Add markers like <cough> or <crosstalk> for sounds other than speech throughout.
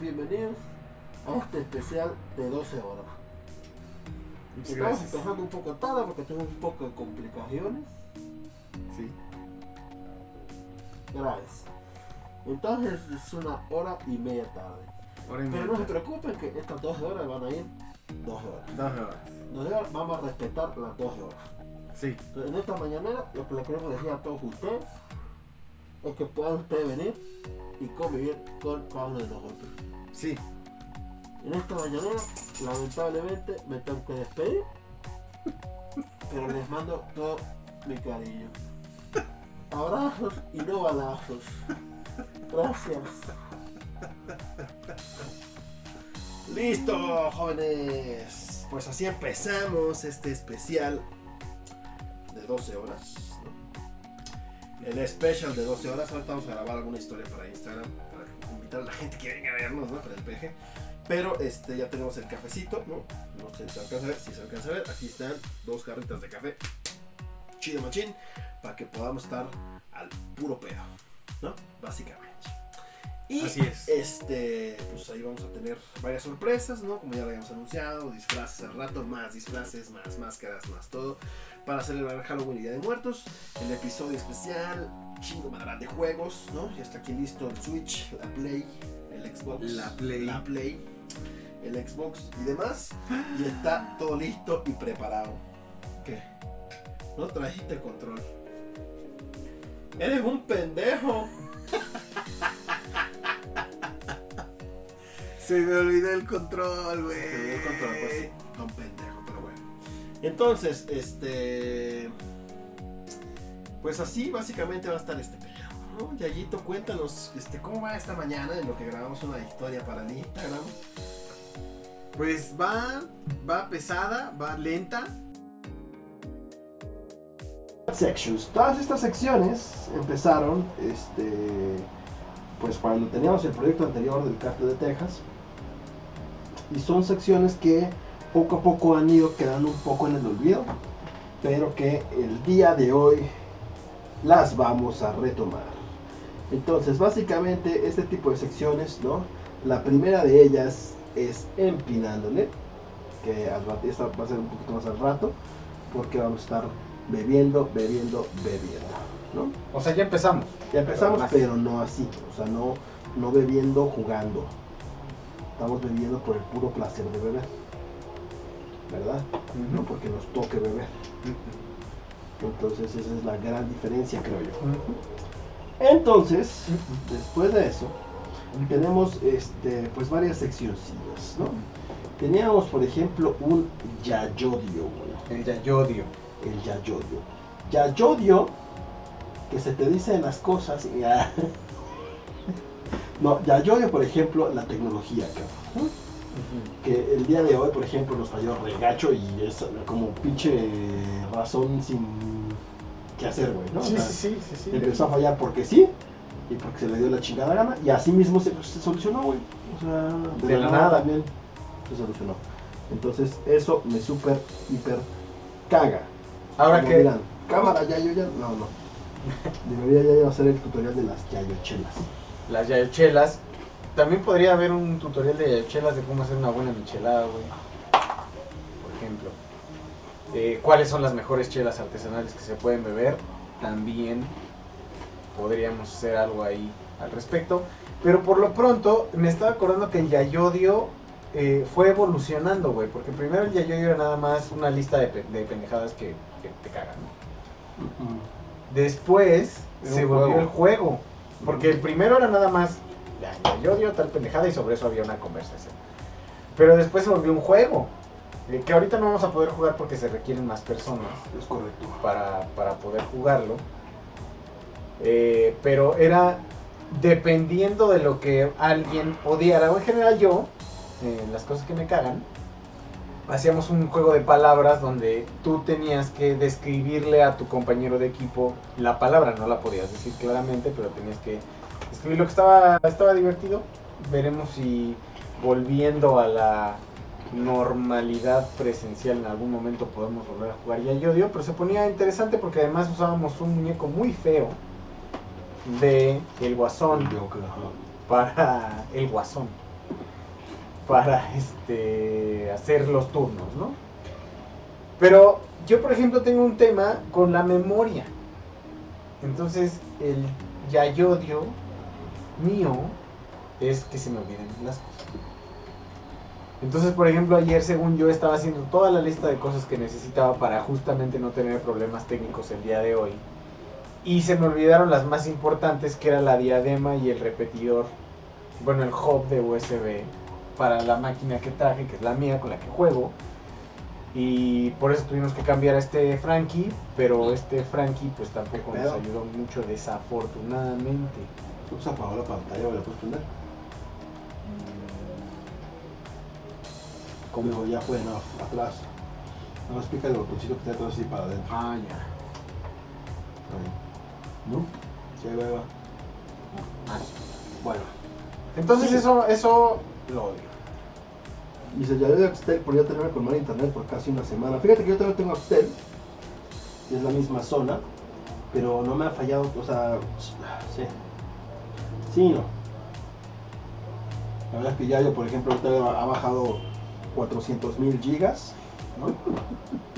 Bienvenidos a este especial de 12 horas. Estamos Gracias. empezando un poco tarde porque tengo un poco de complicaciones Sí. graves. Entonces es una hora y media tarde. Hora y Pero no se preocupen que estas 12 horas van a ir 12 horas. Dos horas. 12 horas vamos a respetar las 12 horas. Sí. Entonces, en esta mañanera lo que le queremos decir a todos ustedes es que puedan ustedes venir y convivir con cada uno de nosotros. Sí. En esta mañanera, lamentablemente, me tengo que despedir, pero les mando todo mi cariño. Abrazos y no balazos. Gracias. Listo, jóvenes. Pues así empezamos este especial de 12 horas. El especial de 12 horas. Ahorita vamos a grabar alguna historia para Instagram. Para invitar a la gente que venga a vernos, ¿no? Para el peje. Pero este, ya tenemos el cafecito, ¿no? No sé si se alcanza a ver. Si se alcanza a ver, aquí están dos jarritas de café. Chido machín. Para que podamos estar al puro pedo, ¿no? Básicamente. Y Así es. este, pues ahí vamos a tener varias sorpresas, ¿no? Como ya lo habíamos anunciado, disfraces al rato, más disfraces, más máscaras, más todo. Para celebrar Halloween y Día de Muertos, el episodio especial, chingo madral de juegos, ¿no? Ya está aquí listo el Switch, la Play, el Xbox. La Play. La Play, el Xbox y demás. Y está todo listo y preparado. ¿Qué? No trajiste el control. Eres un pendejo. <laughs> Se me olvidó el control, güey. Se me dio el control, pues sí, Entonces, este. Pues así básicamente va a estar este pedo. ¿no? Yayito, cuéntanos este, cómo va esta mañana en lo que grabamos una historia para el Instagram. Pues va, va pesada, va lenta. Sections. Todas estas secciones empezaron, este, pues cuando teníamos el proyecto anterior del Cartel de Texas. Y son secciones que poco a poco han ido quedando un poco en el olvido, pero que el día de hoy las vamos a retomar. Entonces, básicamente este tipo de secciones, ¿no? La primera de ellas es empinándole, que al rato, esta va a ser un poquito más al rato, porque vamos a estar bebiendo, bebiendo, bebiendo, ¿no? O sea, ya empezamos. Ya empezamos, más. pero no así, o sea, no, no bebiendo, jugando. Estamos bebiendo por el puro placer de beber, ¿verdad? No porque nos toque beber. Entonces esa es la gran diferencia, creo yo. Entonces, después de eso, tenemos este, pues varias seccioncillas, ¿no? Teníamos, por ejemplo, un yayodio, güey. El yayodio. El yayodio. Yayodio, que se te dicen las cosas y. <laughs> No, yayodio, por ejemplo, la tecnología, cabrón. Que el día de hoy, por ejemplo, nos falló regacho y es como pinche razón sin qué hacer, güey, ¿no? O Sí, sea, sí, sí, sí, sí. empezó a fallar porque sí y porque se le dio la chingada gana y así mismo se, se solucionó, güey. O sea, de, la, nada, también se solucionó. Entonces, eso me súper, hiper caga. Ahora Como que dirán, cámara, ya yo ya. No, no. <laughs> Debería ya hacer el tutorial de las yayochelas. las yayochelas, también podría haber un tutorial de yayochelas de cómo hacer una buena michelada, güey. Por ejemplo. Eh, ¿Cuáles son las mejores chelas artesanales que se pueden beber? También podríamos hacer algo ahí al respecto. Pero por lo pronto, me estaba acordando que el yayodio eh, fue evolucionando, güey. Porque primero el yayodio era nada más una lista de, pe- de pendejadas que, que te cagan, ¿no? Después Era se volvió juego. el juego. Porque el primero era nada más, ya, ya, yo odio tal pendejada y sobre eso había una conversación. Pero después se volvió un juego. eh, Que ahorita no vamos a poder jugar porque se requieren más personas Es correcto. para, para poder poder jugarlo. Eh, pero era dependiendo de lo que alguien odiara, o en general yo, eh, las cosas que me cagan, hacíamos un juego de palabras donde tú tenías que describirle a tu compañero de equipo la palabra, no la podías decir claramente, pero tenías que escribir lo que estaba, estaba divertido. Veremos si volviendo a la normalidad presencial en algún momento podemos volver a jugar ya pero se ponía interesante porque además usábamos un muñeco muy feo de el guasón para el guasón para este hacer los turnos, ¿no? Pero yo por ejemplo tengo un tema con la memoria. Entonces el yayodio mío es que se me olviden las cosas. Entonces, por ejemplo, ayer según yo estaba haciendo toda la lista de cosas que necesitaba para justamente no tener problemas técnicos el día de hoy. Y se me olvidaron las más importantes, que era la diadema y el repetidor, bueno, el hub de USB para la máquina que traje, que es la mía, con la que juego. Y por eso tuvimos que cambiar a este Frankie, pero este Frankie pues tampoco nos ayudó mucho desafortunadamente. ¿Tú se apagó la pantalla o la puedes prender? Como- Como ya fue, no, atrás. Nada más pica el botoncito que está atrás así para adentro. Ah, ya. Ahí. ¿No? Sí, ahí va, ahí va. Ah, Bueno. Entonces Sí. eso, eso lo odio. Dice, ya de Axtel podría tener con mal internet por casi una semana. Fíjate que yo también tengo Axtel. Es la misma zona. Pero no me ha fallado, o sea, sí. Sí, no. La verdad es que ya yo, por ejemplo, ha bajado 400 mil gigas, ¿no?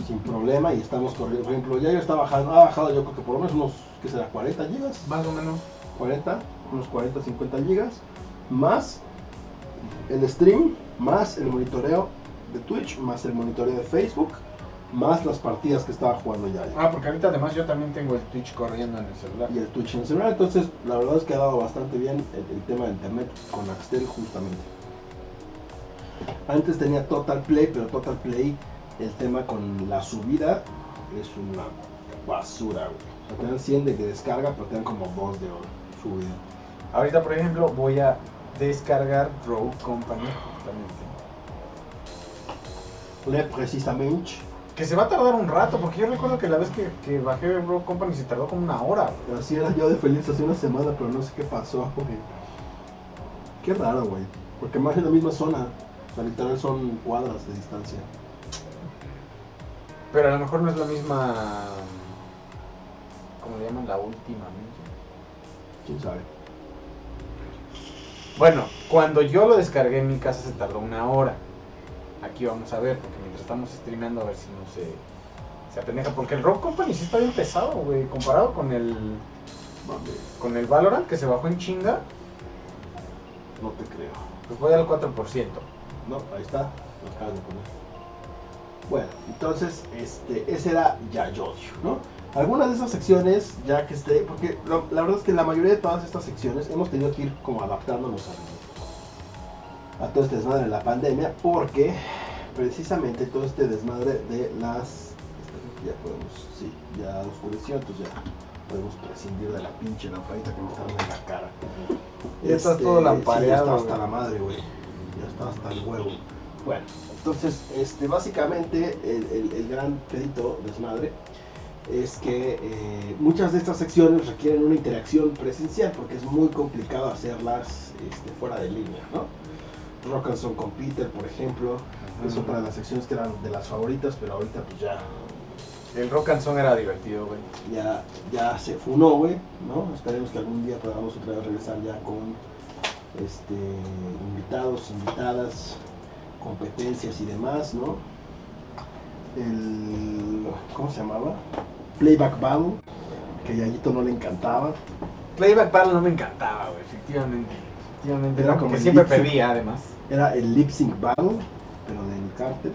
Sin problema y estamos corriendo. Por ejemplo, ya yo está bajando, ha bajado yo creo que por lo menos unos, ¿qué será? 40 gigas. Más o menos. 40, unos 40, 50 gigas, más el stream, más el monitoreo de Twitch, más el monitoreo de Facebook, más las partidas que estaba jugando ya. Ah, porque ahorita además yo también tengo el Twitch corriendo en el celular. Y el Twitch en el celular, entonces la verdad es que ha dado bastante bien el, el tema de internet con Axtel justamente. Antes tenía Total Play, pero Total Play, el tema con la subida es una basura, güey. O sea, te dan 100 de que descarga, pero te dan como 2 de subida. Ahorita, por ejemplo, voy a descargar Rogue Company justamente. Le precisamente. Que se va a tardar un rato, porque yo recuerdo que la vez que, que bajé Rogue Company se tardó como una hora. güey. Así era yo de feliz hace una semana, pero no sé qué pasó, güey. Qué raro, güey. Porque más en la misma zona. O sea, literal son cuadras de distancia. Pero a lo mejor no es la misma. ¿Cómo le llaman? La última. ¿no? ¿Quién sabe? Bueno, cuando yo lo descargué en mi casa se tardó una hora. Aquí vamos a ver, porque mientras estamos streameando a ver si no se, se apendeja. Porque el Rogue Company sí está bien pesado, güey. Comparado con el, con el Valorant que se bajó en chinga, no te creo. pues voy al 4%. No, ahí está. Lo acabas de poner. Bueno, entonces, este, ese era ya Yodio, ¿no? Algunas de esas secciones, ya que esté, porque lo- la verdad es que la mayoría de todas estas secciones hemos tenido que ir como adaptándonos a, a todo este desmadre de la pandemia, porque precisamente todo este desmadre de las... Ya podemos, sí, ya oscureció, entonces ya podemos prescindir de la pinche lamparita que me está dando en la cara. Ya está todo sí, ya lampareado, está hasta la madre, güey. Ya está hasta el huevo. Bueno, entonces, este, básicamente el, el- el gran pedito desmadre es que eh, muchas de estas secciones requieren una interacción presencial porque es muy complicado hacerlas este, fuera de línea, ¿no? Rock and Song con Peter, por ejemplo, es otra de las secciones que eran de las favoritas, pero ahorita pues ya, El Rock and Song era divertido, güey. ya, ya se funó, güey, ¿no? Esperemos que algún día podamos otra vez regresar ya con este, invitados, invitadas, competencias y demás, ¿no? El, ¿cómo se llamaba? Playback Battle, que a Yayito no le encantaba. Playback Battle no me encantaba, güey, efectivamente. Efectivamente, Era como el siempre perdía, además. Era el Lip Sync Battle, pero del Carter.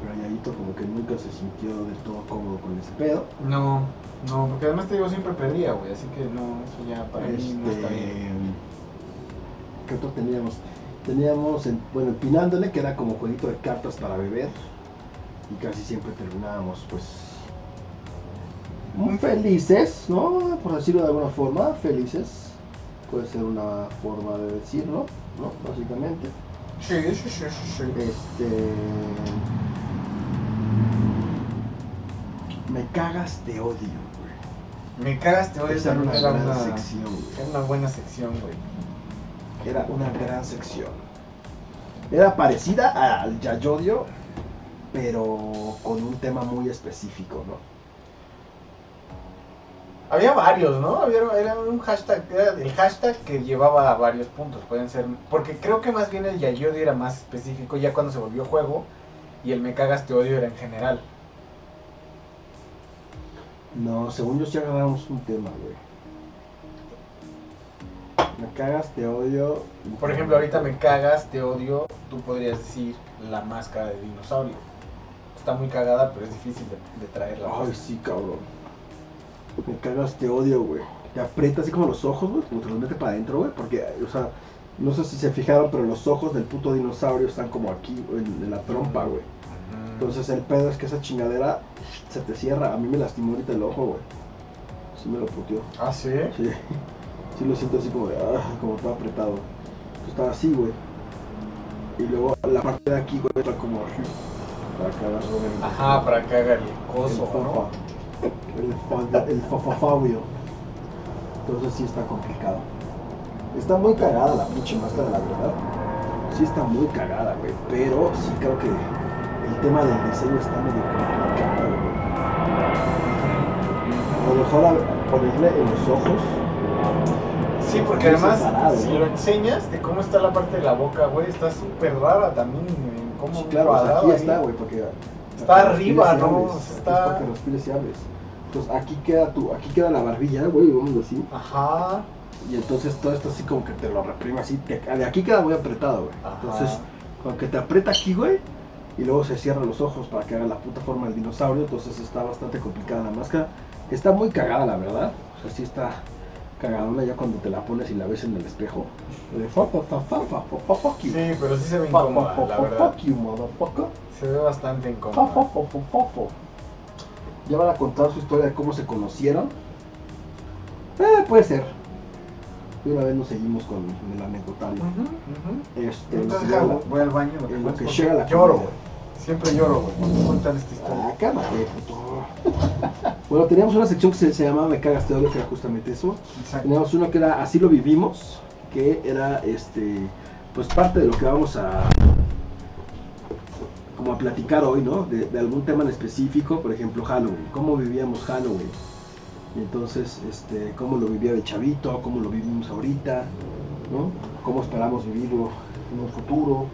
Pero Yayito como que nunca se sintió del todo cómodo con ese pedo. No, no, porque además te digo, siempre perdía, güey, así que no, eso ya para mí no está bien. Este, ¿Qué otro teníamos? Teníamos, en- bueno, Empinándole, que era como jueguito de cartas para beber. Y casi siempre terminábamos, pues, muy felices, ¿no? Por decirlo de alguna forma, felices. Puede ser una forma de decirlo, ¿no? Básicamente. Sí, sí, sí, sí, sí. Este. Me cagas, te odio, güey. Me cagas, te odio. Esa era una gran una, sección, güey. era una buena sección, güey. Era una gran sección. Era parecida al Yayodio, pero con un tema muy específico, ¿no? Había varios, ¿no? Había, era un hashtag, era el hashtag que llevaba a varios puntos, pueden ser, porque creo que más bien el Yayodi era más específico ya cuando se volvió juego y el Me cagas te odio era en general. No, según yo sí agarramos un tema, güey. Me cagas, te odio. Por ejemplo, ahorita Me cagas te odio, tú podrías decir la máscara de dinosaurio. Está muy cagada, pero es difícil de, de traerla. Ay, sí, cabrón. Me cagas, te odio, güey. Te aprieta así como los ojos, güey, como te los mete para adentro, güey. Porque, o sea, no sé si se fijaron, pero los ojos del puto dinosaurio están como aquí, güey, en, en la trompa, güey. Entonces el pedo es que esa chingadera se te cierra. A mí me lastimó ahorita el ojo, güey. Sí me lo puteó. Ah, sí. Sí. Sí lo siento así como de, ah, como todo apretado. Entonces, estaba así, güey. Y luego la parte de aquí, güey, está como. Para cagar. Ajá, para haga el coso. El, el fafafabio. Entonces sí está complicado. Está muy cagada la pinche máscara, la verdad. Sí está muy cagada, güey. Pero sí creo que el tema del diseño está medio complicado, güey. A lo mejor a- ponerle en los ojos. Sí, porque además, separado, si ¿no? lo enseñas de cómo está la parte de la boca, güey, está súper rara también. Cómo Sí, claro, o sea, cuadrado aquí ahí. está, güey, porque. Está arriba, ¿no? Está- Es para que respires y hables. Entonces aquí queda tu, aquí queda la barbilla, güey, vamos a decir. Ajá. Y entonces todo esto así como que te lo reprime así. te- de aquí queda muy apretado, güey. Ajá. Entonces, como que te aprieta aquí, güey. Y luego se cierran los ojos para que haga la puta forma del dinosaurio. Entonces está bastante complicada la máscara. Está muy cagada, la verdad. O sea, sí está cagadona ya cuando te la pones y la ves en el espejo. De fa, fa, fa, fa, fa, fa, fuck you. Sí, pero sí se ve incómoda, fa, la fa, verdad. Fuck you, motherfucker. Se ve bastante incómoda. fa, fa, fa, fa. Ya van a contar su historia de cómo se conocieron. Eh, puede ser. Y una vez nos seguimos con el anecdotario. Este, Entonces voy al baño. en lo que llega la Lloro, comida. Siempre lloro, güey, cuando cuentan esta historia. Ah, cálmate, puto. bueno, teníamos una sección que se, se llamaba Me cagas te odio, que era justamente eso. Exacto. Teníamos uno que era Así lo vivimos, que era este pues parte de lo que vamos a como a platicar hoy, ¿no? De, de algún tema en específico, por ejemplo Halloween, cómo vivíamos Halloween. Y entonces, este, cómo lo vivía de chavito, cómo lo vivimos ahorita, ¿no? Cómo esperamos vivirlo en un futuro,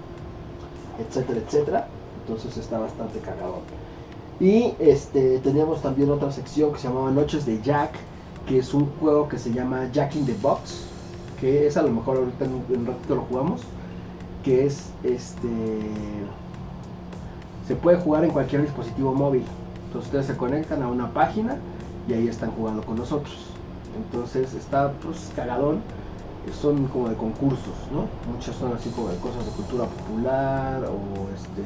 etcétera, etcétera. Entonces está bastante cagado. Y este, teníamos también otra sección que se llamaba Noches de Jack, que es un juego que se llama Jack in the Box, que es a lo mejor ahorita en un, ratito lo jugamos, que es este se puede jugar en cualquier dispositivo móvil. Entonces ustedes se conectan a una página y ahí están jugando con nosotros. Entonces está pues cagadón. Son como de concursos, ¿no? Muchas son así como de cosas de cultura popular o este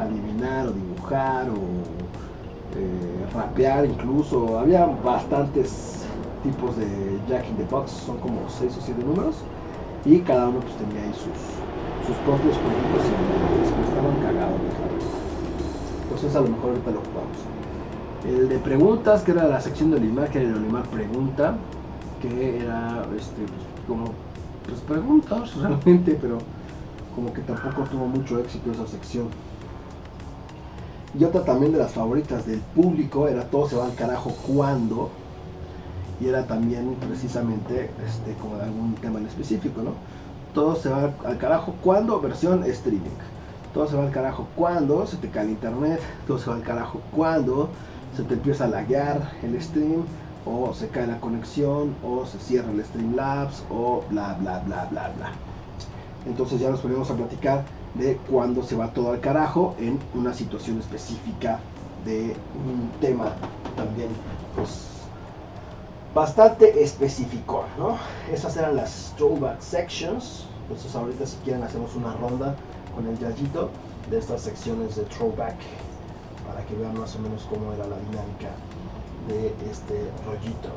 adivinar o dibujar o eh, rapear incluso. Había bastantes tipos de Jack in the Box, son como 6 o 7 números y cada uno pues tenía ahí sus, sus propios jueguitos y pero estaban cagados. Entonces a lo mejor ahorita lo jugamos. El de preguntas, que era la sección de Olimar, que era el Olimar Pregunta, que era este, pues, como pues, preguntas <laughs> realmente, pero como que tampoco tuvo mucho éxito esa sección. Y otra también de las favoritas del público era Todo se va al carajo cuando, y era también precisamente este, como de algún tema en específico, ¿no? Todo se va al carajo cuando, versión streaming. Todo se va al carajo cuando se te cae el internet, <laughs> todo se va al carajo cuando se te empieza a laguear el stream, o se cae la conexión, o se cierra el Streamlabs, o bla bla bla bla bla. Entonces ya nos ponemos a platicar de cuándo se va todo al carajo en una situación específica de un tema también, pues bastante específico, ¿no? Esas eran las throwback sections. Entonces ahorita si quieren hacemos una ronda con el Yayito de estas secciones de throwback para que vean más o menos cómo era la dinámica de este rollito.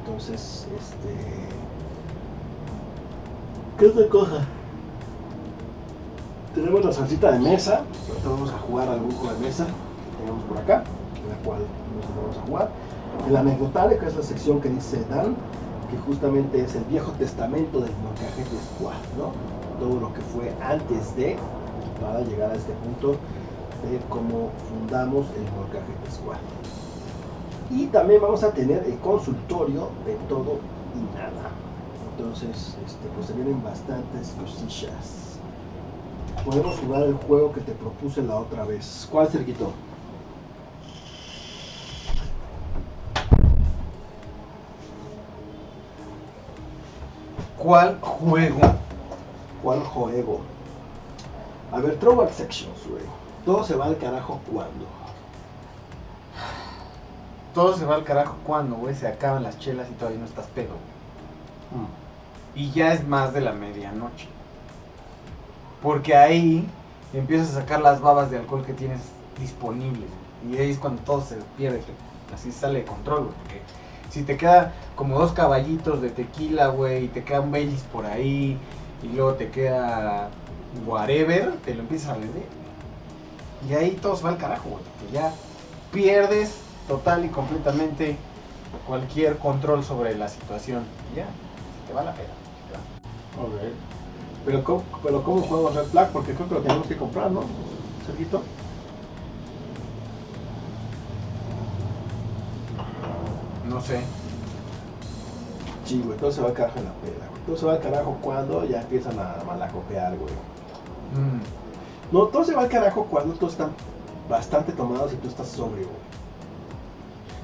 Entonces, este. ¿Qué otra cosa? Tenemos la salsita de mesa. Ahorita vamos a jugar algún juego de mesa que tenemos por acá, en la cual nos vamos a jugar. El anecdotario, que es la sección que dice Dan, que justamente es el viejo testamento del Molcajete Squad, ¿no? Todo lo que fue antes de, para llegar a este punto de cómo fundamos el Molcajete Squad. Y también vamos a tener el consultorio de todo y nada. Entonces, este, pues se vienen bastantes cosillas. Podemos jugar el juego que te propuse la otra vez. ¿Cuál cerquito? ¿Cuál juego? ¿Cuál juego? A ver, Throwback Sections, güey. Todo se va al carajo cuando. Todo se va al carajo cuando, güey, se acaban las chelas y todavía no estás pedo. Y ya es más de la medianoche. Porque ahí empiezas a sacar las babas de alcohol que tienes disponibles. Y ahí es cuando todo se pierde, así sale de control, güey. Porque si te queda como dos caballitos de tequila, güey, y te queda un Baileys por ahí, y luego te queda whatever, te lo empiezas a beber. Y ahí todo se va al carajo, güey. Porque ya pierdes total y completamente cualquier control sobre la situación. Ya, se te va la pena. se te va. Ok. Pero ¿cómo, pero ¿cómo juego Red Flag? Porque creo que lo tenemos que comprar, ¿no? Cerquito. No sé. Sí, güey, todo se va al carajo en la peda, güey. Todo se va al carajo cuando ya empiezan a malacopear, güey. Mm, No, todo se va al carajo cuando todos están bastante tomados y tú estás sobrio, güey.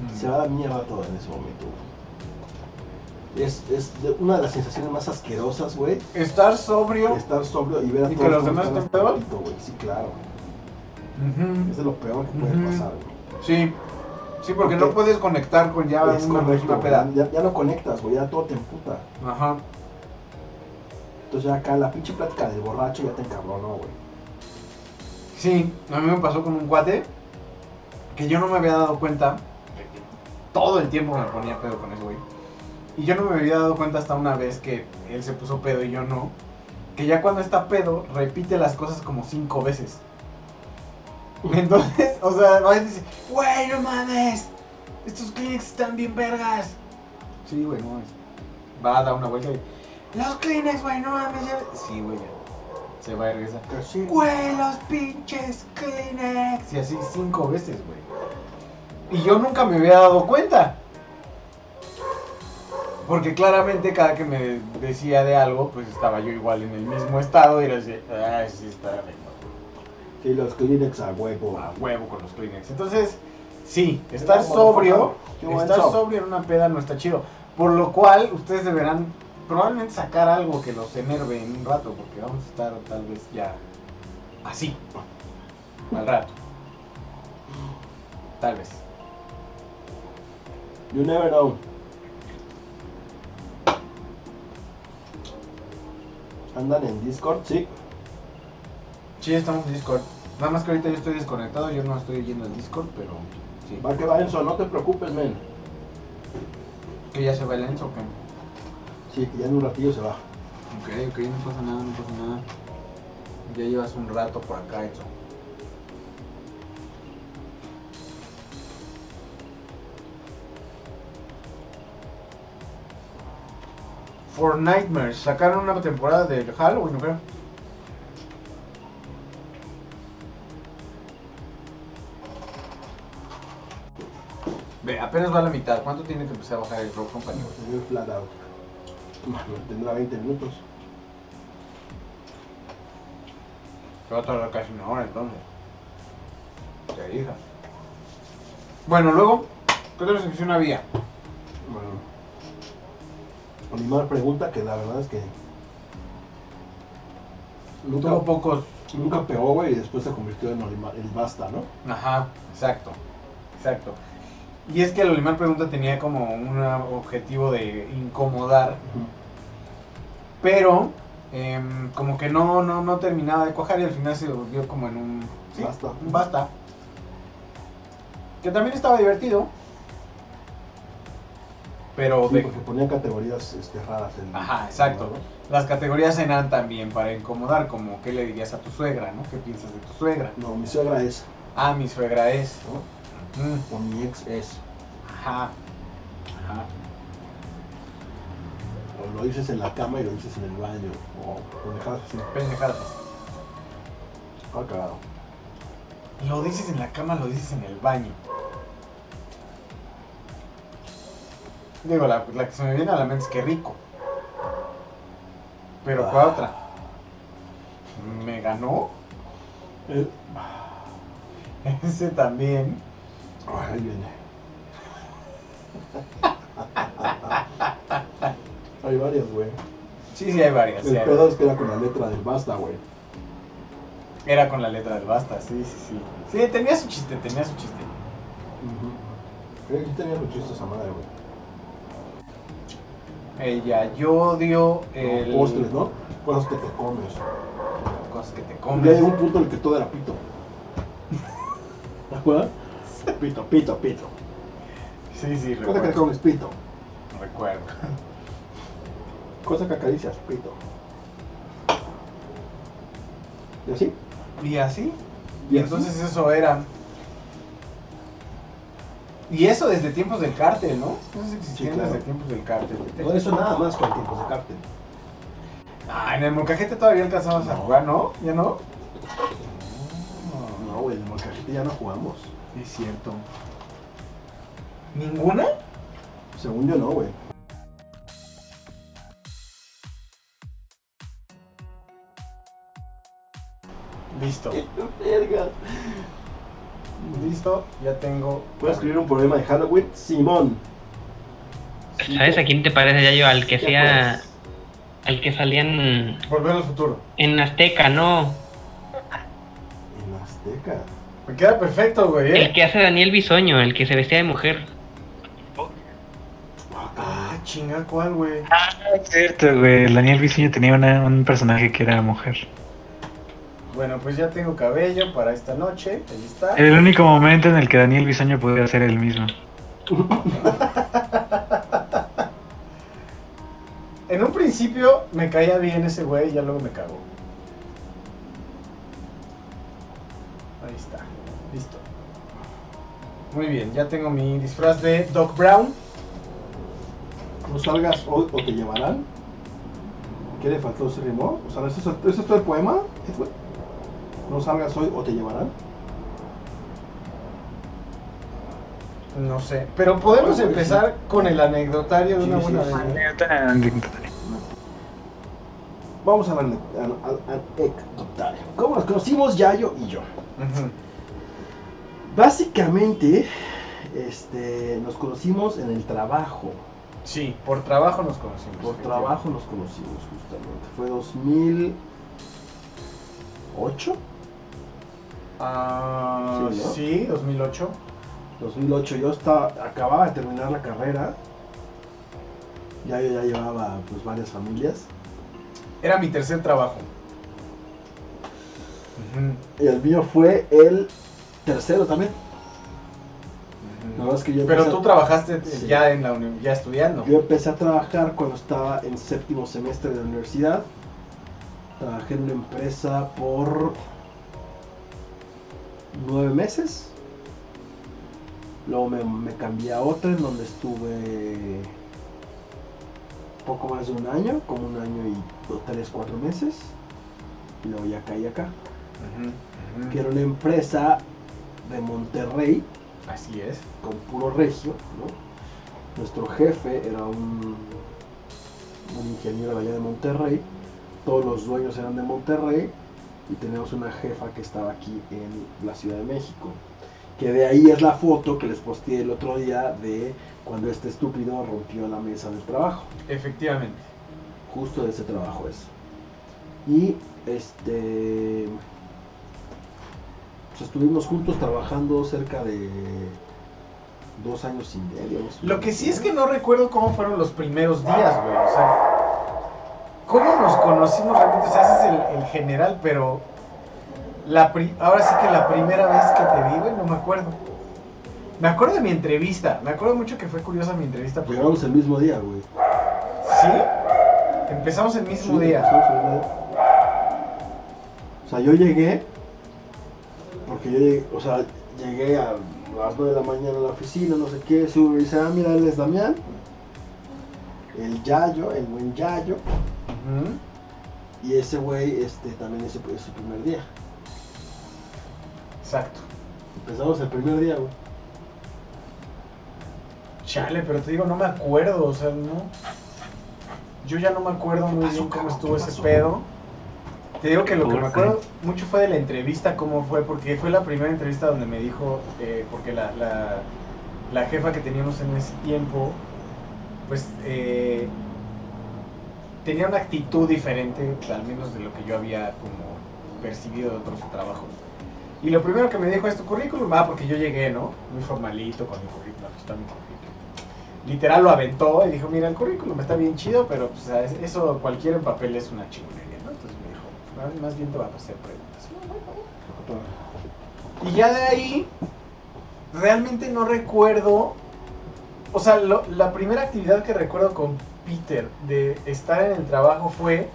Mm. Se va a la mierda todo en ese momento, güey. Es, es una de las sensaciones más asquerosas, güey. Estar sobrio. Estar sobrio y ver a ¿Y todos que los demás están peor? güey. Sí, claro. Ujú. Es de lo peor que puede Ujú. pasar, güey. Sí. Sí, porque Porque no puedes conectar con ya es una correcto, güey. peda. Ya, ya no conectas, güey. Ya todo te emputa. Ajá. Entonces ya acá la pinche plática del borracho ya te encabronó, güey. Sí, a mí me pasó con un cuate que yo no me había dado cuenta. Todo el tiempo me ponía pedo con ese güey. Y yo no me había dado cuenta hasta una vez que él se puso pedo y yo no. Que ya cuando está pedo, repite las cosas como cinco veces. Entonces, o sea, va y dice, güey, no mames. Estos clics están bien vergas. Sí, güey, no mames. Va a dar una vuelta y. Los Kleenex, güey, no mames. ya-". Sí, güey, ya. Se va y regresa. Casi. Güey, los pinches Kleenex. Y así cinco veces, güey. Y yo nunca me había dado cuenta. Porque claramente cada que me decía de algo, pues estaba yo igual en el mismo estado y era así, ay, sí, está rico. Sí, los Kleenex a huevo. a huevo con los Kleenex. Entonces, sí, estar sobrio, estar sob. sobrio en una peda no está chido. Por lo cual, ustedes deberán probablemente sacar algo que los enerve en un rato, porque vamos a estar tal vez ya así, al rato. Tal vez. You never know. ¿Andan en Discord? Sí. Sí, estamos en Discord. Nada más que ahorita yo estoy desconectado, yo no estoy yendo al Discord, pero sí. Va que va Enzo, no te preocupes, men. Que ya se va el Enzo, ¿o qué? Sí, que ya en un ratillo se va. Ok, ok, no pasa nada, no pasa nada. Ya llevas un rato por acá, Enzo. For Nightmares, sacaron una temporada de Halloween, ¿no creo? Ve, apenas va a la mitad. ¿Cuánto tiene que empezar a bajar el Rock Company? Ve flat out. Tendrá 20 minutos. Se va a tardar casi una hora entonces. Se hija. Bueno, luego, ¿qué otra sección había? Bueno. Olimar pregunta que la verdad es que. Nunca, Tuvo pocos. nunca pegó, güey, y después se convirtió en Olimar, el basta, ¿no? Ajá, exacto. Exacto. Y es que el Olimar Pregunta tenía como un objetivo de incomodar, pero em, como que no, no, no terminaba de cuajar y al final se volvió como en un. sí, Basta. un basta. Que también estaba divertido. Pero Sí, de... porque ponían categorías este, raras. En, Ajá, exacto. Las categorías eran también para incomodar, como qué le dirías a tu suegra, ¿no? ¿Qué piensas de tu suegra? No, mi suegra es, Ah, mi suegra es. ¿no? Mm, O mi ex es. Ajá. Ajá. O lo dices en la cama y lo dices en el baño. O pendejadas así. Pendejadas. Ah, cagado. Lo dices en la cama, lo dices en el baño. Digo, la, la que se me viene a la mente es que rico. Pero ¿cuál Ah. otra? ¿Me ganó? El- <laughs> Ese también. Ay, ahí viene. Hay varias, güey. Sí, sí, hay varias. El pedo es que era con la letra del basta, güey. Era con la letra del basta, sí, sí, sí. Sí, tenía su chiste, tenía su chiste. Creo que tenía los chistes a madre, güey. Ella, yo odio el... Postres, ¿no? Cosas que te comes. Cosas que te Ya comes. llegó un punto en el que todo era pito. <laughs> ¿Te acuerdas? Pito, pito, pito. Sí, sí, Cosa que te comes, pito. Recuerdo. Cosa que acaricias, pito. ¿Y así? ¿Y así? ¿Y Y así? entonces eso era. Y eso desde tiempos del cártel, ¿no? Eso existía Sí, claro. desde tiempos del cártel. No, eso nada más con tiempos de cártel. Ah, en el molcajete todavía alcanzamos a jugar, ¿no? ¿Ya no? No, güey, en el molcajete ya no jugamos. Sí, es cierto. ¿Ninguna? Según yo no, güey. Listo. <laughs> Verga. Listo, ya tengo. ¿Puedo escribir un poema de Halloween? Simón. ¿Sabes a quién te parece ya yo? Al que ¿Qué hacía. pues? Al que salían Volver al futuro. en Azteca, ¿no? En Azteca. Me queda perfecto, güey. ¿eh? El que hace Daniel Bisoño, el que se vestía de mujer. Ah, Ah, chinga, ¿cuál, güey? Es cierto, güey. el Daniel Bisoño tenía una- un personaje que era mujer. Bueno, pues ya tengo cabello para esta noche. Ahí está. Era el único momento en el que Daniel Bisoño podía ser el mismo. <laughs> En un principio me caía bien ese güey y ya luego me cagó. Ahí está, listo. Muy bien, ya tengo mi disfraz de Doc Brown. No salgas hoy o te llevarán. ¿Qué le faltó? ¿Se rimó? O sea, ¿eso, es- ¿eso es todo el poema? ¿Qué fue? No salgas hoy o te llevarán. No sé, pero podemos Bueno, empezar con el anecdotario de Sí, una buena sí. vez. Vamos al- al- anecdotario. ¿Cómo nos conocimos Yayo y yo? Básicamente, este, nos conocimos en el trabajo. Sí, por trabajo nos conocimos. Por trabajo nos conocimos justamente. Fue 2008. Ah, Sí, ¿no? sí, 2008. 2008 yo estaba, acababa de terminar la carrera. Ya yo ya llevaba pues varias familias. Era mi tercer trabajo. Y el mío fue el tercero también. que yo Pero tú trabajaste Sí. ya en la uni- ya estudiando. Yo empecé a trabajar cuando estaba en séptimo semestre de la universidad. Trabajé en una empresa por nueve meses. Luego me, me cambié a otra en donde estuve poco más de un año, como un año y do- tres, cuatro meses. Y luego ya caí acá. Ujú, ujú. Que era una empresa de Monterrey, Así es. con puro regio, ¿no? Nuestro jefe era un, un ingeniero de allá de Monterrey, todos los dueños eran de Monterrey y tenemos una jefa que estaba aquí en la Ciudad de México. Que de ahí es la foto que les posteé el otro día de cuando este estúpido rompió la mesa del trabajo. Efectivamente. Justo de ese trabajo es. Y este. Pues estuvimos juntos trabajando cerca de dos años y medio. Lo que sí es que no recuerdo cómo fueron los primeros días, güey. O sea, cómo nos conocimos realmente. O sea, ese es el, el general, pero la pri- ahora sí que la primera vez que te vi, güey, no me acuerdo. Me acuerdo de mi entrevista. Me acuerdo mucho que fue curiosa mi entrevista. porque- Llegamos el mismo día, güey. ¿Sí? Empezamos el mismo Sí, día. empezamos el. O sea, yo llegué, porque yo llegué, o sea, llegué a las 9 de la mañana a la oficina, no sé qué, sube y dice, ah, mira, él es Damián, el Yayo, el buen Yayo, Y ese güey este, también es su, es su primer día. Exacto. Empezamos el primer día, güey. Chale, pero te digo, no me acuerdo, o sea, no. Yo ya no me acuerdo muy bien cómo estuvo ese pedo. Te digo que lo que me ¿Por acuerdo mucho fue de la entrevista, cómo fue, porque fue la primera entrevista donde me dijo, eh, porque la, la, la jefa que teníamos en ese tiempo, pues eh, tenía una actitud diferente, al menos de lo que yo había como percibido de otros trabajos. Y lo primero que me dijo es tu currículum, ah, porque yo llegué, ¿no? Muy formalito con mi currículum, aquí está mi currículum. Literal lo aventó y dijo, mira, el currículum está bien chido, pero pues, eso cualquier en papel es una chingonería, ¿no? Entonces me dijo, "Más- más bien te va a hacer preguntas. Y ya de ahí, realmente no recuerdo, o sea, lo- la primera actividad que recuerdo con Peter de estar en el trabajo fue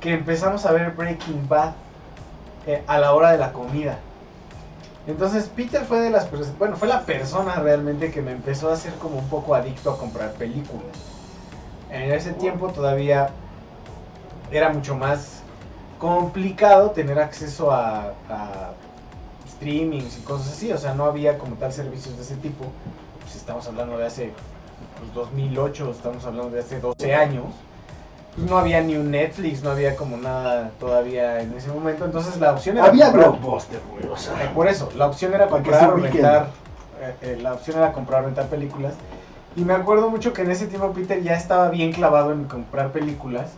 que empezamos a ver Breaking Bad eh, a la hora de la comida. Entonces Peter fue de las bueno, fue la persona realmente que me empezó a hacer como un poco adicto a comprar películas. En ese tiempo todavía era mucho más complicado tener acceso a, a streamings y cosas así, o sea, no había como tal servicios de ese tipo. Pues estamos hablando de hace pues, 2008, estamos hablando de hace 12 años. Pues no había ni un Netflix, no había como nada todavía en ese momento, entonces la opción era Había blockbuster, güey, o sea. eh, por eso, la opción era comprar o rentar. eh, eh, la opción era comprar o rentar películas. Y me acuerdo mucho que en ese tiempo Peter ya estaba bien clavado en comprar películas.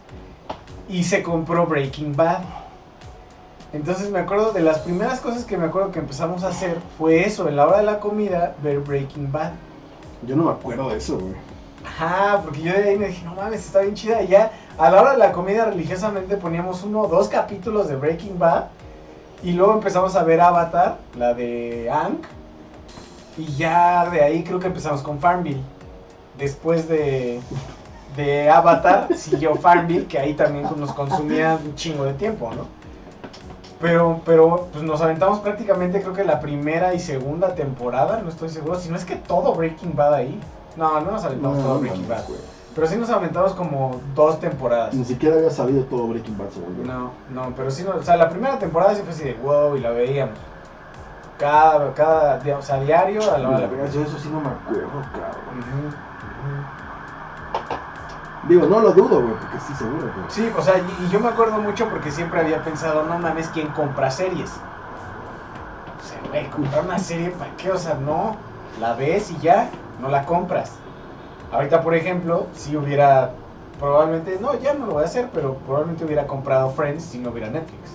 Y se compró Breaking Bad. Entonces me acuerdo de las primeras cosas que me acuerdo que empezamos a hacer fue eso, en la hora de la comida, ver Breaking Bad. Yo no me acuerdo de eso, güey. Ajá, porque yo de ahí me dije, no mames, está bien chida. Y ya a la hora de la comida religiosamente poníamos uno o dos capítulos de Breaking Bad. Y luego empezamos a ver Avatar, la de Ank. Y ya de ahí creo que empezamos con Farmville. Después de, de Avatar siguió Farmville, que ahí también nos consumía un chingo de tiempo, ¿no? Pero, pero pues nos aventamos prácticamente creo que la primera y segunda temporada, no estoy seguro, si no es que todo Breaking Bad ahí. No, no nos aventamos todo Breaking Bad. güey. Pero sí nos aventamos como dos temporadas. Ni siquiera había salido todo Breaking Bad, según yo. No, no, pero sí, no, o sea, la primera temporada sí fue así de wow y la veíamos. Cada, cada, o sea, diario a la hora Yo eso sí no me acuerdo, cabrón. Ujú. Digo, no lo dudo, güey, porque sí, seguro, güey. Sí, o sea, y, yo me acuerdo mucho porque siempre había pensado, no mames, ¿quién compra series? O sea, güey, comprar una serie, ¿para qué? O sea, no, la ves y ya, no la compras. Ahorita, por ejemplo, si hubiera, probablemente, no, ya no lo voy a hacer, pero probablemente hubiera comprado Friends si no hubiera Netflix.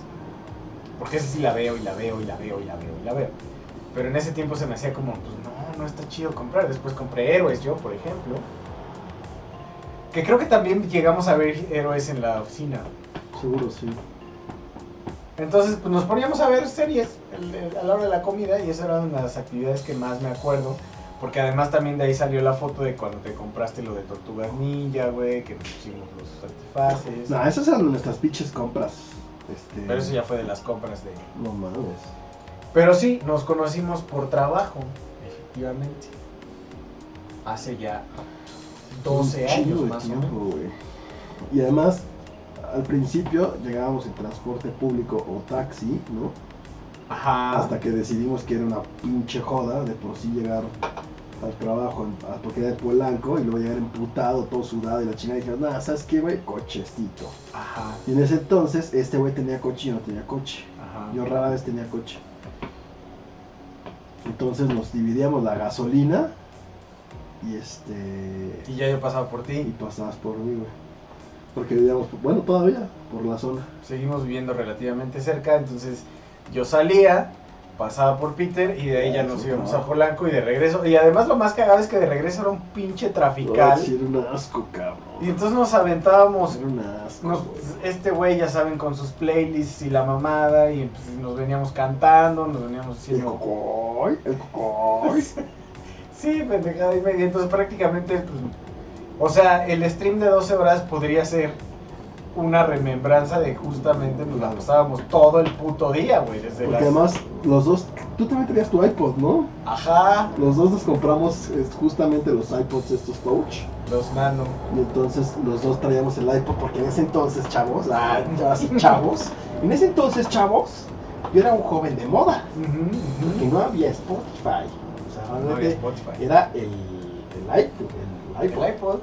Porque esa sí la veo y la veo y la veo y la veo y la veo. Pero en ese tiempo se me hacía como, pues no, no está chido comprar. Después compré Héroes yo, por ejemplo. Que creo que también llegamos a ver Héroes en la oficina. Seguro sí. Entonces, pues nos poníamos a ver series el- el- a la hora de la comida y esa era una de las actividades que más me acuerdo. Porque además también de ahí salió la foto de cuando te compraste lo de Tortugas Ninja, güey, que nos pusimos los antifaces. No, esas eran nuestras pinches compras. Este... Pero eso ya fue de las compras de... No mames. Pero sí, nos conocimos por trabajo, efectivamente. Hace ya 12 Un chingo años de más o tiempo, menos. güey. Y además, al principio llegábamos en transporte público o taxi, ¿no? Ajá. Hasta que decidimos que era una pinche joda de por sí llegar al trabajo en- porque era de Polanco y luego llegar emputado, todo sudado y la chingada y dijeron, nada, ¿sabes qué, güey? Cochecito. Ajá. Y en ese entonces, este güey tenía coche y no tenía coche. Ajá. Yo rara vez tenía coche. Entonces nos dividíamos la gasolina y este. Y ya yo pasaba por Y ti. pasabas por mí, güey. Porque vivíamos, bueno, todavía, por la zona. Seguimos viviendo relativamente cerca, entonces yo salía, pasaba por Peter y de ahí ya Ah, nos íbamos a. Polanco y de regreso. Y además lo más cagado es que de regreso era un pinche trafical. sí, era un asco, cabrón. Y entonces nos aventábamos Era un asco, Nos- güey. este güey, ya saben, con sus playlists y la mamada, y pues, nos veníamos cantando, nos veníamos El haciendo... cocoy, el cocoy. <laughs> Sí, pendejada y media. Entonces prácticamente, pues, o sea, el stream de 12 horas podría ser una remembranza de justamente nos la pasábamos todo el puto día, güey, desde Porque las... además, los dos, tú también tenías tu iPod, ¿no? Ajá, Los dos nos compramos justamente los iPods estos Touch. los nano. Y entonces los dos traíamos el iPod porque en ese entonces, chavos, ah, chavos, en ese entonces, chavos, yo era un joven de moda. Ujú, Porque no había No Spotify. Era el, el iPod. El iPod. El iPod.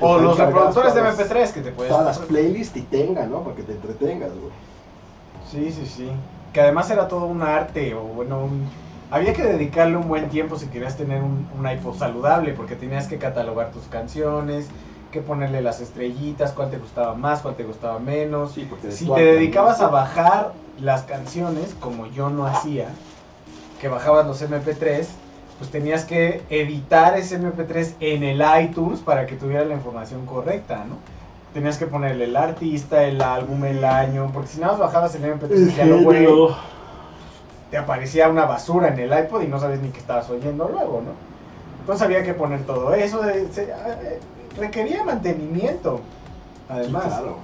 O los reproductores de todas las- MP3 que te puedes... Todas las playlists y tenga, ¿no? Para que te entretengas, güey. Sí, sí, sí. Que además era todo un arte, o bueno, un- había que dedicarle un buen tiempo si querías tener un, un iPod saludable, porque tenías que catalogar tus canciones, que ponerle las estrellitas, cuál te gustaba más, cuál te gustaba menos. Sí, porque Si te dedicabas a bajar las canciones, como yo no hacía, que bajabas los MP3, pues tenías que editar ese MP3 en el iTunes para que tuviera la información correcta, ¿no? Tenías que ponerle el artista, el álbum, el año, porque si nada más bajabas el MP3 El y ya lo güey, te aparecía una basura en el iPod y no sabes ni qué estabas oyendo luego, ¿no? Entonces había que poner todo eso, de- se- eh, requería mantenimiento, además. Sí, claro.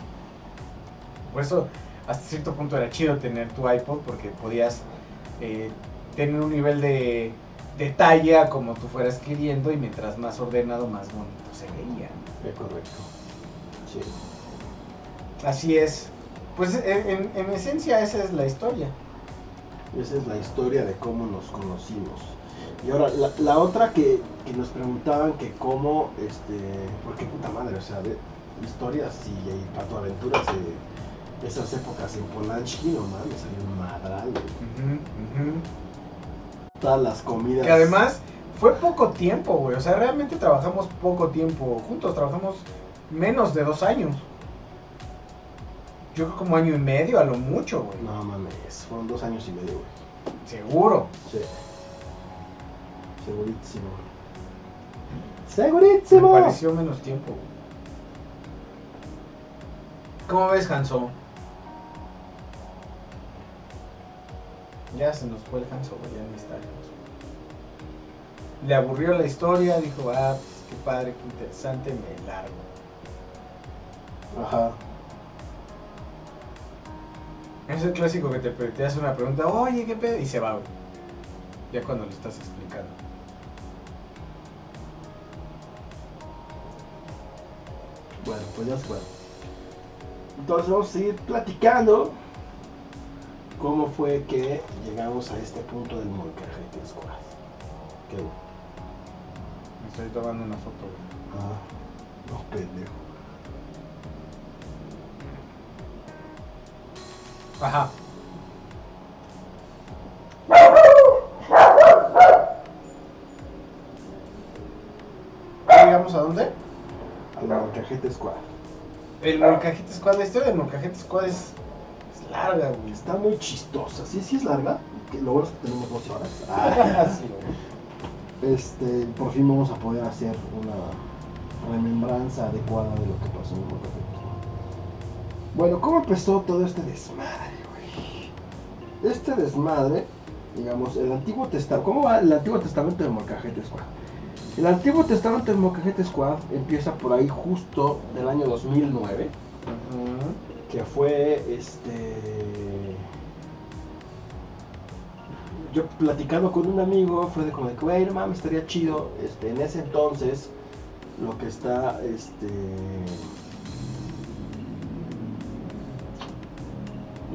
Por eso, hasta cierto punto era chido tener tu iPod porque podías eh, tener un nivel de detalle a como tú fueras queriendo y mientras más ordenado, más bonito se veía. Es correcto. Sí. Así es. Pues en, en- en esencia esa es la historia. Esa es la historia de cómo nos conocimos. Y ahora, la, la otra que, que nos preguntaban que cómo, este, porque puta madre, o sea, de historias y, y patoaventuras de esas épocas en Polanski, no mames, salió un madral, güey. Todas las comidas. Que además fue poco tiempo, güey. O sea, realmente trabajamos poco tiempo juntos. Trabajamos menos de dos años. Yo creo como año y medio a lo mucho, güey. No mames, fueron dos años y medio, güey. Seguro. Sí. Segurísimo. Me Segurísimo. pareció menos tiempo. güey. ¿Cómo ves, Hanso? Ya se nos fue el güey, ya no está. Le aburrió la historia, dijo, ah, pues qué padre, qué interesante, me largo. Ajá. Es el clásico que te, te hace una pregunta, oye, qué pedo, y se va, güey. Ya cuando le estás explicando. Bueno, pues ya fue. Entonces vamos a seguir platicando cómo fue que llegamos a este punto del Molcajete Squad. Qué bueno. Me estoy tomando una foto, güey. Ah, no, pendejo. Ajá. ¿Llegamos a dónde? Al Molcajete Squad. El Molcajete Squad, la historia del Molcajete Squad es larga, güey. Está muy chistosa. Sí, sí es larga. que Lo bueno es que tenemos 12 horas. <laughs> Ah, sí, güey. Este, por fin vamos a poder hacer una remembranza adecuada de lo que pasó en el. Bueno, ¿cómo empezó todo este desmadre, güey? Este desmadre, digamos, el Antiguo Testamento. ¿Cómo va el Antiguo Testamento del Molcajete Squad? El Antiguo Testamento del Molcajete Squad empieza por ahí justo del año 2009, que fue este. Yo platicando con un amigo, fue de como de que, güey, no mames, estaría chido. Este, en ese entonces, lo que está, este.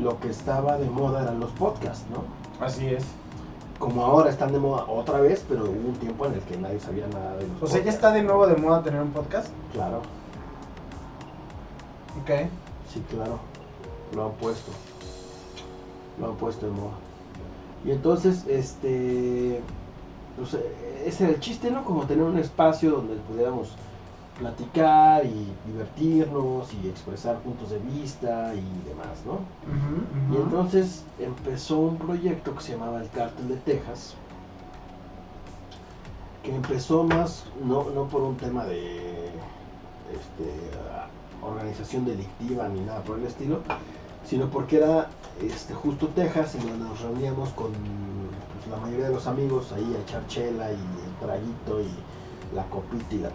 Lo que estaba de moda eran los podcasts, ¿no? Así es. Como ahora están de moda otra vez, pero hubo un tiempo en el que nadie sabía nada de los O sea, ya está de nuevo de moda tener un podcast. Claro, Ok. Sí, claro. Lo han puesto. Lo han puesto de moda. Y entonces, este. Pues, eh, ese era el chiste, ¿no? Como tener un espacio donde pudiéramos platicar y divertirnos y expresar puntos de vista y demás, ¿no? Y entonces empezó un proyecto que se llamaba el Cártel de Texas, que empezó más, no, no por un tema de, este, organización delictiva ni nada por el estilo, sino porque era este, justo Texas en donde nos reuníamos con pues, la mayoría de los amigos ahí a echar chela y el traguito y la copita y la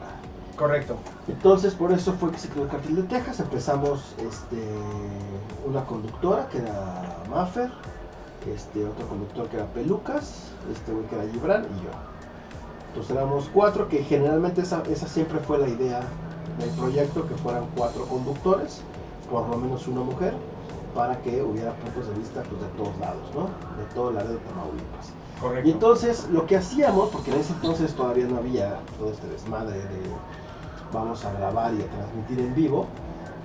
Correcto. entonces por eso fue que se creó el cartel de Texas. Empezamos este, una conductora que era Maffer, este, otro conductor que era Pelucas, este güey que era Gibran y yo. Entonces éramos cuatro, que generalmente esa, esa siempre fue la idea del proyecto, que fueran cuatro conductores, por lo menos una mujer, para que hubiera puntos de vista pues, de todos lados, ¿no? De todo el área de Tamaulipas. Correcto. Y entonces lo que hacíamos, porque en ese entonces todavía no había todo este desmadre de vamos a grabar y a transmitir en vivo,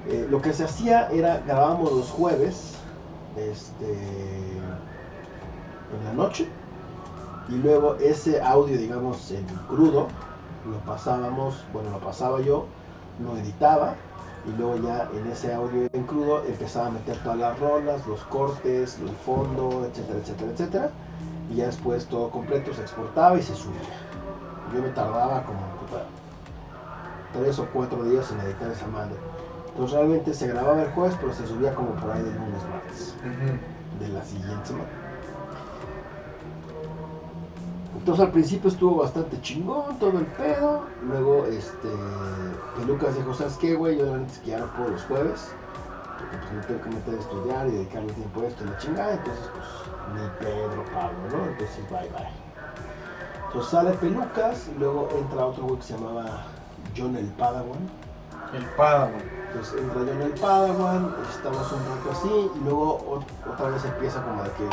eh, lo que se hacía era grabábamos los jueves este, en la noche y luego ese audio, digamos, en crudo, lo pasábamos, bueno, lo pasaba yo, lo editaba y luego ya en ese audio en crudo empezaba a meter todas las rolas, los cortes, el fondo, etcétera, etcétera, etcétera y ya después todo completo se exportaba y se subía. Yo me tardaba como tres o cuatro días en editar esa madre. Entonces realmente se grababa el jueves, pero se subía como por ahí del lunes martes de la siguiente semana. Entonces al principio estuvo bastante chingón todo el pedo. Luego este Pelucas dijo, ¿sabes qué, güey? Yo la neta es que ya no puedo los jueves. Porque pues me tengo que meter a estudiar y dedicarle tiempo a esto y la chingada. Entonces pues ni Pedro, Pablo, ¿no? Entonces bye bye. Entonces sale Pelucas y luego entra otro güey que se llamaba John el Padawan. El Padawan. Entonces entra John el Padawan, estamos un rato así y luego ot- otra vez empieza como de que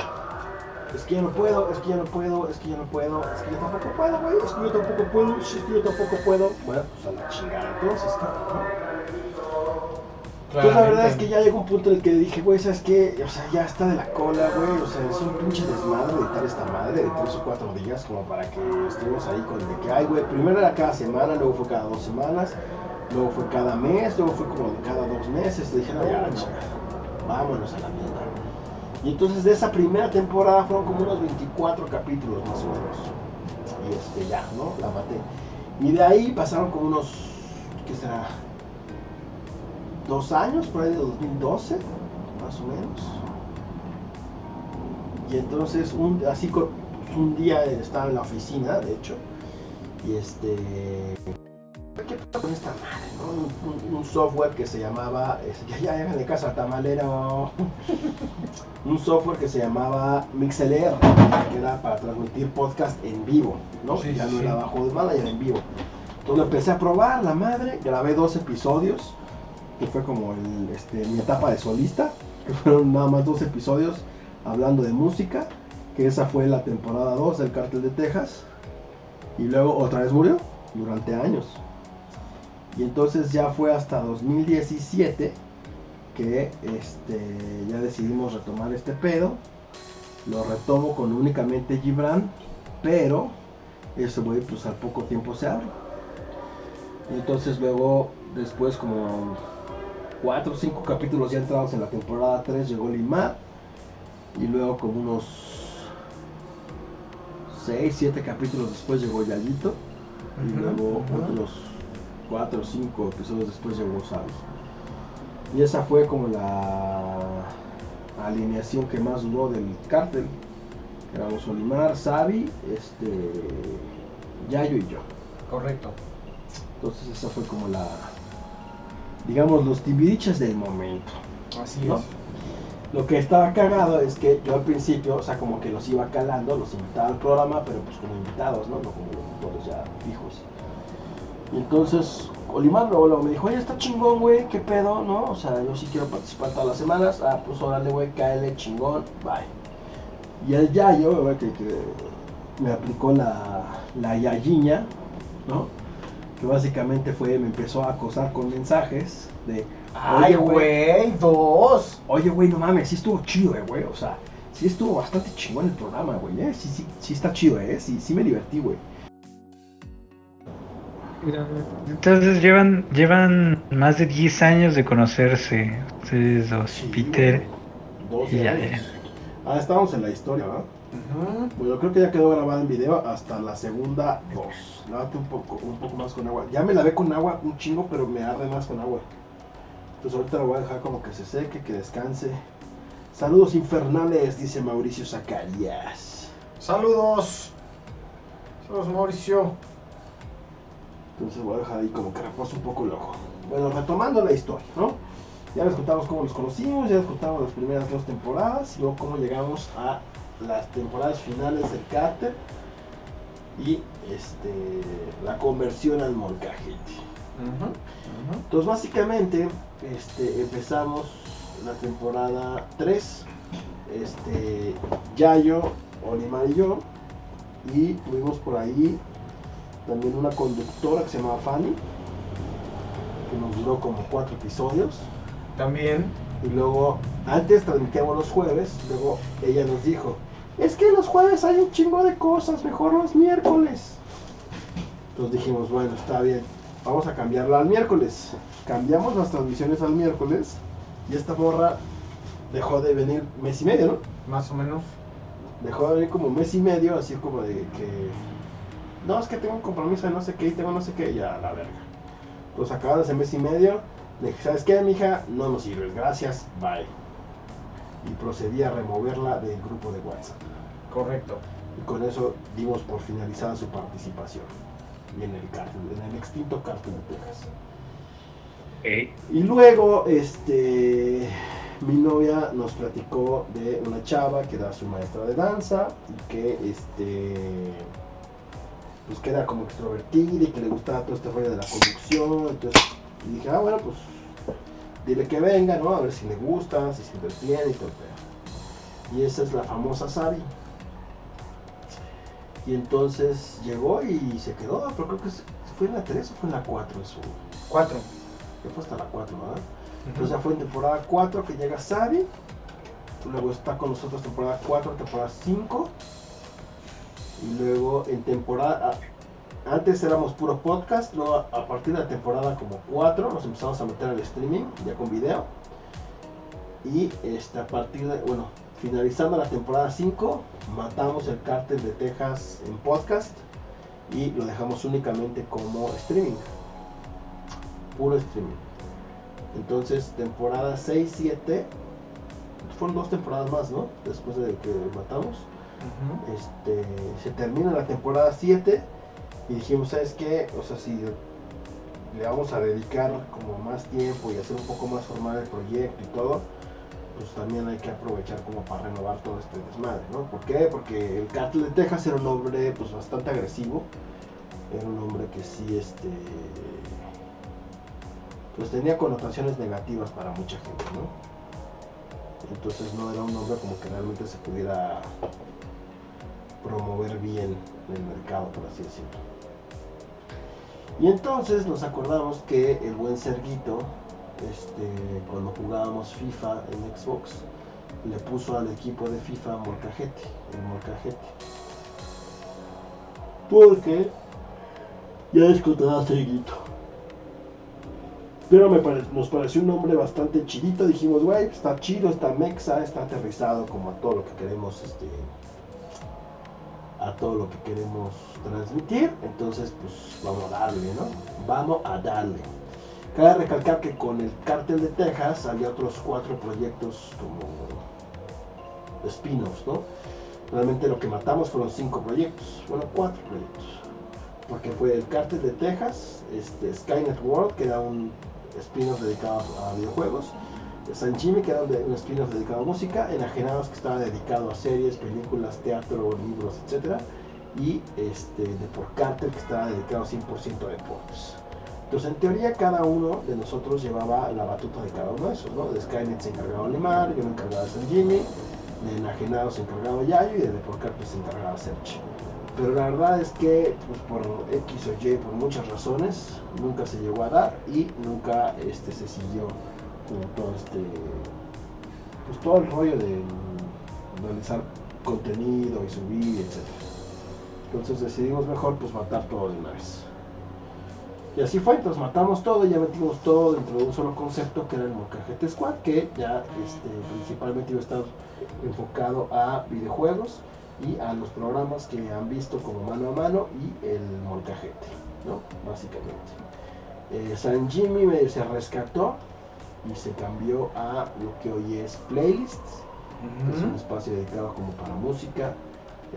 es que ya no puedo, es que ya no puedo, es que ya no puedo, es que yo tampoco puedo, güey, es que yo tampoco puedo, es que yo tampoco puedo. Bueno, pues a la chingada entonces. ¿no? Entonces la verdad es que ya llegó un punto en el que dije, güey, ¿sabes qué? O sea, ya está de la cola, güey. O sea, es un pinche desmadre editar esta madre de tres o cuatro días como para que estemos ahí con de que, ay, güey, primero era cada semana, luego fue cada dos semanas, luego fue cada mes, luego fue como de cada dos meses. Y dije, no, ya, chinga, vámonos a la mierda. Y entonces de esa primera temporada fueron como unos 24 capítulos más o menos. Y este, ya, ¿no? La maté. Y de ahí pasaron como unos, ¿qué será? dos años, por ahí de 2012, más o menos. Y entonces, un, así pues, un día estaba en la oficina, de hecho, y este. ¿Qué pasó con esta madre? no? Un, un- un software que se llamaba. Ya, ya, háganle caso al tamalero. <laughs> un software que se llamaba MixLR, que era para transmitir podcast en vivo, ¿no? Sí, ya no sí. era bajo demanda, ya era en vivo. Entonces lo empecé a probar, la madre, grabé dos episodios que fue como el, este, mi etapa de solista, que fueron nada más dos episodios hablando de música, que esa fue la temporada 2 del Cártel de Texas, y luego otra vez murió durante años. Y entonces ya fue hasta 2017 que este, ya decidimos retomar este pedo. Lo retomo con únicamente Gibran, pero ese güey pues al poco tiempo se abre. Y entonces luego, después como cuatro o cinco capítulos ya entrados en la temporada 3 llegó Limar. Y luego como unos 6, 7 capítulos después llegó Yayito. Y luego ujú. otros 4 o 5 episodios después llegó Sabi. Y esa fue como la alineación que más duró del cártel. Éramos Olimar, Sabi, este, Yayo y yo. Correcto. Entonces esa fue como la, digamos, los timbiriches del momento. Así ¿No? es. Lo que estaba cagado es que yo al principio, o sea, como que los iba calando, los invitaba al programa, pero pues como invitados, ¿no? No como locutores ya fijos. Y entonces, Olimar luego, luego me dijo, oye, está chingón, güey, ¿qué pedo, no? O sea, yo sí quiero participar todas las semanas. Ah, pues órale, güey, cáele, chingón, bye. Y el Yayo, güey, que, que me aplicó la, la yayiña, ¿no? Que básicamente fue, me empezó a acosar con mensajes de, Ay, güey, dos. Oye, güey, no mames, sí estuvo chido, eh, güey. O sea, sí estuvo bastante chingón el programa, güey. ¿eh? Sí, sí, sí está chido, eh. Sí, sí me divertí, güey. Entonces llevan llevan más de 10 años de conocerse ustedes dos, Sí, Peter. güey. 12 y ya, años. Ah, estábamos en la historia, ¿verdad? Ujú. Bueno, creo que ya quedó grabada en video hasta la segunda voz. Lávate un poco, un poco más con agua. Ya me lavé con agua un chingo, pero me arde más con agua. Entonces ahorita lo voy a dejar como que se seque, que descanse. Saludos infernales, dice Mauricio Zacarias. Saludos. Saludos, Mauricio. Entonces voy a dejar ahí como que repose un poco el ojo. Bueno, retomando la historia, ¿no? Ya les contamos cómo los conocimos, ya les contamos las primeras dos temporadas, y luego cómo llegamos a las temporadas finales del Carter y este, la conversión al molcajete. Entonces básicamente este, empezamos la temporada 3, este, Yayo, Olimar y yo, y tuvimos por ahí también una conductora que se llamaba Fanny, que nos duró como cuatro episodios, También. y luego antes transmitíamos los jueves, luego ella nos dijo, es que los jueves hay un chingo de cosas, mejor los miércoles. Entonces dijimos, bueno, está bien, vamos a cambiarla al miércoles. Cambiamos las transmisiones al miércoles y esta morra dejó de venir mes y medio, ¿no? Más o menos. Dejó de venir como mes y medio, así como de que... No, es que tengo un compromiso de no sé qué y tengo no sé qué, ya la verga. Entonces acabado ese mes y medio, le dije, ¿sabes qué, mija? No nos sirves, gracias, bye. Y procedí a removerla del grupo de WhatsApp. Correcto. Y con eso dimos por finalizada su participación. Y en el cártel, en el extinto cártel de Texas. Y luego, este, mi novia nos platicó de una chava que era su maestra de danza y que, este, pues que era como extrovertida y que le gustaba todo este rollo de la conducción. Entonces, y dije, ah, bueno, pues dile que venga, ¿no? A ver si le gusta, si se entretiene y todo. Y esa es la famosa Sari. Y entonces llegó y se quedó, pero creo que fue en la 3 o fue en la 4 eso. Cuatro. Ya fue hasta la 4, ¿verdad? Entonces ya fue en temporada 4 que llega Sari. Luego está con nosotros temporada 4, temporada 5. Y luego en temporada... Antes éramos puro podcast, luego a partir de la temporada como 4 nos empezamos a meter al streaming, ya con video. Y este, a partir de, bueno, finalizando la temporada 5, matamos el cártel de Texas en podcast y lo dejamos únicamente como streaming. Puro streaming. Entonces, temporada 6, 7, fueron dos temporadas más, ¿no? Después de que matamos. Este, se termina la temporada 7 y dijimos, ¿sabes qué? O sea, si le vamos a dedicar como más tiempo y hacer un poco más formal el proyecto y todo, pues también hay que aprovechar como para renovar todo este desmadre, ¿no? ¿Por qué? Porque el cártel de Texas era un hombre pues bastante agresivo, era un hombre que sí, este, pues tenía connotaciones negativas para mucha gente, ¿no? Entonces no era un hombre como que realmente se pudiera promover bien en el mercado, por así decirlo. Y entonces nos acordamos que el buen Serguito, este, cuando jugábamos FIFA en Xbox, le puso al equipo de FIFA Molcajete, el. Porque ya a Serguito. Pero me pare- nos pareció un nombre bastante chidito. Dijimos, güey, está chido, está mexa, está aterrizado como a todo lo que queremos, este, a todo lo que queremos transmitir. Entonces, pues vamos a darle, ¿no? Vamos a darle. Cabe recalcar que con el cártel de Texas había otros cuatro proyectos como spin-offs, ¿no? Realmente lo que matamos fueron cinco proyectos, bueno, cuatro proyectos. Porque fue el cártel de Texas, este, Skynet World, que era un spin-off dedicado a videojuegos, San Jimmy, que era un, spin-off dedicado a música, Enajenados, que estaba dedicado a series, películas, teatro, libros, etc. Y este, de por Carter, que estaba dedicado 100% a deportes. Entonces, en teoría, cada uno de nosotros llevaba la batuta de cada uno de esos, ¿no? De Skynet se encargaba Limar, yo me encargaba de San Jimmy, de Enajenados se encargaba Yayo y de Deport Carter se encargaba Serge. Pero la verdad es que pues, por X o Y, por muchas razones, nunca se llegó a dar y nunca este, se siguió con todo este, pues todo el rollo de realizar contenido y subir, etc. Entonces decidimos mejor pues matar todo de una vez. Y así fue, entonces matamos todo y ya metimos todo dentro de un solo concepto que era el Molcajete Squad, que ya este, principalmente iba a estar enfocado a videojuegos y a los programas que han visto como mano a mano y el molcajete, ¿no? Básicamente. Eh, San Jimmy medio se rescató y se cambió a lo que hoy es playlists, que es un espacio dedicado como para música,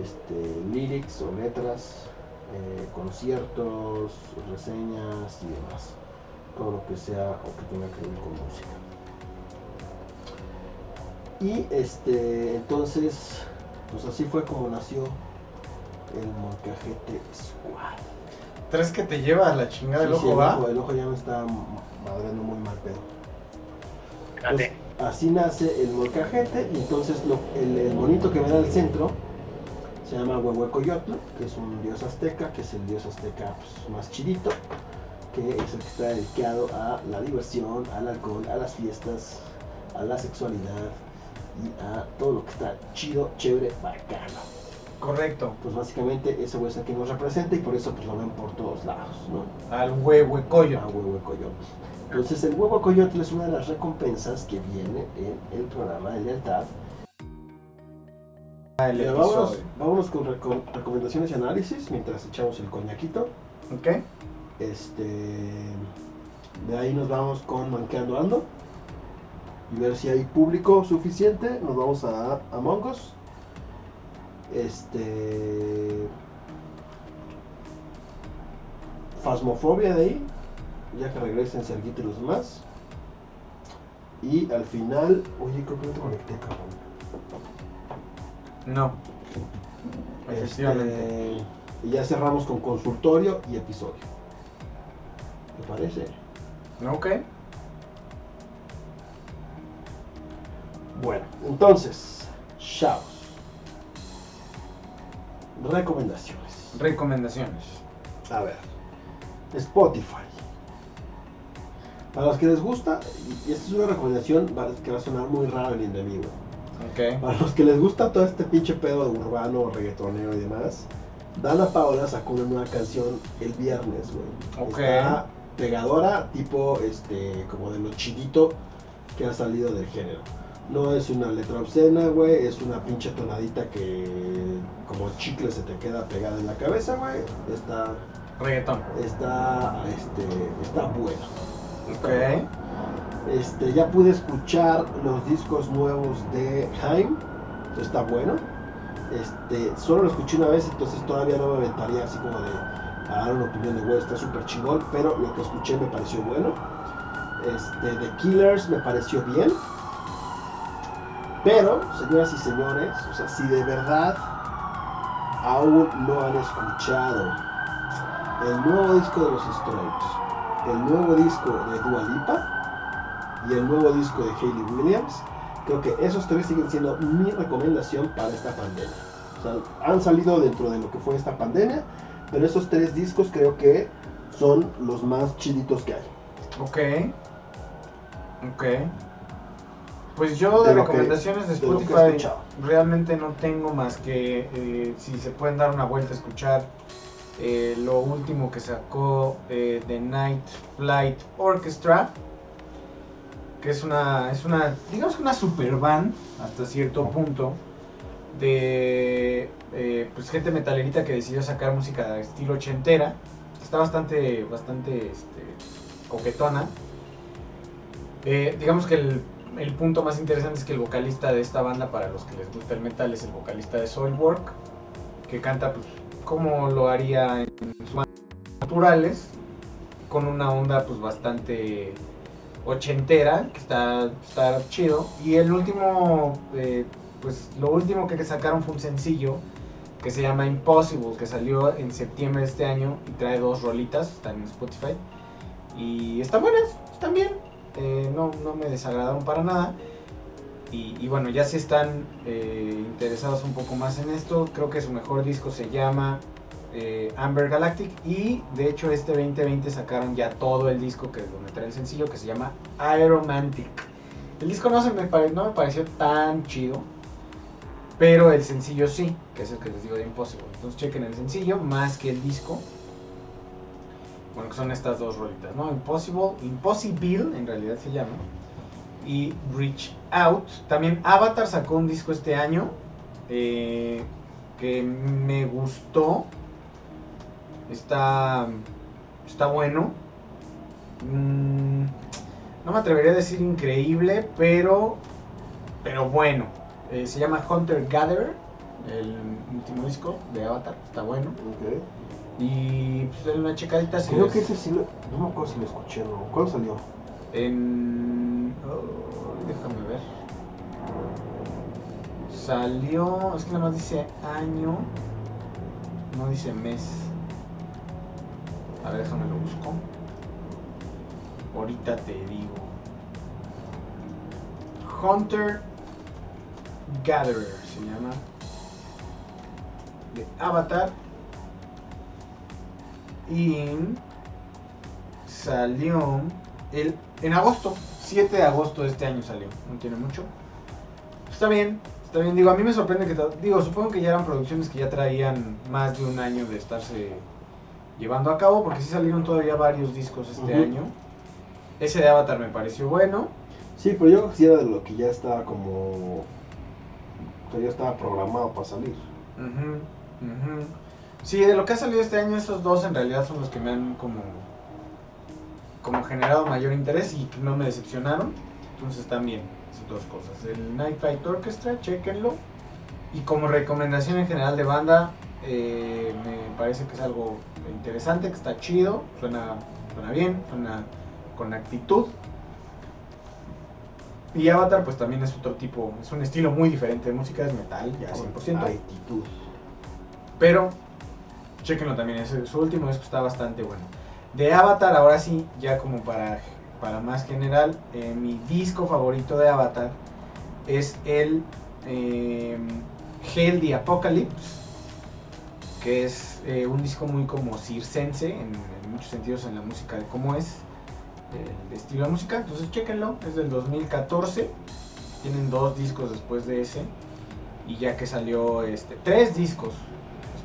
este, lyrics o letras, eh, conciertos, reseñas y demás. Todo lo que sea o que tenga que ver con música. Y este, entonces, pues así fue como nació el Molcajete Squad. ¿Tres que te lleva a la chingada del sí, ojo, va? el, ojo, el ojo ya me está madreando muy mal pedo. Pues, así nace el molcajete y entonces lo- el, el monito que ven al centro se llama Huehuecoyotl, que es un dios azteca, que es el dios azteca pues, más chidito, que es el que está dedicado a la diversión, al alcohol, a las fiestas, a la sexualidad y a todo lo que está chido, chévere, bacano. Correcto. Pues básicamente ese güey es el que nos representa y por eso pues lo ven por todos lados, ¿no? Al huehuecoyo. a huevo coyote. Entonces el huevo coyote es una de las recompensas que viene en el programa de lealtad. El Pero vámonos, vámonos con reco- recomendaciones y análisis mientras echamos el coñaquito. ¿Ok? Este, de ahí nos vamos con Manqueando Ando y ver si hay público suficiente. Nos vamos a Among Us. Este. Fasmofobia de ahí, ya que regresen los demás. Y al final, oye, creo que no te conecté, cabrón. No. Efectivamente. Este, y ya cerramos con consultorio y episodio. ¿Te parece? Ok. Bueno, entonces, chavos. Recomendaciones. Recomendaciones. A ver, Spotify. Para los que les gusta, y esta es una recomendación que va a sonar muy raro en de mí, güey. Ok. Para los que les gusta todo este pinche pedo urbano, reggaetonero y demás, Dana Paola sacó una nueva canción el viernes, güey. Ok. Está pegadora, tipo, este, como de lo chidito que ha salido del género. No es una letra obscena, güey, es una pinche tonadita que como chicle se te queda pegada en la cabeza, güey. Está, Reggaetón. está, este, está bueno. Ok. Este, ya pude escuchar los discos nuevos de Haim, está bueno. Este, solo lo escuché una vez, entonces todavía no me aventaría así como de dar una opinión de güey, está súper chingón, pero lo que escuché me pareció bueno. Este, The Killers me pareció bien. Pero, señoras y señores, o sea, si de verdad aún no han escuchado el nuevo disco de los Strokes, el nuevo disco de Dua Lipa y el nuevo disco de Hayley Williams, creo que esos tres siguen siendo mi recomendación para esta pandemia. O sea, han salido dentro de lo que fue esta pandemia, pero esos tres discos creo que son los más chiditos que hay. Ok. Ok. Pues yo de, De lo que- recomendaciones de Spotify realmente no tengo más que eh, si se pueden dar una vuelta a escuchar eh, lo último que sacó eh, The Night Flight Orchestra que es una es una digamos una super band hasta cierto punto de eh, pues gente metalerita que decidió sacar música de estilo ochentera. Está bastante bastante este, coquetona. Digamos que el, el punto más interesante es que el vocalista de esta banda, para los que les gusta el metal, es el vocalista de Soilwork, que canta pues como lo haría en sus naturales, con una onda pues bastante ochentera, que está, está chido. Y el último, eh, pues lo último que sacaron fue un sencillo que se llama Impossible, que salió en septiembre de este año y trae dos rolitas, están en Spotify. Y están buenas, están bien, eh, no, no me desagradaron para nada. Y, bueno, ya si están eh, interesados un poco más en esto, creo que su mejor disco se llama eh, Amber Galactic. Y de hecho, este 2020 sacaron ya todo el disco que donde trae el sencillo que se llama Aeromantic. El disco no, se me, pare- no me pareció tan chido, pero el sencillo sí, que es el que les digo de Impossible. Entonces, chequen el sencillo más que el disco. Bueno, que son estas dos rolitas, ¿no? Impossible, Impossible en realidad se llama. Y Reach Out. También Avatar sacó un disco este año. eh, que me gustó. Está, está bueno. Mm, no me atrevería a decir increíble, pero, pero bueno. Eh, se llama Hunter Gatherer, el último disco de Avatar. Está bueno. Y pues una checadita Creo que ese sí lo. No me acuerdo si lo escuché no. ¿Cuándo salió? En. oh, déjame ver. Salió. Es que nada más dice año. No dice mes. A ver, déjame lo busco. Ahorita te digo. Hunter Gatherer se llama. De Avatar. Y salió el, en agosto, 7 de agosto de este año salió, no tiene mucho. Está bien, está bien, digo, a mí me sorprende que, digo, supongo que ya eran producciones que ya traían más de un año de estarse llevando a cabo, porque sí salieron todavía varios discos este año. Ese de Avatar me pareció bueno. Sí, pero yo que era de lo que ya estaba como. Sea, ya estaba programado para salir. Sí, de lo que ha salido este año, esos dos en realidad son los que me han como, como generado mayor interés y no me decepcionaron. Entonces también, esas dos cosas. El Night Flight Orchestra, chequenlo. Y como recomendación en general de banda, eh, me parece que es algo interesante, que está chido, suena, suena bien, suena con actitud. Y Avatar pues también es otro tipo, es un estilo muy diferente de música, es metal, ya 100%. Actitud. Pero, chequenlo también, ese- su último disco está bastante bueno. De Avatar, ahora sí, ya como para, para más general, eh, mi disco favorito de Avatar es el eh, the Apocalypse, que es eh, un disco muy como circense, en, en muchos sentidos en la música de cómo es el estilo de música. Entonces, chequenlo, es del 2014, tienen dos discos después de ese, y ya que salió este, tres discos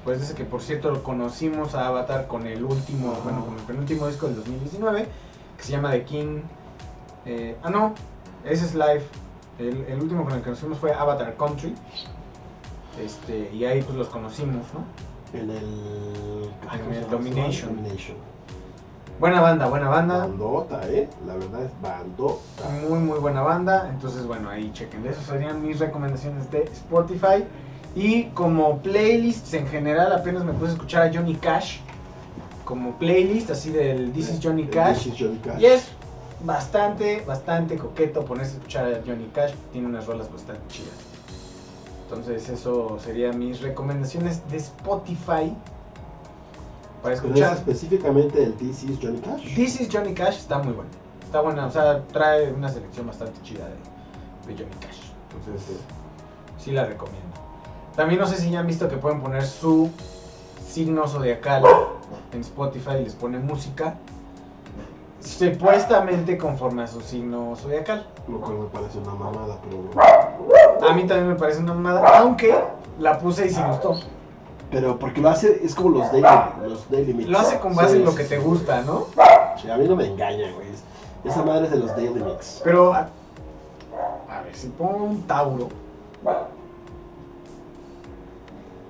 después de ese que por cierto conocimos a Avatar con el último, bueno, con el penúltimo disco del 2019, que se llama The King. eh, ah, no, ese es Live. El, el último con el que conocimos fue Avatar Country. Este, y ahí pues los conocimos, ¿no? En el. En el Domination. Domination. Buena banda, buena banda. Bandota, ¿eh? La verdad es bandota. Muy, muy buena banda. Entonces, bueno, ahí chequen. Esas serían mis recomendaciones de Spotify. Y como playlists en general, apenas me puse a escuchar a Johnny Cash. Como playlist, así del This is Johnny Cash. This is Johnny Cash. Y es bastante, bastante coqueto ponerse a escuchar a Johnny Cash. Tiene unas rolas bastante chidas. Entonces, eso serían mis recomendaciones de Spotify. Para es escuchar. específicamente el This is Johnny Cash. This is Johnny Cash está muy bueno. Está buena, o sea, trae una selección bastante chida de, de Johnny Cash. Entonces, sí la recomiendo. También no sé si ya han visto que pueden poner su signo zodiacal en Spotify y les pone música. Supuestamente conforme a su signo zodiacal. Lo cual me parece una mamada, pero. A mí también me parece una mamada, aunque la puse y sí me gustó. Pero porque lo hace, es como los daily, los daily mix. Lo hace con base Sí, en lo que te gusta, ¿no? Sí, a mí no me engaña, güey. Es- Esa madre es de los daily mix. Pero, a, a ver, si pongo un Tauro.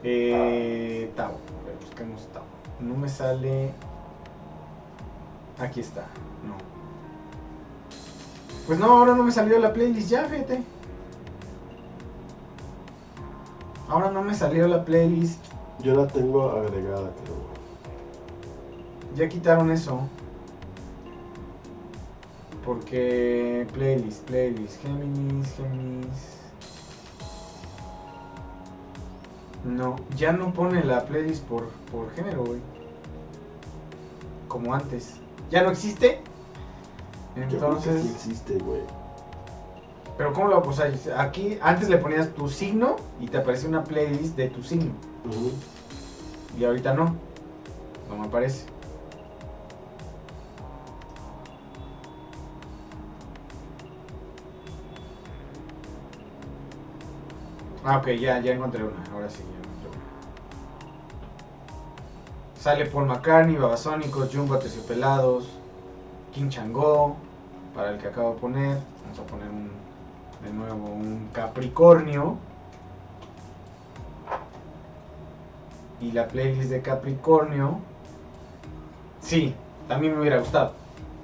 Eh, ver, busquemos Tauro. No me sale. Aquí está. No. Pues no, ahora no me salió la playlist ya, fíjate. Ahora no me salió la playlist. Yo la tengo agregada, creo. Ya quitaron eso. Porque playlist, playlist, Géminis, Géminis. No, ya no pone la playlist por, por género, güey. Como antes. ¿Ya no existe? Yo creo que Entonces, sí existe, güey. pero ¿cómo lo o sea, Aquí antes le ponías tu signo y te aparecía una playlist de tu signo. Y ahorita no. No me aparece. Ah, ok, ya, ya encontré una. Ahora sí, ya encontré una. Sale Paul McCartney, Babasónicos, Jumbo Terciopelados, King Changó, para el que acabo de poner. Vamos a poner un, de nuevo un Capricornio. y la playlist de Capricornio, sí, también me hubiera gustado.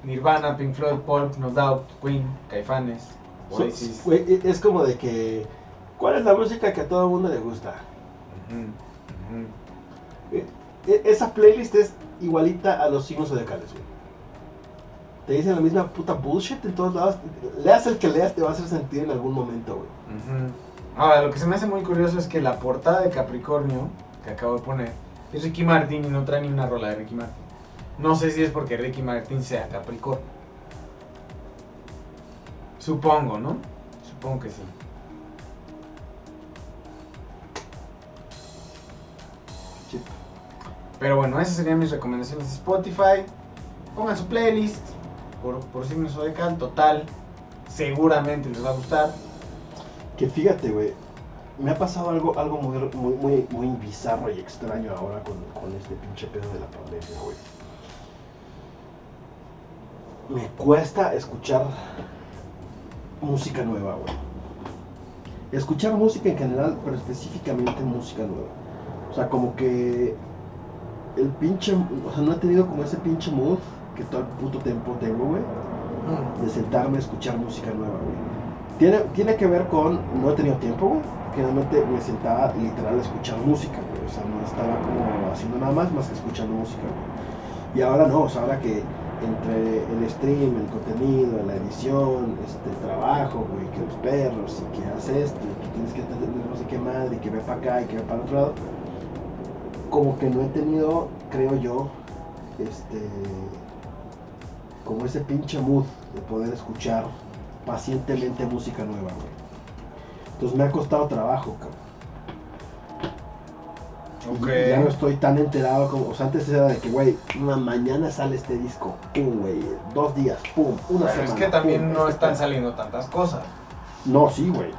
Nirvana, Pink Floyd, Pulp, No Doubt, Queen, Caifanes, Oasis. e- es como de que. ¿Cuál es la música que a todo el mundo le gusta? Ujú, ujú. E- Esa playlist es igualita a los signos zodiacales, güey. Te dicen la misma puta bullshit en todos lados. Leas el que leas, te va a hacer sentir en algún momento, güey. Ahora, lo que se me hace muy curioso es que la portada de Capricornio, que acabo de poner, es Ricky Martin y no trae ni una rola de Ricky Martin. No sé si es porque Ricky Martin sea Capricornio. Supongo, ¿no? Supongo que. Sí. Pero bueno, esas serían mis recomendaciones de Spotify. Pongan su playlist por, por signo zodiacal, total. Seguramente les va a gustar. Que fíjate, güey. Me ha pasado algo, algo muy, muy, muy, muy bizarro y extraño ahora con, con este pinche pedo de la pandemia, güey. Me cuesta escuchar música nueva, güey. Escuchar música en general, pero específicamente música nueva. O sea, como que el pinche, o sea, no he tenido como ese pinche mood que todo el puto tiempo tengo, güey de sentarme a escuchar música nueva, güey. Tiene, tiene que ver con, no he tenido tiempo, güey. Generalmente me sentaba literal a escuchar música, güey. O sea, no estaba como haciendo nada más más que escuchando música, güey. Y ahora no, o sea, ahora que entre el stream, el contenido, la edición, este el trabajo, güey, que los perros, y que haces esto, y que tienes que atender no sé qué madre, y que ve para acá y que ve para el otro lado, como que no he tenido, creo yo, este como ese pinche mood de poder escuchar pacientemente música nueva, güey. Entonces me ha costado trabajo, cabrón. Ok. Y Ya no estoy tan enterado como, o sea, antes era de que, güey, una mañana sale este disco, pum, güey, dos días, pum, una Pero semana. es que también pum, no están saliendo tantas cosas. No, sí, güey.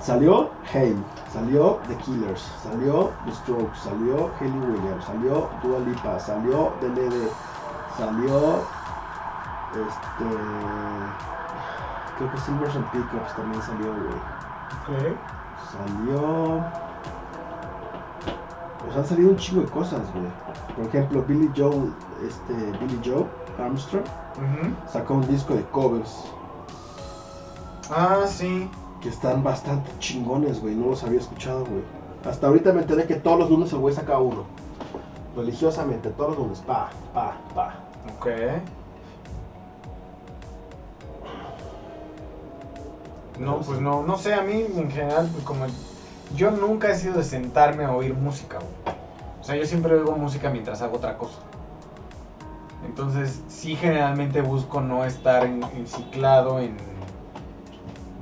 Salió Hail, salió The Killers, salió The Strokes, salió Hayley Williams, salió Dua Lipa, salió DLD, salió este creo que Silvers and Pickups también salió, güey. Salió pues han salido un chingo de cosas, güey. Por ejemplo, Billy Joe, este Billy Joe Armstrong sacó un disco de covers Ah, sí. Que están bastante chingones, güey. No los había escuchado, güey. Hasta ahorita me enteré que todos los lunes el güey saca uno. Religiosamente, todos los lunes. Pa, pa, pa. Ok. No, pues no, no sé, a mí en general, pues como yo nunca he sido de sentarme a oír música, güey. O sea, yo siempre oigo música mientras hago otra cosa. Entonces, sí generalmente busco no estar en- enciclado en,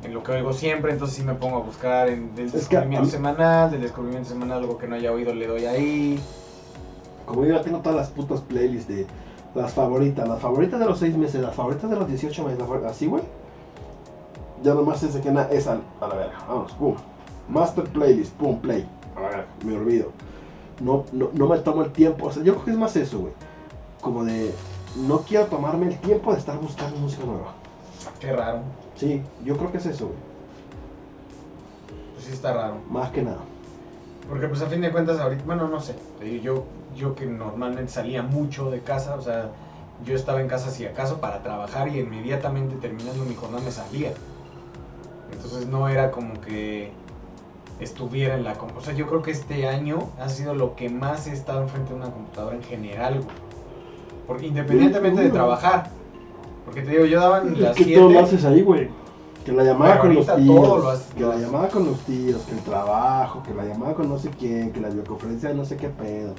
en lo que oigo siempre, entonces sí me pongo a buscar en, del Es que a descubrimiento semanal, del descubrimiento semanal, algo que no haya oído le doy ahí. Como yo ya tengo todas las putas playlists de las favoritas, las favoritas de los 6 meses, las favoritas de los 18 meses, así, güey. Ya nomás es de que na- es al- a la verga. Vamos, pum. Master playlist, pum, play. A la verga, me olvido. No, no, no me tomo el tiempo. O sea, yo creo que es más eso, güey. Como de. No quiero tomarme el tiempo de estar buscando música nueva. Qué raro. Sí, yo creo que es eso, güey. Pues sí está raro. Más que nada. Porque pues a fin de cuentas ahorita, bueno, no sé, yo, yo que normalmente salía mucho de casa, o sea, yo estaba en casa si acaso para trabajar y inmediatamente terminando mi jornada me salía. Entonces no era como que estuviera en la computadora. O sea, yo creo que este año ha sido lo que más he estado enfrente de una computadora en general, güey. Porque independientemente de trabajar. Porque te digo, yo daban las que todo lo 7. haces ahí, güey. Que la llamada con los tíos, que la llamada con los tíos, que el trabajo, que la llamada con no sé quién, que la videoconferencia de no sé qué pedo,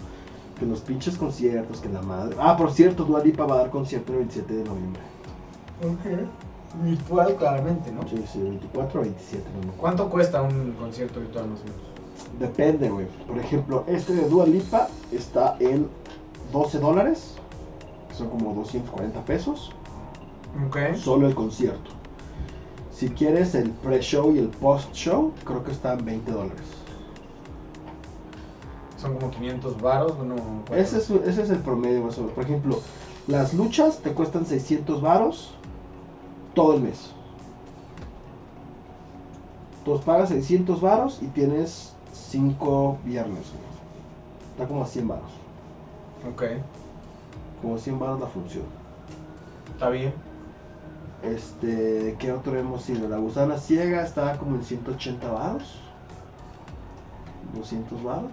que los pinches conciertos, que la madre. Ah, por cierto, Dua Lipa va a dar concierto el 27 de noviembre. Virtual, claramente, ¿no? Sí, sí, 24 o 27, no. ¿Cuánto cuesta un concierto virtual más o menos? Depende, güey. Por ejemplo, este de Dua Lipa está en 12 dólares, que son como 240 pesos. Ok. solo el concierto. Si quieres el pre-show y el post-show, creo que están 20 dólares. Son como 500 varos, ¿cuánto? Ese es, ese es el promedio más o menos. Por ejemplo, las luchas te cuestan 600 varos todo el mes. Entonces pagas 600 varos y tienes 5 viernes. Está como a 100 baros. Ok, Como 100 baros la función. está bien. Este, ¿qué otro hemos ido? La gusana ciega estaba como en 180 varos. 200 varos.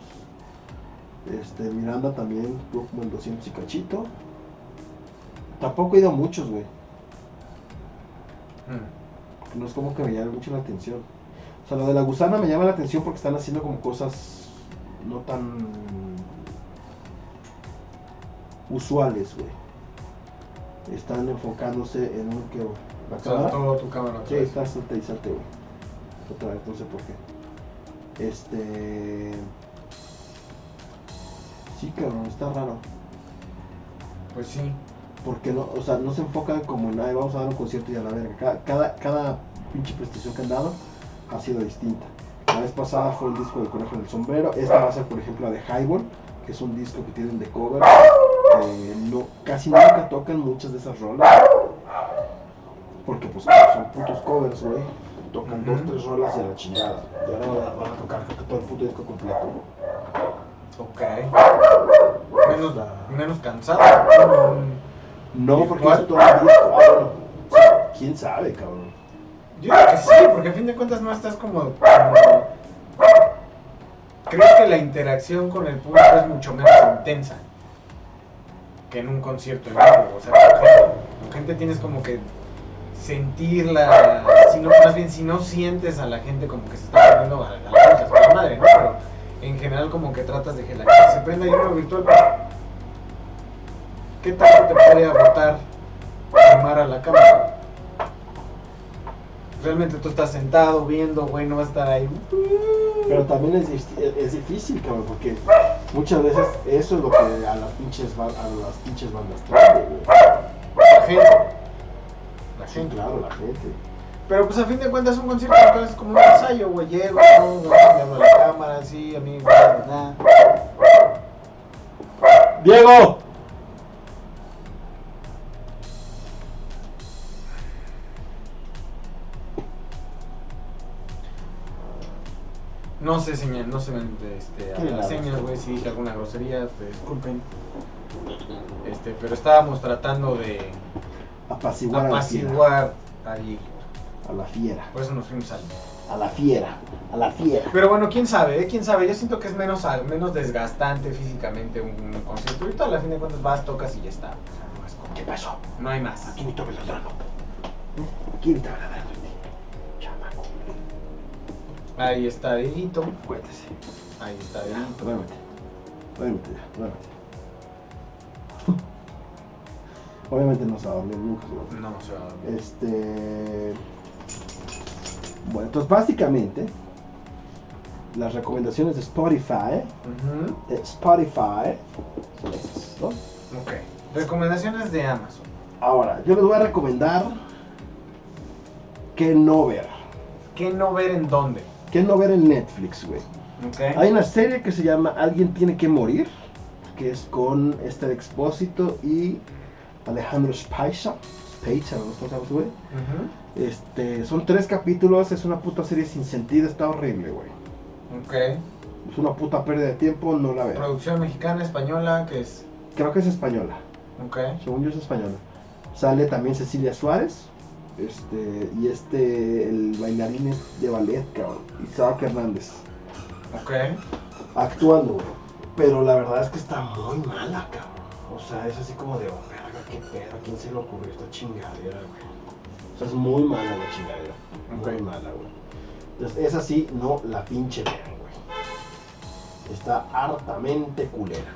Este, Miranda también estuvo como en 200 y cachito. Tampoco he ido a muchos, güey. Mm. No es como que me llame mucho la atención. O sea, lo de la gusana me llama la atención porque están haciendo como cosas no tan usuales, güey. Están enfocándose en un que la cámara. Saltó tu cámara Sí, vez. está salte y salte, güey. Otra vez, no sé por qué. Este. Sí, cabrón, está raro. Pues sí. Porque no, o sea, no se enfocan como en, "Ay, vamos a dar un concierto y a la verga. Cada, cada, cada pinche prestación que han dado ha sido distinta. La vez pasada fue el disco del Conejo del Sombrero. Esta va a ser, por ejemplo, la de Highball, que es un disco que tienen de cover. Eh, no, casi nunca tocan muchas de esas rolas. Porque, pues, son putos covers, güey. Tocan dos, tres rolas y a la chingada. Y ahora van a- van a tocar creo que todo el puto disco completo. Ok. Menos, menos cansado. Mm, No, porque es todo el disco. ¿Quién sabe, cabrón? Yo creo que sí, porque a fin de cuentas no estás como, como- Creo que la interacción con el público es mucho menos intensa que en un concierto en vivo. O sea, con gente, tienes como que sentirla. Si no, más bien, si no sientes a la gente como que se está poniendo a, a la madre, ¿no? Pero en general, como que tratas de que la gente se prenda y uno virtual. ¿Qué tanto te puede agotar llamar a la cámara? Realmente tú estás sentado viendo, güey, no vas a estar ahí. Pero también es, es difícil, cabrón, porque muchas veces eso es lo que a las pinches, a las pinches bandas trae, güey. La gente. La Sí, gente. claro, la gente. Pero pues a fin de cuentas un concierto entonces es como un ensayo, güey. Llego, ¿no? la cámara, así, amigo, nada. ¡Diego! No sé señal, no se ven este, a ¿Qué le las señas, güey, si dije alguna grosería, pues, disculpen. Este, pero estábamos tratando de Apaciguar a la apaciguar. A la fiera. Por eso nos fuimos al. A la fiera. A la fiera. Pero bueno, quién sabe, ¿eh? quién sabe. Yo siento que es menos, menos desgastante físicamente un, un concierto. Ahorita a la fin de cuentas vas, tocas y ya está. O sea, no, es como- ¿Qué pasó? no hay más. Aquí ni tomes ladrando. Aquí ni te ladrando. Chamaco. Ahí está Dieguito. Cuéntese. Ahí está duérmete. Duérmete ya, duérmete. <laughs> Obviamente no se va a dormir nunca, güey. No, o sea. Este. Bueno, entonces básicamente las recomendaciones de Spotify, ujú, de Spotify, son esas, ¿no? Ok. Recomendaciones de Amazon. Ahora, yo les voy a recomendar que no ver. ¿Qué no ver en dónde? Que no ver en Netflix, güey. Ok. Hay una serie que se llama Alguien tiene que morir, que es con Esther Expósito y Alejandro Spaiza. Spaiza, no sé ese güey. Este, son tres capítulos, es una puta serie sin sentido, está horrible, güey. Ok. Es una puta pérdida de tiempo, no la veo. Producción mexicana, española, que es. Creo que es española, Ok. según yo es española. Sale también Cecilia Suárez, este, y este, el bailarín es de ballet, cabrón, Isaac Hernández, Ok. actuando, güey. Pero la verdad es que está muy mala, cabrón. O sea, es así como de, oh, verga, qué pedo, ¿a quién se le ocurrió esta chingadera, güey? O sea, es muy mala la chingadera, muy mala, güey. Entonces, esa sí, no la pinche vean, güey. Está hartamente culera.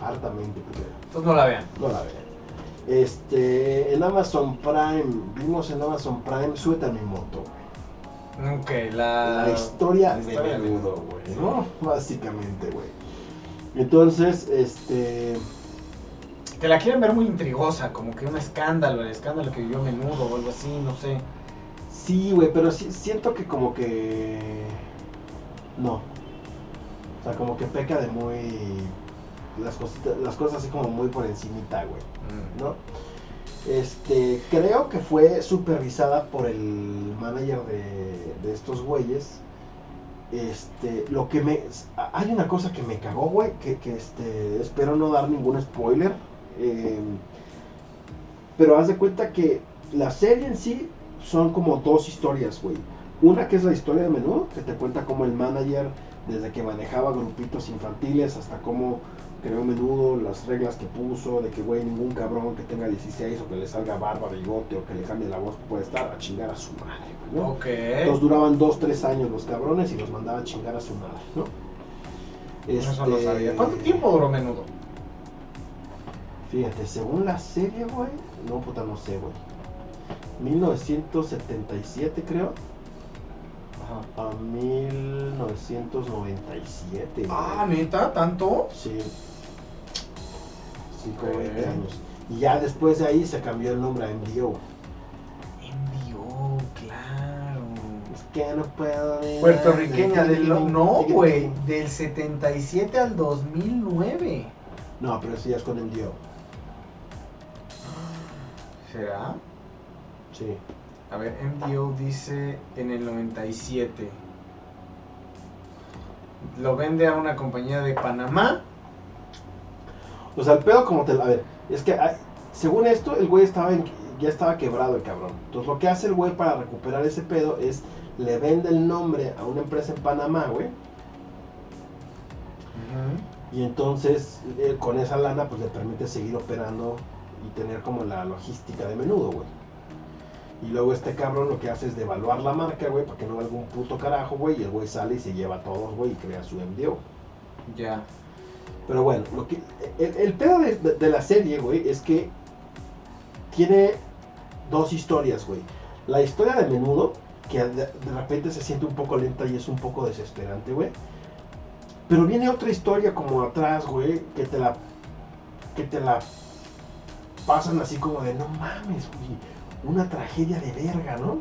Hartamente culera. Entonces no la vean. No la vean. Este, en Amazon Prime, vimos en Amazon Prime, Súbete a mi moto, güey. Ok, la. La historia la historia de de menudo, güey. ¿no? Básicamente, güey. Entonces, este, Que la quieren ver muy intrigosa, como que un escándalo, el escándalo que vivió menudo o algo así, no sé. sí, güey, pero sí, siento que como que, no. O sea, como que peca de muy, las, cositas, las cosas así como muy por encimita, güey. Mm. ¿no? Este, creo que fue supervisada por el manager de, de estos güeyes. Este, lo que me. Hay una cosa que me cagó, güey, que, que, este, espero no dar ningún spoiler. eh, pero haz de cuenta que la serie en sí son como dos historias, güey. Una que es la historia de menudo, que te cuenta cómo el manager, desde que manejaba grupitos infantiles hasta cómo creó menudo, las reglas que puso, de que, güey, ningún cabrón que tenga 16 o que le salga barba, bigote o que le cambie la voz puede estar a chingar a su madre, güey, ¿no? Ok. Los duraban 2, 3 años los cabrones y los mandaban a chingar a su madre, ¿no? Eso no Este, sabía. ¿Cuánto tiempo duró menudo? Fíjate, según la serie, güey, no puta, no sé, güey. 1977, creo, Ajá. a 1997. güey. Ah, neta, ¿tanto? Sí. Ok. 20 años. Y ya después de ahí se cambió el nombre a MDO. Envió, claro. Es que no puedo. ver- Puertorriqueña del no, güey, del 77 al 2009. No, pero sí ya es con MDO. ¿Será? Sí. A ver, MDO dice en el 97. Lo vende a una compañía de Panamá. O sea, el pedo como te... A ver, es que hay- según esto, el güey estaba en- ya estaba quebrado el cabrón. Entonces lo que hace el güey para recuperar ese pedo es le vende el nombre a una empresa en Panamá, güey. Y entonces él con esa lana pues le permite seguir operando y tener como la logística de menudo, güey. Y luego este cabrón lo que hace es devaluar la marca, güey, para que no valga un puto carajo, güey. Y el güey sale y se lleva a todos, güey, y crea su MDO. Ya. Pero bueno, lo que, el, pedo de, la serie, güey, es que tiene dos historias, güey. La historia de menudo, que de, de repente se siente un poco lenta y es un poco desesperante, güey. Pero viene otra historia como atrás, güey, que te la que te la pasan así como de no mames, güey, una tragedia de verga, ¿no?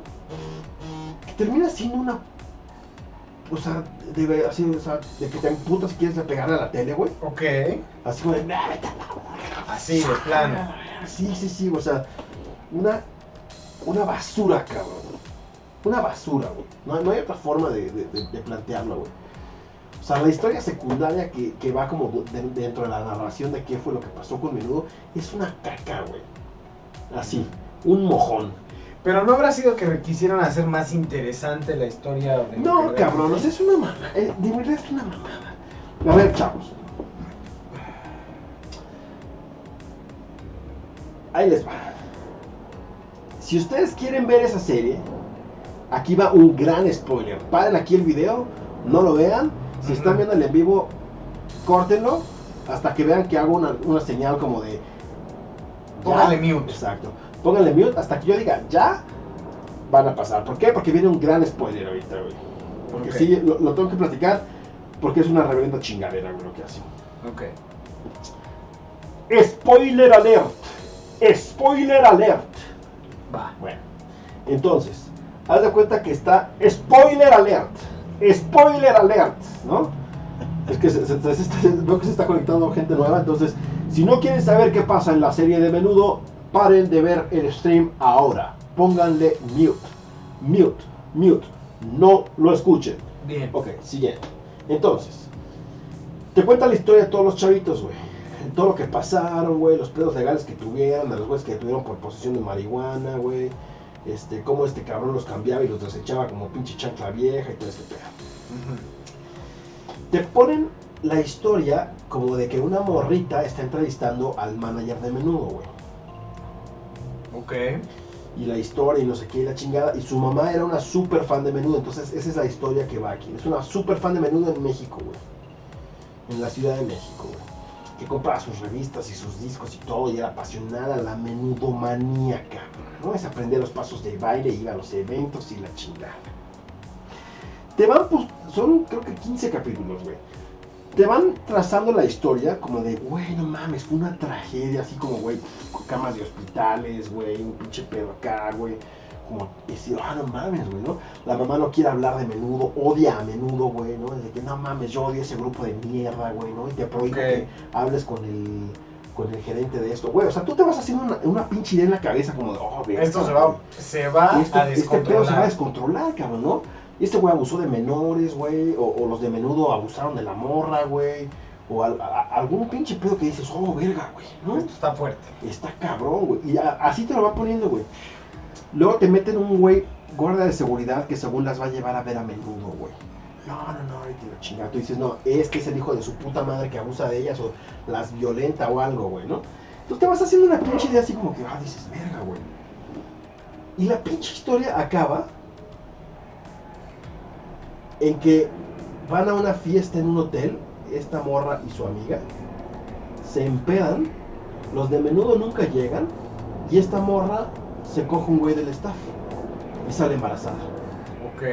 Que termina siendo una o sea, de, así, o sea, de que te emputas si quieres pegarle a la tele, güey. Ok. Así como de, "Nah, vete a la Así, de plano. Sí, sí, sí, o sea, una, una basura, cabrón. Una basura, güey. No, no hay otra forma de, de- de- de plantearlo, güey. O sea, la historia secundaria que, que va como de- dentro de la narración de qué fue lo que pasó con Menudo es una caca, güey. Así, un mojón. Pero no habrá sido que quisieron hacer más interesante la historia de No, sea, es una mamada. eh, de verdad es una mamada. A ver, chavos. Ahí les va. Si ustedes quieren ver esa serie, aquí va un gran spoiler. Paren aquí el video, no lo vean. Si están viendo el en vivo, córtenlo hasta que vean que hago una, una señal como de. Póngale mute. Exacto. Pónganle mute hasta que yo diga ya. Van a pasar. ¿Por qué? Porque viene un gran spoiler ahorita, güey. Porque sí, lo, lo tengo que platicar. Porque es una reverenda chingadera, güey, lo que hace. Ok. Spoiler alert. Spoiler alert. Va. Bueno, entonces, haz de cuenta que está spoiler alert. Spoiler alert, ¿no? Es que se- se- se- se está- veo que se está conectando gente nueva, entonces, si no quieren saber qué pasa en la serie de menudo, paren de ver el stream ahora. Pónganle mute, mute, mute. No lo escuchen. Bien. Ok, siguiente. Entonces, te cuenta la historia de todos los chavitos, güey. Todo lo que pasaron, güey, los pedos legales que tuvieron, de los güeyes que tuvieron por posesión de marihuana, güey. Este, cómo este cabrón los cambiaba y los desechaba como pinche chancla vieja y todo este pedo. Te ponen la historia como de que una morrita está entrevistando al manager de menudo, güey. Ok. y la historia y no sé qué y la chingada. Y su mamá era una super fan de menudo. Entonces, esa es la historia que va aquí. Es una super fan de menudo en México, güey. En la Ciudad de México, güey. Que compraba sus revistas y sus discos y todo. Y era apasionada, la menudo maníaca. ¿No? Es aprender los pasos de baile, iba a los eventos y la chingada. Te van, pues, son creo que 15 capítulos, güey. Te van trazando la historia como de, güey, no mames, fue una tragedia, así como, güey, camas de hospitales, güey, un pinche pedo acá, güey. Como decir, ah, no mames, güey, ¿no? La mamá no quiere hablar de menudo, odia a menudo, güey, ¿no? De que no mames, yo odio ese grupo de mierda, güey, ¿no? Y te prohíbo Ok. que hables con el, con el gerente de esto, güey. O sea, tú te vas haciendo una, una pinche idea en la cabeza como de, oh, güey. Esto se va, se va este, a este pedo se va a descontrolar. descontrolar, cabrón, ¿no? Este güey abusó de menores, güey, o, o los de menudo abusaron de la morra, güey, o al- a- algún pinche pedo que dices, oh, verga, güey, ¿no? Esto está fuerte. Está cabrón, güey. Y a- así te lo va poniendo, güey. Luego te meten un güey guardia de seguridad que según las va a llevar a ver a menudo, güey. No, no, no, te lo chingas. Tú dices, no, este es el hijo de su puta madre que abusa de ellas o las violenta o algo, güey, ¿no? Entonces te vas haciendo una pinche idea así como que, ah, dices, verga, güey. Y la pinche historia acaba en que van a una fiesta en un hotel, esta morra y su amiga, se empedan, los de menudo nunca llegan, y esta morra se coge un güey del staff y sale embarazada. Ok.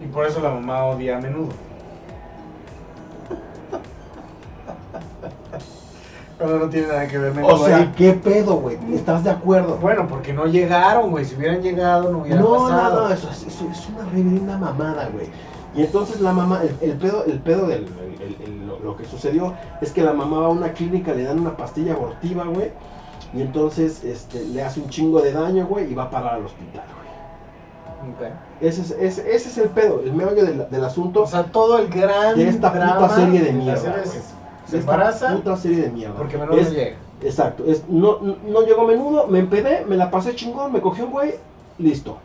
Y por eso la mamá odia a menudo. No tiene nada que ver O sea, ahí. ¿qué pedo, güey? ¿Estás de acuerdo? Bueno, porque no llegaron, güey. Si hubieran llegado, no hubiera No, no, pasado. no, eso, es- eso es una reverenda mamada, güey. Y entonces la mamá, el, el pedo, el pedo del el- el- lo, lo que sucedió es que la mamá va a una clínica, le dan una pastilla abortiva, güey. Y entonces este, le hace un chingo de daño, güey, y va a parar al hospital, güey. Ese es, ese, ese es el pedo, el meollo del, del asunto. O sea, todo el gran De esta puta serie de mierda. Se embaraza puta serie de mierda. porque menudo Es- no llega. Exacto, es, no, no, llegó menudo, me empedé, me la pasé chingón, me cogió un güey, listo.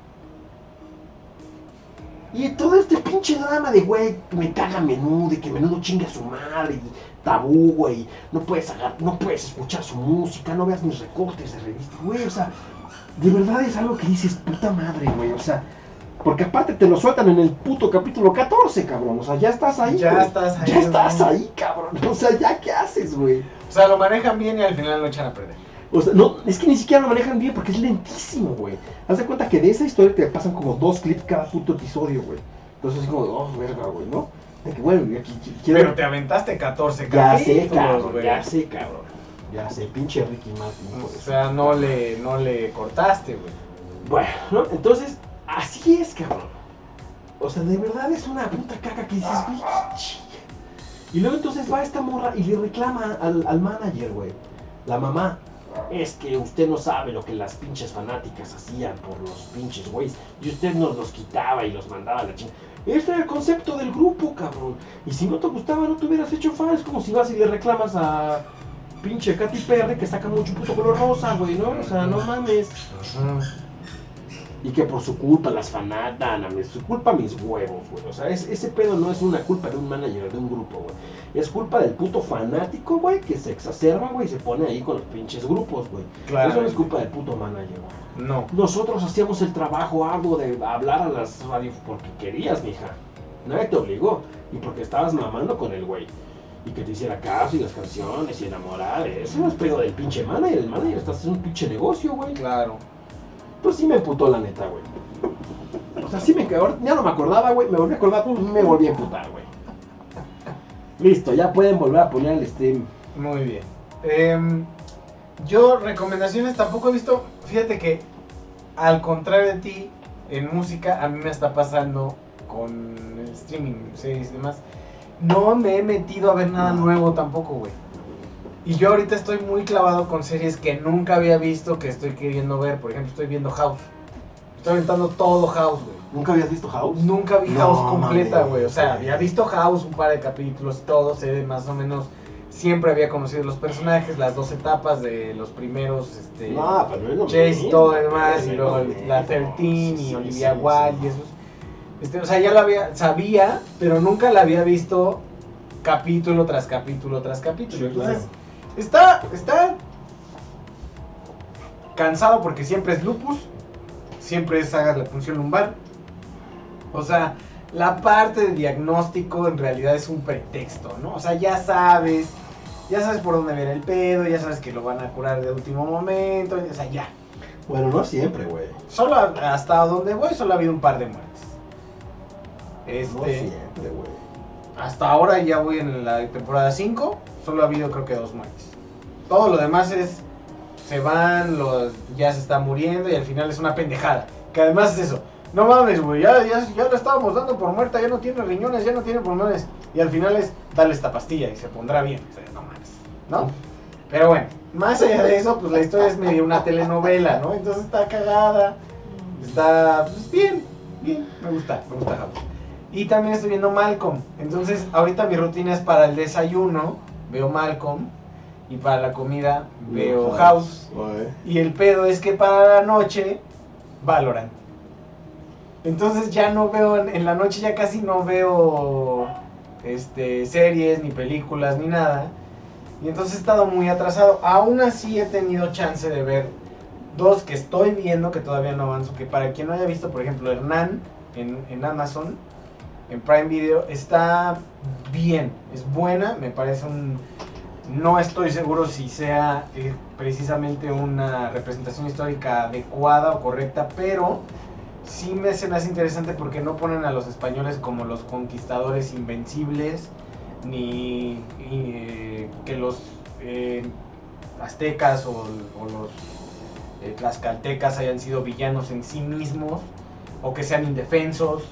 Y todo este pinche drama de güey, me caga menudo y que menudo chinga a su madre, y tabú, güey, no puedes agar- no puedes escuchar su música, no veas mis recortes de revista, güey, o sea, de verdad es algo que dices, puta madre, güey, o sea, porque aparte te lo sueltan en el puto capítulo 14, cabrón, o sea, ya estás ahí, Ya güey. estás ahí, ya estás güey. ahí, cabrón, <laughs> o sea, ya qué haces, güey. O sea, lo manejan bien y al final lo echan a perder. O sea, no, es que ni siquiera lo manejan bien porque es lentísimo, güey. Haz de cuenta que de esa historia te pasan como dos clips cada puto episodio, güey. Entonces así como, oh, verga, güey, ¿no? De que, bueno, aquí qui- quiero... Pero te aventaste 14 ya sé, cabrón, güey. ya sé, cabrón. Ya sé, pinche Ricky Martin. O sea, no le, no le cortaste, güey. Bueno, ¿no? Entonces, así es, cabrón. O sea, de verdad es una puta caca que dices, güey. Y luego entonces va esta morra y le reclama al, al manager, güey. La mamá. Es que usted no sabe lo que las pinches fanáticas hacían por los pinches güeyes. Y usted nos los quitaba y los mandaba a la chingada. Este era el concepto del grupo, cabrón. Y si no te gustaba, no te hubieras hecho fan. Es como si vas y le reclamas a pinche Katy Perry que saca mucho puto color rosa, güey, ¿no? O sea, no mames. Y que por su culpa las fanatan, a mí, su culpa mis huevos, güey. O sea, es- ese pedo no es una culpa de un manager de un grupo, güey. Es culpa del puto fanático, güey, que se exacerba, güey, y se pone ahí con los pinches grupos, güey. Claro. Eso no es culpa del puto manager, güey. No. Nosotros hacíamos el trabajo arduo de hablar a las radios porque querías, mija. Nadie te obligó. Y porque estabas mamando con el güey. Y que te hiciera caso y las canciones y enamorar. Eso no es pedo del pinche manager. El manager está haciendo un pinche negocio, güey. Claro. Pues sí me emputó la neta, güey. O sea, sí me quedó. Ya no me acordaba, güey. Me volví a acordar me volví a emputar, güey. Listo, ya pueden volver a poner el stream. Muy bien. Em, yo recomendaciones tampoco he visto. Fíjate que al contrario de ti, en música a mí me está pasando con el streaming, series y demás. No me he metido a ver nada nuevo tampoco, güey. Y yo ahorita estoy muy clavado con series que nunca había visto, que estoy queriendo ver. Por ejemplo, estoy viendo House. Estoy aventando todo House, güey. ¿Nunca habías visto House? Nunca vi No, House completa, güey. O sea, había visto House un par de capítulos y todo, sé más o menos. Siempre había conocido los personajes, las dos etapas de los primeros, este. No, pero es lo Chase y todo demás, y luego la mismo. 13 y Olivia sí, Wilde sí. y esos. Este, o sea, ya lo había, sabía, pero nunca la había visto capítulo tras capítulo tras capítulo. Sí, Entonces, claro. Está, está cansado porque siempre es lupus, siempre es hagas la función lumbar. O sea, la parte de diagnóstico en realidad es un pretexto, ¿no? O sea, ya sabes, ya sabes por dónde viene el pedo, ya sabes que lo van a curar de último momento, o sea, ya. Bueno, no siempre, güey. Solo hasta donde voy solo ha habido un par de muertes. No Este, siempre, güey. hasta ahora ya voy en la temporada 5, solo ha habido creo que dos muertes. Todo lo demás es se van, los ya se está muriendo y al final es una pendejada. Que además es eso. No mames, güey, ya, ya, ya la estábamos dando por muerta, ya no tiene riñones, ya no tiene pulmones. Y al final es darle esta pastilla y se pondrá bien. O sea, no mames, ¿no? Pero bueno, más allá de eso, pues la historia es medio una telenovela, ¿no? Entonces está cagada, está pues, bien, bien, me gusta, me gusta. Y también estoy viendo Malcolm. Entonces, ahorita mi rutina es para el desayuno, veo Malcolm. Y para la comida veo House. Y el pedo es que para la noche, Valorant. Entonces ya no veo, en en la noche ya casi no veo este, series, ni películas, ni nada. Y entonces he estado muy atrasado. Aún así he tenido chance de ver dos que estoy viendo que todavía no avanzo. Que para quien no haya visto, por ejemplo, Hernán en, en Amazon, en Prime Video, está bien, es buena, me parece un... No estoy seguro si sea eh, precisamente una representación histórica adecuada o correcta, pero sí me, se me hace interesante porque no ponen a los españoles como los conquistadores invencibles, ni, eh, que los eh, aztecas o, o los eh, tlaxcaltecas hayan sido villanos en sí mismos, o que sean indefensos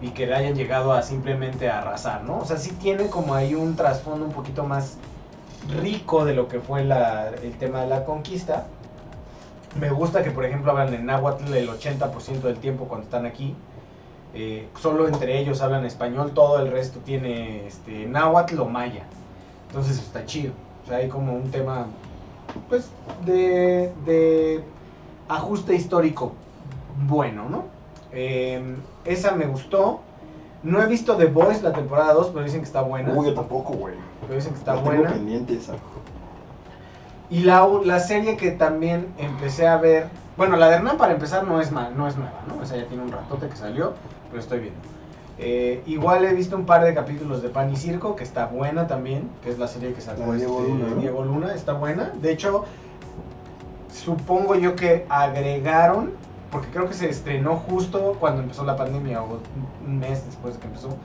y que hayan llegado a simplemente arrasar, ¿no? O sea, sí tiene como ahí un trasfondo un poquito más rico de lo que fue el tema de la conquista. Me gusta que, por ejemplo, hablan en náhuatl el 80% del tiempo cuando están aquí. Eh, solo entre ellos hablan español, todo el resto tiene este, náhuatl o maya. Entonces está chido. O sea, hay como un tema, pues, de ajuste histórico bueno, ¿no? Eh, esa me gustó. No he visto The Voice la temporada 2, pero dicen que está buena. Uy, yo tampoco, güey. Pero dicen que está La tengo buena. pendiente esa. Y la, la serie que también empecé a ver, bueno, la de Hernán para empezar no es, ma- no es nueva, ¿no? O sea, ya tiene un ratote que salió, pero estoy viendo. Eh, igual he visto un par de capítulos de Pan y Circo, que está buena también, que es la serie que sacó Diego este, Luna, ¿no? Diego Luna, está buena. De hecho, supongo yo que agregaron, porque creo que se estrenó justo cuando empezó la pandemia, o un mes después de que empezó,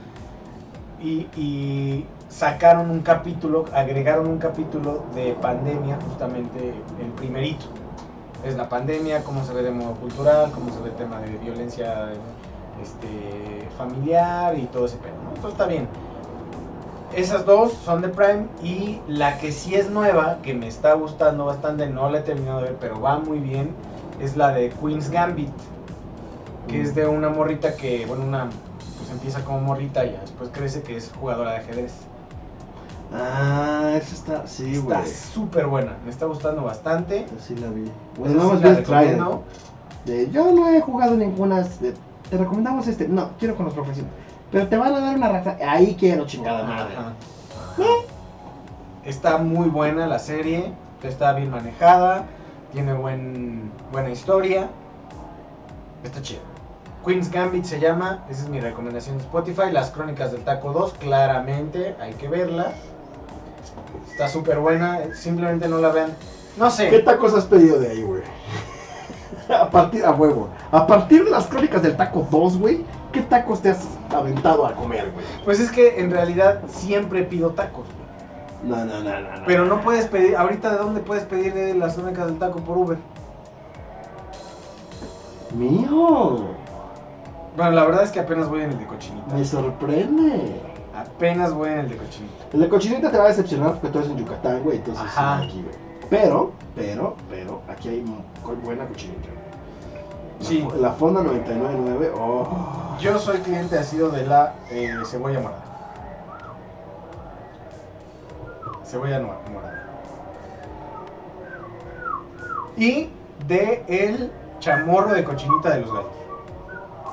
y, sacaron un capítulo, agregaron un capítulo de pandemia, justamente el primerito. Es la pandemia, cómo se ve de modo cultural, cómo se ve el tema de violencia este, familiar y todo ese pedo, ¿no? Entonces está bien. Esas dos son de Prime y la que sí es nueva, que me está gustando bastante, no la he terminado de ver, pero va muy bien, es la de Queen's Gambit, que es de una morrita que, bueno, una, pues empieza como morrita y ya después crece que es jugadora de ajedrez. Ah, esa está. Sí, está güey. súper buena, me está gustando bastante. Sí la vi. Bueno, nada sí trailer. recomiendo. De, yo no he jugado ninguna. te recomendamos este. No, quiero con los profesionales. Pero te van a dar una raza. Ahí quiero chingada madre. Ajá. Está muy buena la serie, está bien manejada, tiene buen, buena historia, está chido. Queen's Gambit se llama, esa es mi recomendación de Spotify. Las Crónicas del Taco 2, claramente hay que verla. Está súper buena, simplemente no la vean. No ¿Qué sé, tacos has pedido de ahí, güey? <laughs> A partir, a huevo. A partir de las crónicas del taco 2, güey, ¿qué tacos te has aventado a comer, güey? pues es que en realidad siempre pido tacos. güey. No, no, no, no. no. Pero no puedes pedir, ahorita de dónde puedes pedir las Crónicas del Taco por Uber. Mío, Bueno, la verdad es que apenas voy en el de cochinita. me sorprende. Apenas voy en el de cochinita. El de cochinita te va a decepcionar porque tú eres en Yucatán, güey, entonces Ajá. aquí, güey. Pero, pero, pero, aquí hay buena cochinita. La Sí. La Fonda 999, oh. Yo soy cliente asido de la eh, cebolla morada. Cebolla morada. Y de el chamorro de cochinita de los gallos.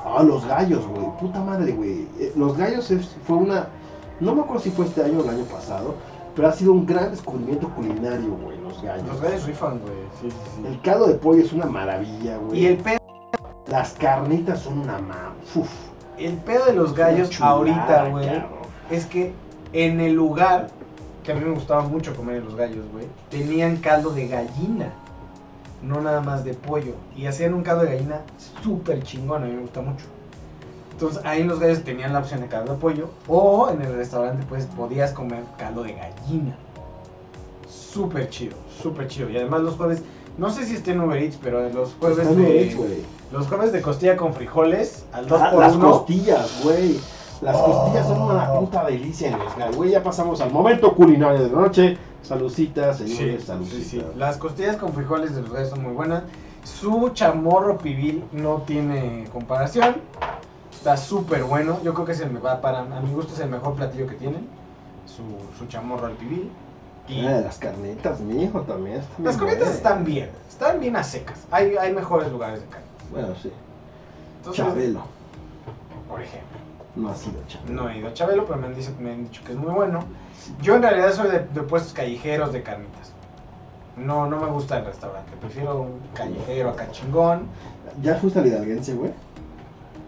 Ah, los gallos, güey. Puta madre, güey. Eh, Los gallos fue una. No me acuerdo si fue este año o el año pasado. Pero ha sido un gran descubrimiento culinario, güey. Los gallos. Los gallos rifan, güey. Sí, sí, sí. El caldo de pollo es una maravilla, güey. Y el pedo, Las carnitas son una ma. Uf, el pedo de los gallos chulada, ahorita, güey, es que en el lugar, que a mí me gustaba mucho comer en los gallos, güey, tenían caldo de gallina. No nada más de pollo. Y hacían un caldo de gallina súper chingón, a mí me gusta mucho. Entonces ahí en los gallos tenían la opción de caldo de pollo. O en el restaurante pues podías comer caldo de gallina. Súper chido, súper chido. Y además los jueves, no sé si esté en Uber Eats, pero los jueves de. Los jueves de costilla con frijoles al 2 Ah, por Las 1 costillas, güey. Las Oh. costillas son una puta delicia en. Güey, ya pasamos al momento culinario de la noche. Salucita, Sí, señores, sí. Las costillas con frijoles de los gallos son muy buenas. Su chamorro pibil no tiene comparación. Está súper bueno. Yo creo que es el, va para, a mi gusto es el mejor platillo que tienen. Su, su chamorro al pibil. Y Ah, las carnitas, mi hijo también. están las buenas. están bien. Están bien a secas. Hay, hay mejores lugares de carne. Bueno, sí. Entonces, Chabelo. por ejemplo. No ha sido Chabelo. No he ido a Chabelo, pero me han, dicho, me han dicho que es muy bueno. Yo en realidad soy de, de puestos callejeros de carnitas. No, no me gusta el restaurante. Prefiero un callejero acá chingón. ¿Ya fuiste al hidalguense, güey?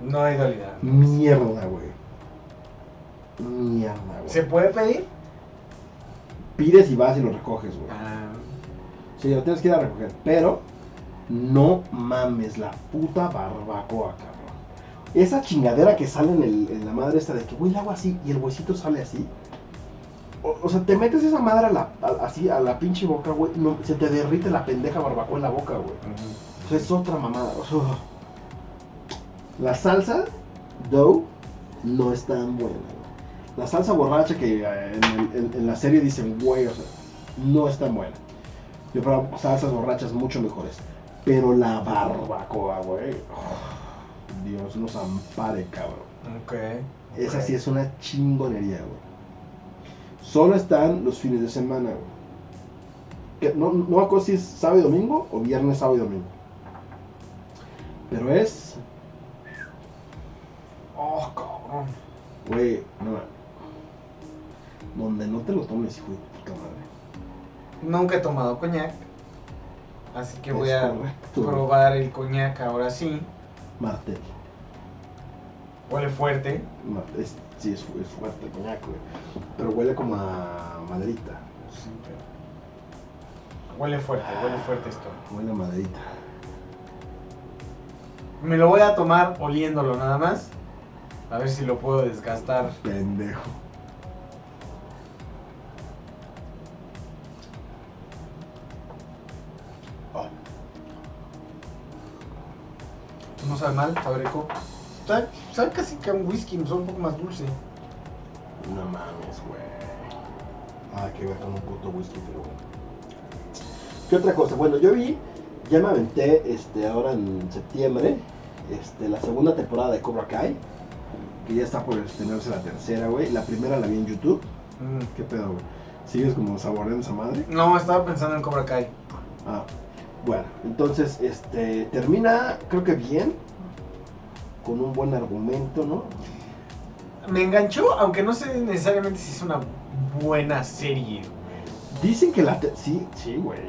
No he ido al ideal. Mierda, güey. Mierda, güey. ¿Se puede pedir? Pides y vas y lo recoges, güey. Ah, Sí, lo tienes que ir a recoger. Pero no mames la puta barbacoa, cabrón. Esa chingadera que sale en, el- en la madre esta de que, güey, la hago así y el huesito sale así. O, o sea, te metes esa madre a la, a- así a la pinche boca, güey. No, se te derrite la pendeja barbacoa en la boca, güey. O sea, es otra mamada. o sea, la salsa dough no es tan buena. güey. La salsa borracha que eh, en, el- en- en la serie dicen, güey, o sea, no es tan buena. Yo probado salsas borrachas mucho mejores. Pero la barbacoa, güey. oh, Dios nos ampare, cabrón. ok. Esa sí es una chingonería, güey. Solo están los fines de semana, güey. Que No, no me acuerdo si es sábado y domingo o viernes, sábado y domingo. Pero es, Oh, cabrón. güey, no. Donde no te lo tomes, hijo de puta madre. Nunca he tomado coñac. Así que voy a correcto. probar el coñac ahora sí. Martel. Huele fuerte. Es- sí, es, fu- es fuerte el coñac, güey. Pero huele como a maderita. Huele fuerte, huele fuerte esto. Huele a maderita. Me lo voy a tomar oliéndolo nada más. A ver si lo puedo desgastar. Pendejo. Sabe mal, sabe rico. Sabe, sabe casi que a un whisky, solo un poco más dulce. No mames, güey. Ah, que ver con un puto whisky, pero bueno. ¿Qué otra cosa? Bueno, yo vi, ya me aventé este, ahora en septiembre, este, la segunda temporada de Cobra Kai, que ya está por estrenarse la tercera, güey. La primera la vi en YouTube. Mm. ¿Qué pedo, güey? ¿Sigues como saboreando esa madre? No, estaba pensando en Cobra Kai. Ah, bueno, entonces, este, termina, creo que bien, con un buen argumento, ¿no? Me enganchó, aunque no sé necesariamente si es una buena serie. Dicen que la... sí, sí, güey.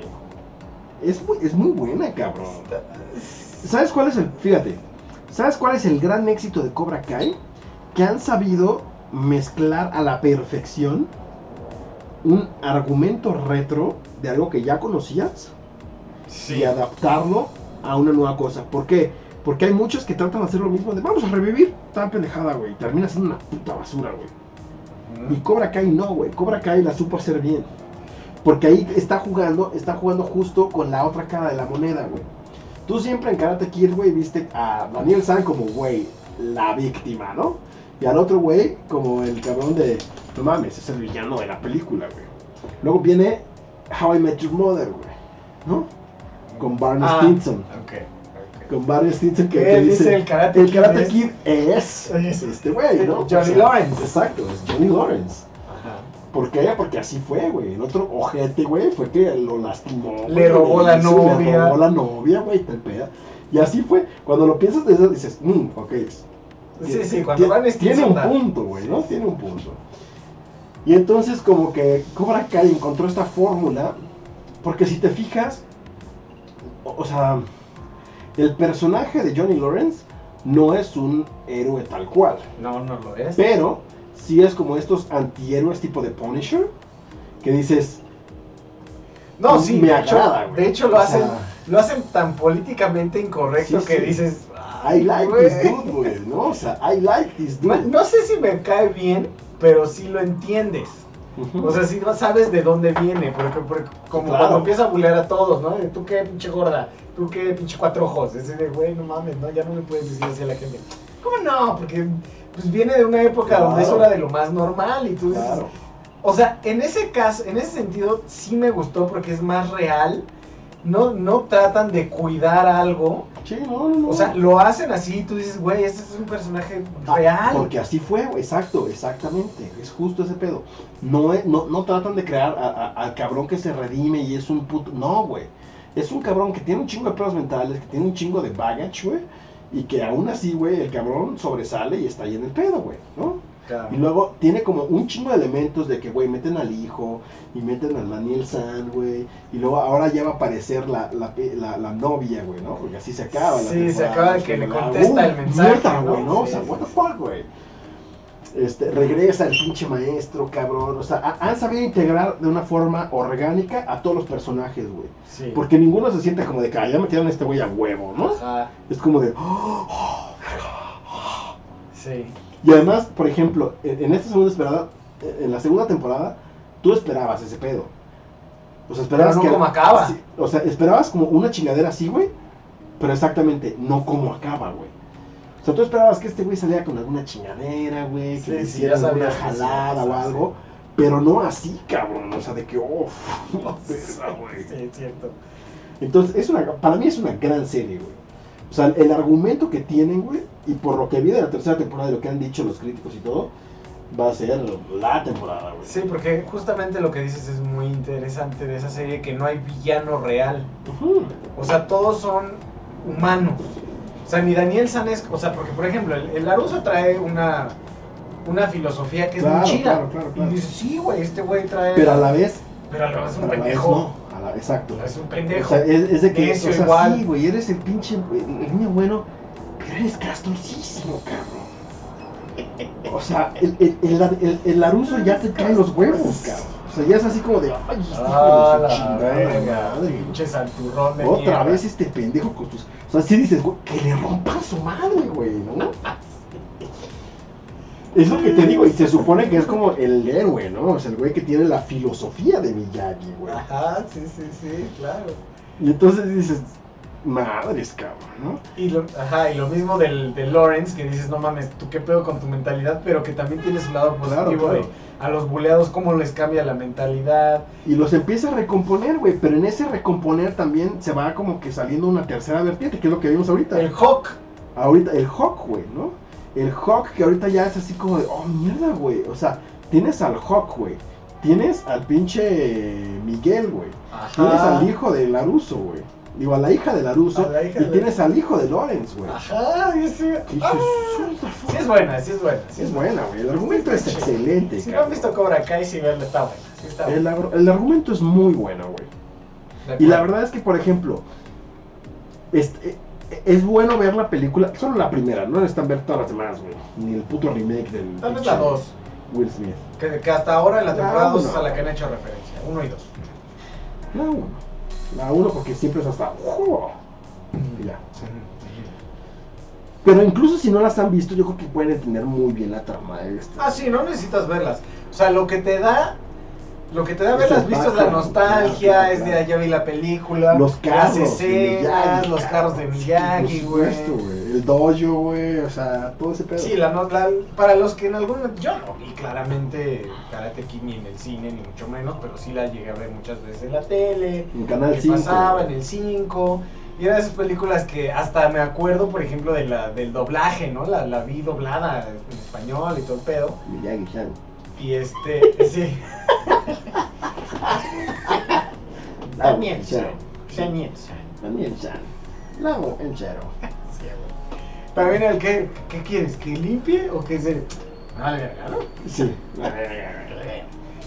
Es muy, es muy buena, cabrón. ¿Sabes cuál es el... Fíjate. ¿Sabes cuál es el gran éxito de Cobra Kai? Que han sabido mezclar a la perfección un argumento retro de algo que ya conocías Sí. y adaptarlo a una nueva cosa. ¿Por qué? Porque hay muchos que tratan de hacer lo mismo de vamos a revivir tan pendejada, güey. Termina siendo una puta basura, güey. Y Cobra Kai no, güey. Cobra Kai la supo hacer bien. Porque ahí está jugando, está jugando justo con la otra cara de la moneda, güey. Tú siempre en Karate Kid, güey, viste a Daniel San como, güey, la víctima, ¿no? Y al otro güey como el cabrón de, no mames, es el villano de la película, güey. Luego viene How I Met Your Mother, güey, ¿no? Con Barney Ah, Stinson. Ok, ok. Con Barney Stinson que ¿Qué te dice dice, el Karate el Kid Karate es- Kid es, Es- este güey, ¿no? Johnny Lawrence. Exacto, es Johnny Lawrence. Ajá. ¿Por qué? Porque así fue, güey. El otro ojete, güey, fue que lo lastimó. Le robó la hizo- novia. Le robó la novia, güey, te peda. Y así fue. Cuando lo piensas de eso, dices, mmm, ok. Sí, sí, cuando van Tiene un punto, güey, ¿no? Tiene un punto. Y entonces como que Cobra Kai encontró esta fórmula, porque si te fijas, o, o sea, el personaje de Johnny Lawrence no es un héroe tal cual. No, no lo es. Pero sí es como estos antihéroes tipo de Punisher. Que dices, No, sí, me agrada, güey. de hecho lo O hacen, lo hacen tan políticamente incorrecto Sí, que sí. dices, I like this dude, güey, ¿no? O sea, I like this dude. No sé si me cae bien, pero sí lo entiendes. O sea, sí sabes de dónde viene, porque, porque como Claro. cuando empieza a bulear a todos, ¿no? Tú qué pinche gorda, tú qué pinche cuatro ojos. Ese de, güey, no mames, ¿no? Ya no le puedes decir así a la gente. ¿Cómo no? Porque pues viene de una época donde eso era de lo más normal y tú dices, claro. O sea, en ese caso, en ese sentido, sí me gustó porque es más real no, no tratan de cuidar algo. Sí, no, no, no. O sea, lo hacen así y tú dices, güey, este es un personaje Ah, real. Porque así fue, güey, exacto, exactamente. Es justo ese pedo. No, es- no, no tratan de crear a- a- al cabrón que se redime y es un puto. No, güey. Es un cabrón que tiene un chingo de pedos mentales, que tiene un chingo de baggage, güey. Y que aún así, güey, el cabrón sobresale y está ahí en el pedo, güey, ¿no? Claro. Y luego tiene como un chingo de elementos de que, güey, meten al hijo y meten al Daniel San, güey. Y luego ahora ya va a aparecer la, la, la, la novia, güey, ¿no? Porque así se acaba. la Sí, se acaba de que le la, contesta "Uy, el mensaje, mierda, ¿no? güey, ¿no? O Sí, sea, sí, what the fuck, güey. Este, regresa el pinche maestro, cabrón. O sea, ha- han sabido integrar de una forma orgánica a todos los personajes, güey. Sí. Porque ninguno se siente como de que "Ah, ya metieron a este güey a huevo, ¿no? Ajá, Es como de. "Oh, sí. Y además, por ejemplo, en, en esta segunda esperada, en la segunda temporada, tú esperabas ese pedo. O sea, esperabas Pero no que. como acaba. sí, o sea, esperabas como una chingadera así, güey. Pero exactamente, no como acaba, güey. O sea, tú esperabas que este güey saliera con alguna chingadera, güey. Que Sí, le hiciera sí, jalada o algo. Pero no así, cabrón. O sea, de que, oh, <laughs> verga, güey. Sí, es cierto. Entonces, es una, para mí es una gran serie, güey. O sea, el argumento que tienen, güey, y por lo que vi de la tercera temporada y lo que han dicho los críticos y todo, va a ser la temporada, güey. Sí, porque justamente lo que dices es muy interesante de esa serie, que no hay villano real. O sea, todos son humanos. O sea, ni Daniel San es... O sea, porque por ejemplo, el, el Laruso trae una, una filosofía que es muy chida. claro, claro, claro. Y dices, sí, güey, este güey trae... Pero a la vez, Pero a la vez un pendejo. La, exacto. Es un O pendejo. sea, es, es de que, Necio o sea, igual. sí, güey, eres el pinche, el, niño bueno, pero eres castrosísimo, cabrón. O sea, el, el, el, el, Laruso ya te cae los huevos, cabrón. O sea, ya es así como de, ay, este hijo Ah, de su chingada verga, madre. pinche santurrón de Otra mierda. vez este pendejo con tus. O sea, sí dices, güey, que le rompan su madre, güey, ¿no? Es lo que te digo, y se supone que es como el héroe, ¿no? O sea, el güey que tiene la filosofía de Miyagi, güey. Ajá, sí, sí, sí, claro. Y entonces dices, madres, cabrón, ¿no? Y lo, ajá, y lo mismo del, de Lawrence, que dices, no mames, tú qué pedo con tu mentalidad, pero que también tiene su lado positivo claro. de a los buleados cómo les cambia la mentalidad. Y los empieza a recomponer, güey, pero en ese recomponer también se va como que saliendo una tercera vertiente, que es lo que vimos ahorita. El Hawk, Ahorita, el Hawk, güey, ¿no? El Hawk que ahorita ya es así como de, oh, mierda, güey. O sea, tienes al Hawk, güey. Tienes al pinche Miguel, güey. Tienes al hijo de Laruso, güey. Digo, a la hija de Laruso. A la hija y de- tienes al hijo de Lawrence, güey. Ajá, y sí. Ah, sí es buena, sí es buena. sí Es buena, güey. El argumento es excelente, Si no han visto Cobra Kai, sí, verla, está buena. Sí está El, buena. agru- el argumento es muy bueno, güey. Y la verdad es que, por ejemplo, este, es bueno ver la película, solo la primera, no necesitan ver todas las demás, güey. Ni el puto remake del Tal vez pinche la 2, Will Smith. que, que hasta ahora en la La temporada 2 uno. es a la que han hecho referencia. 1 y 2. La uno. La uno porque siempre es hasta... ¡oh! Y ya. Pero incluso si no las han visto, yo creo que pueden entender muy bien la trama de este. Ah, sí, no necesitas verlas. O sea, lo que te da. Lo que te da el visto es la nostalgia, es de ya vi la película, Los carros. las escenas, los carros de Miyagi, güey. El dojo, güey. O sea, todo ese pedo. Sí, la, no- la- para los que en algún momento, yo no vi claramente Karate Kid ni en el cine, ni mucho menos, pero sí la llegué a ver muchas veces en la tele, En Canal que 5. pasaba en el 5, y era de esas películas que hasta me acuerdo, por ejemplo, de la, del doblaje, ¿no? La, la vi doblada en español y todo el pedo, Miyagi-chan. Y este, sí. <laughs> También, sí. También, sí. También-chan. Lao en cero. Sí, güey. También el que, ¿qué quieres? ¿Que limpie o que se... Vale, ¿no? Sí.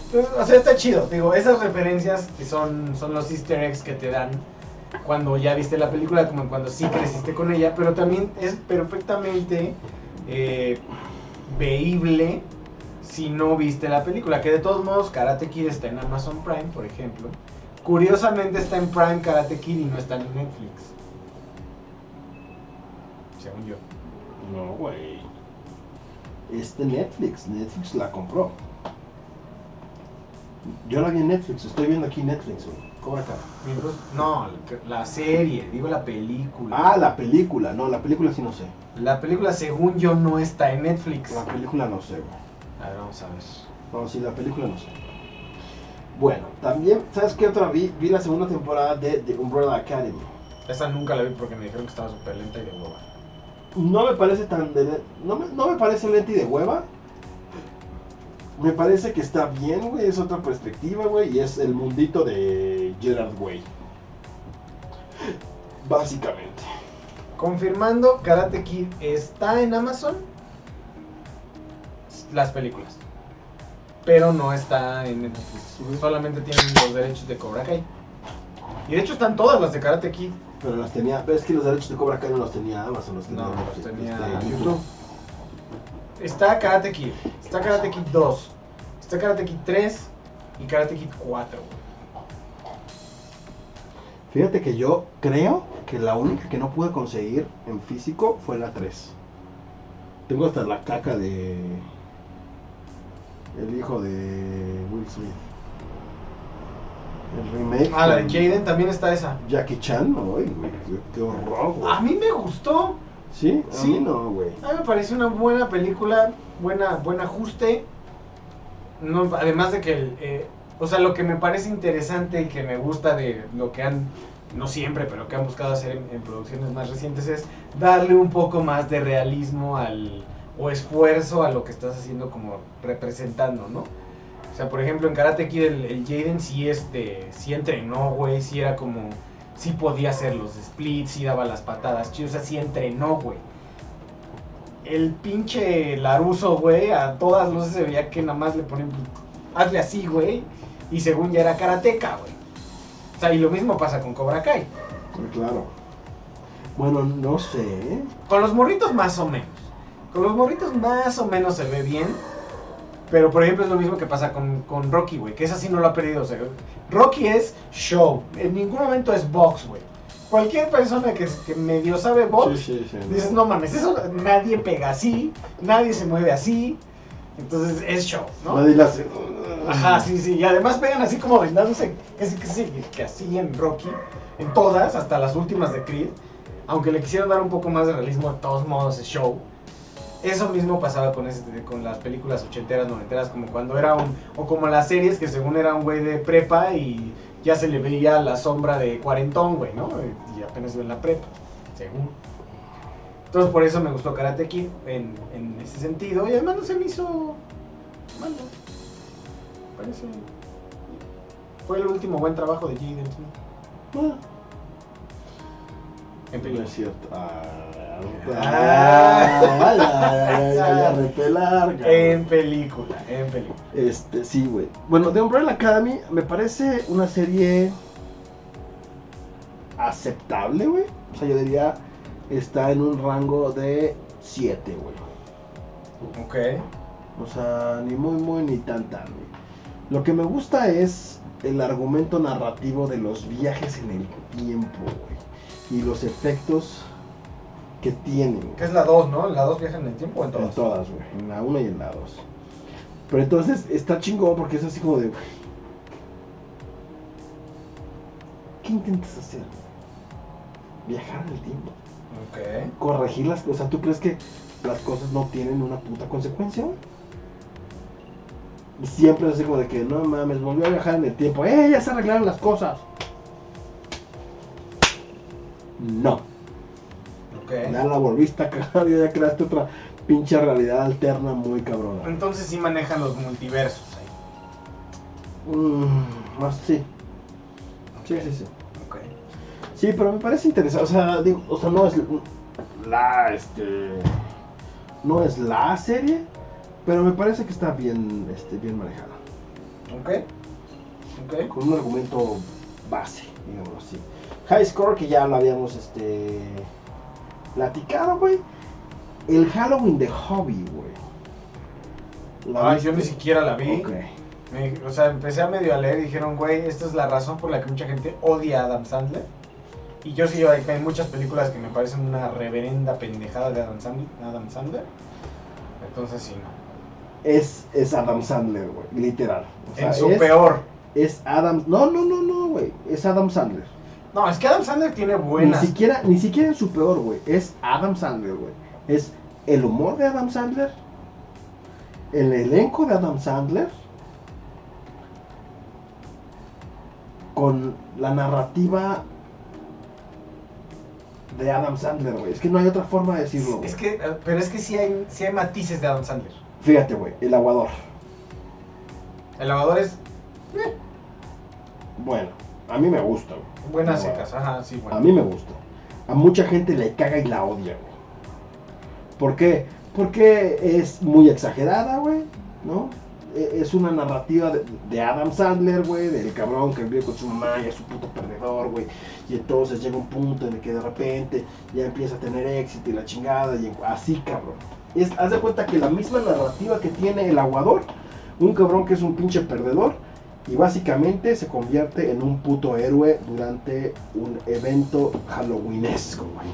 Entonces, o sea, está chido. Digo, esas referencias que son, son los easter eggs que te dan cuando ya viste la película, como cuando sí creciste con ella, pero también es perfectamente eh, veíble si no viste la película. Que de todos modos, Karate Kid está en Amazon Prime, por ejemplo. Curiosamente está en Prime Karate Kid y no está en Netflix. Según yo. No, güey. Es de Netflix. Netflix la compró. Yo la vi en Netflix. Estoy viendo aquí Netflix, güey. Kai. Miembros- No, la serie, digo la película. Ah, la película. No, la película sí no sé. La película, según yo, no está en Netflix. La película no sé, güey. A ver, vamos a ver. No, sí, la película no sé. Bueno, también, ¿sabes qué otra vi? Vi la segunda temporada de The Umbrella Academy. Esa nunca la vi porque me dijeron que estaba súper lenta y de hueva. No me parece tan de... No me, no me parece lenta y de hueva. Me parece que está bien, güey. Es otra perspectiva, güey. Y es el mundito de Gerard Way. Básicamente. Confirmando, Karate Kid está en Amazon. Las películas. Pero no está en Netflix. Solamente tienen los derechos de Cobra Kai. Y de hecho están todas las de Karate Kid. Pero las tenía... ¿Ves que los derechos de Cobra Kai no los tenía Amazon? Los tenía, No, los tenía este, YouTube. Está Karate Kid. Está Karate Kid 2. Está Karate Kid 3. Y Karate Kid 4. güey. Fíjate que yo creo que la única que no pude conseguir en físico fue la 3. Tengo hasta la caca de. El hijo de Will Smith. El remake. Ah, la de Jaden también está esa. Jackie Chan, no, güey. Qué, qué horror, güey. A mí me gustó. ¿Sí? A sí. mí no, güey. A mí me pareció una buena película, buena, buen ajuste. No, además de que, el, eh, o sea, lo que me parece interesante y que me gusta de lo que han, no siempre, pero que han buscado hacer en, en producciones más recientes es darle un poco más de realismo al, o esfuerzo a lo que estás haciendo como representando, ¿no? O sea, por ejemplo, en Karate Kid el, el Jaden sí, este, sí entrenó, güey, sí era como, sí podía hacer los splits, sí daba las patadas, chido, o sea, sí entrenó, güey el pinche Laruso, güey, a todas luces se veía que nada más le ponen, hazle así, güey, y según ya era karateca, güey. O sea, y lo mismo pasa con Cobra Kai. Claro. Bueno, no sé. ¿eh? Con los morritos más o menos. Con los morritos más o menos se ve bien. Pero por ejemplo es lo mismo que pasa con, con Rocky, güey, que esa sí no lo ha perdido. O sea, Rocky es show. En ningún momento es box, güey. Cualquier persona que, que medio sabe box, Sí, sí, sí. Dices, no mames, eso nadie pega así, nadie se mueve así. Entonces es show, ¿no? Nadie la hace. Ajá, sí, sí. Y además pegan así como brindándose, casi que sí, que así en Rocky, en todas, hasta las últimas de Creed. Aunque le quisieron dar un poco más de realismo, de todos modos es show. Eso mismo pasaba con, este, con las películas ochenteras, noventeras, como cuando era un. O como las series que según era un güey de prepa y ya se le veía la sombra de cuarentón, güey, ¿no? Y apenas iba en la prepa, según. Entonces por eso me gustó Karate Kid en, en ese sentido. Y además no se me hizo malo. Parece. Fue el último buen trabajo de Jaden Smith. Ah, En No película. es cierto. Ah, Ah. repelar, cabrón. En película, en película. Este, sí, güey. Bueno, The Umbrella Academy me parece una serie aceptable, güey. O sea, yo diría está en un rango de 7, güey. Ok. O sea, ni muy, muy, ni tan, tan, güey. Lo que me gusta es el argumento narrativo de los viajes en el tiempo, güey. Y los efectos que tienen. Que es la 2, ¿no? ¿La 2 viaja en el tiempo o en En todas? todas, güey. En la 1 y en la 2. Pero entonces está chingón porque es así como de. ¿Qué intentas hacer? Viajar en el tiempo. Ok. Corregir las cosas. ¿Tú crees que las cosas no tienen una puta consecuencia, siempre es así como de que no mames, volvió a viajar en el tiempo. ¡Eh! Ya se arreglaron las cosas. No. Ok. Ya la volviste a cagar <laughs> ya creaste otra pinche realidad alterna muy cabrona. Entonces sí manejan los multiversos ahí. Mm, más sí. Sí, sí, sí. Ok. Sí, pero me parece interesante. O sea, digo, o sea, no es la, este, no es la serie, pero me parece que está bien, este, bien manejada. Ok. Ok. Con un argumento base, digamos así. High Score que ya lo habíamos, este, platicado, güey. El Halloween de Hobby, güey. ¿La Ay, yo ni siquiera la vi. Me- o sea, empecé a medio a leer y dijeron, güey, esta es la razón por la que mucha gente odia a Adam Sandler. Y yo sí, hay, hay muchas películas que me parecen una reverenda pendejada de Adam Sandler. Adam Sandler. Entonces sí, no. Es, es Adam Sandler, güey, literal. O sea, en su es, peor. es Adam. No, no, no, no, güey. Es Adam Sandler. No, es que Adam Sandler tiene buenas. Ni siquiera, ni siquiera en su peor, güey. Es Adam Sandler, güey. Es el humor de Adam Sandler. El elenco de Adam Sandler. con la narrativa de Adam Sandler, güey. Es que no hay otra forma de decirlo. Es que, eh, pero es que sí hay, sí hay matices de Adam Sandler. Fíjate, güey, el aguador. El lavador es Bueno, a mí me gusta, güey. Buenas secas, ajá, sí, bueno. A mí me gusta. A mucha gente le caga y la odia, güey. ¿Por qué? Porque es muy exagerada, güey, ¿no? E- Es una narrativa de, de Adam Sandler, güey, del cabrón que vive con su mamá y es un puto perdedor, güey. Y entonces llega un punto en el que de repente ya empieza a tener éxito y la chingada y así, cabrón. Es, haz de cuenta que la misma narrativa que tiene el aguador, un cabrón que es un pinche perdedor, y básicamente se convierte en un puto héroe durante un evento halloweenesco, güey.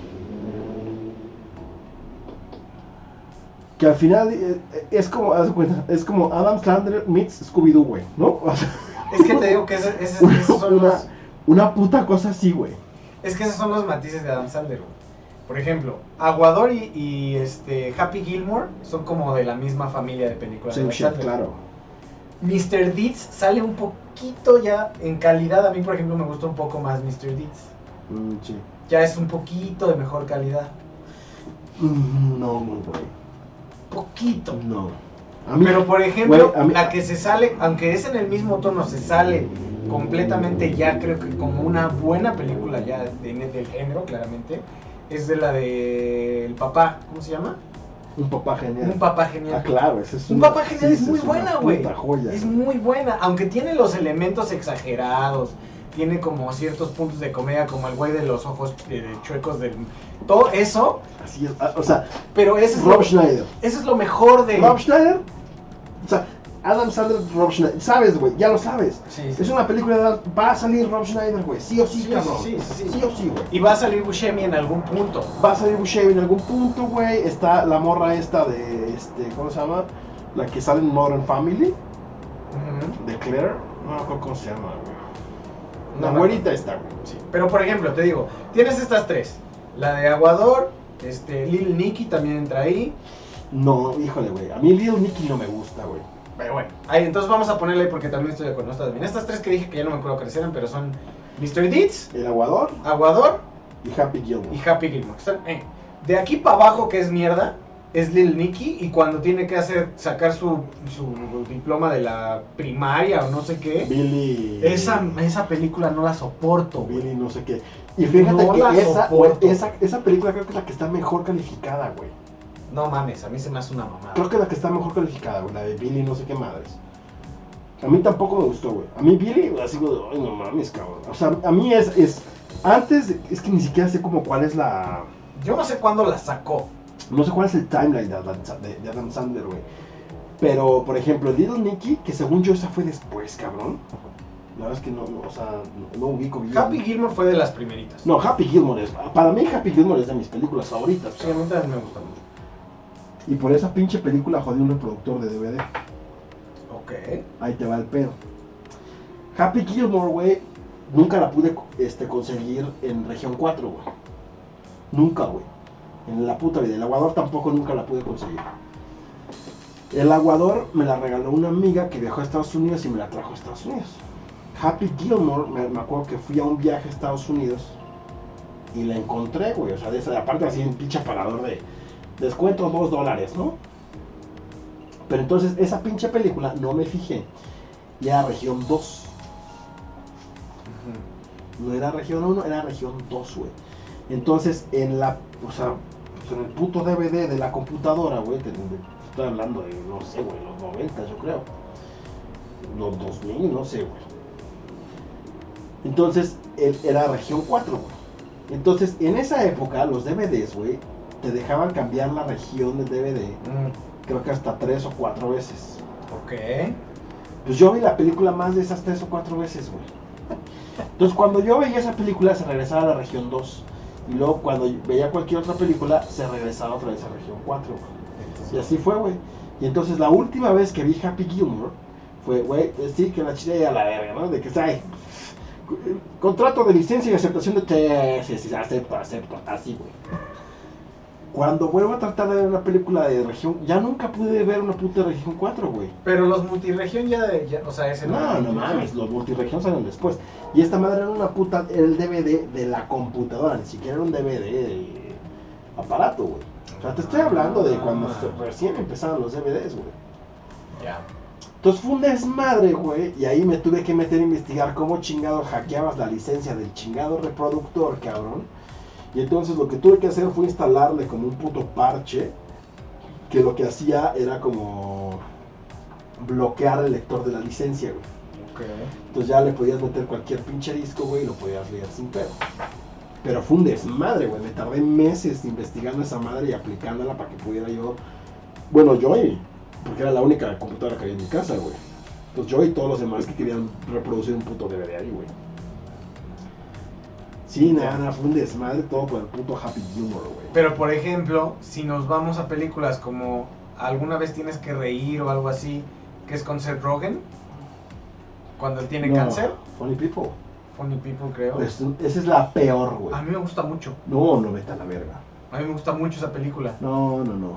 Que al final eh, eh, es como, de es como Adam Sandler meets Scooby-Doo, güey, ¿no? <laughs> O sea, Es que te digo que ese- ese- esos son una, los, una puta cosa así, güey. es que esos son los matices de Adam Sandler, güey. Por ejemplo, Aguador y, y, este Happy Gilmore son como de la misma familia de películas. de Adam shit, Sandler. claro. Mr. Deeds sale un poquito ya en calidad. A mí, por ejemplo, me gusta un poco más Mr. Deeds. Mm, sí. Ya es un poquito de mejor calidad. Mm, No, güey. Poquito. No. A mí, Pero por ejemplo, Güey, a mí- la que se sale, aunque es en el mismo tono, se sale completamente ya creo que como una buena película ya de, del género, claramente, es de la de el papá, ¿cómo se llama? Un papá genial. Un papá Ah, genial. claro, ese es Un una- papá genial sí, es muy buena, güey. Es muy buena, aunque tiene los elementos exagerados, tiene como ciertos puntos de comedia, como el güey de los ojos eh, chuecos del... Todo eso, Así es, ah, o sea, pero eso es, lo, Rob Schneider. eso es lo mejor de... Rob Schneider, o sea, Adam Sandler, Rob Schneider, sabes, güey, ya lo sabes. Sí, Es una película de Adam- va a salir Rob Schneider, güey, sí o sí, Sí, cabrón. sí, sí, o sí, güey. Y va a salir Buscemi en algún punto. Va a salir Buscemi en algún punto, güey. Está la morra esta de, este, ¿cómo se llama? La que sale en Modern Family, de Claire. No me acuerdo cómo se llama, güey. La güerita está, güey. Sí, Pero por ejemplo, te digo, tienes estas tres. La de Aguador, este, Lil Nicky también entra ahí. No, híjole, güey. A mí Little Nicky no me gusta, güey. Pero bueno, ahí, entonces vamos a ponerle porque también estoy de acuerdo. Estas, bien. estas tres que dije que ya no me acuerdo que eran, pero son Mr. Deeds, El Aguador Aguador y Happy Gilmore. y Happy Gilmore. Están, eh. De aquí para abajo, que es mierda, es Lil Nicky. Y cuando tiene que hacer sacar su, su diploma de la primaria o no sé qué, Billy. esa, esa película no la soporto. güey. Billy, no sé qué. Y fíjate No la que esa, soporto. esa, esa película creo que es la que está mejor calificada, güey. No mames, a mí se me hace una mamada. Creo que la que está mejor calificada, güey. La de Billy, no sé qué madres. A mí tampoco me gustó, güey. A mí Billy, así, güey, ay, no mames, cabrón. O sea, a mí es, es. Antes, es que ni siquiera sé como cuál es la. Yo no sé cuándo la sacó. No sé cuál es el timeline de Adam, de, de Adam Sandler, güey. Pero, por ejemplo, Little Nicky, que según yo esa fue después, cabrón. La verdad es que no, no, o sea, no, no ubico bien. Happy Gilmore fue de las primeritas. No, Happy Gilmore es. Para mí, Happy Gilmore es de mis películas favoritas. Sí, a mí también me gusta mucho. Y por esa pinche película jodí un reproductor de DVD. Ok. Ahí te va el pedo. Happy Gilmore, güey, nunca la pude este, conseguir en región 4, güey. Nunca, güey. En la puta vida. El aguador tampoco nunca la pude conseguir. El aguador me la regaló una amiga que viajó a Estados Unidos y me la trajo a Estados Unidos. Happy Gilmore, me, me acuerdo que fui a un viaje a Estados Unidos y la encontré, güey. O sea, de esa, aparte así un pinche aparador de descuento 2 dólares, ¿no? Pero entonces esa pinche película no me fijé. Y era región 2. No era región 1, era región 2, güey. Entonces en la, o sea, pues en el puto DVD de la computadora, güey, estoy hablando de, no sé, güey, los 90 yo creo. Los 2000, no sé, güey. Entonces él era región 4, güey. Entonces en esa época los DVDs, güey, te dejaban cambiar la región del DVD Mm, creo que hasta tres o cuatro veces. ok. Pues yo vi la película más de esas tres o cuatro veces, güey. Entonces cuando yo veía esa película se regresaba a la región 2. Y luego cuando veía cualquier otra película se regresaba otra vez a la región 4, güey. Y así fue, güey. Y entonces la última vez que vi Happy Gilmore fue, güey, eh, sí, que la chile y a la verga, ¿no? De que está ahí. Contrato de licencia y aceptación de tesis, acepto, acepto, así, güey. Cuando vuelvo a tratar de ver una película de región, ya nunca pude ver una puta región 4, güey. Pero los multiregión ya, de- ya- o sea, ese No, no multiregión. mames, los multiregión salen después. Y esta madre era una puta, era el DVD de la computadora, ni siquiera era un DVD de aparato, güey. O sea, te estoy hablando de cuando Ah. recién empezaron los DVDs, güey. Ya. Entonces fue un desmadre, güey, y ahí me tuve que meter a investigar cómo chingado hackeabas la licencia del chingado reproductor, cabrón. Y entonces lo que tuve que hacer fue instalarle como un puto parche, que lo que hacía era como bloquear el lector de la licencia, güey. Ok. Entonces ya le podías meter cualquier pinche disco, güey, y lo podías leer sin pedo. Pero fue un desmadre, güey. Me tardé meses investigando esa madre y aplicándola para que pudiera yo. Bueno, yo y. Porque era la única computadora que había en mi casa, güey. Entonces yo y todos los demás que querían reproducir un puto DVD ahí, güey. Sí, nada, fue un desmadre todo por el puto Happy Humor, güey. Pero por ejemplo, si nos vamos a películas como Alguna vez tienes que reír o algo así, que es con Seth Rogen, cuando él tiene No, cáncer, Funny People. Funny People creo. Pues, esa es la peor, güey. A mí me gusta mucho, No, no vete a la verga. a mí me gusta mucho esa película. No, no, no. no,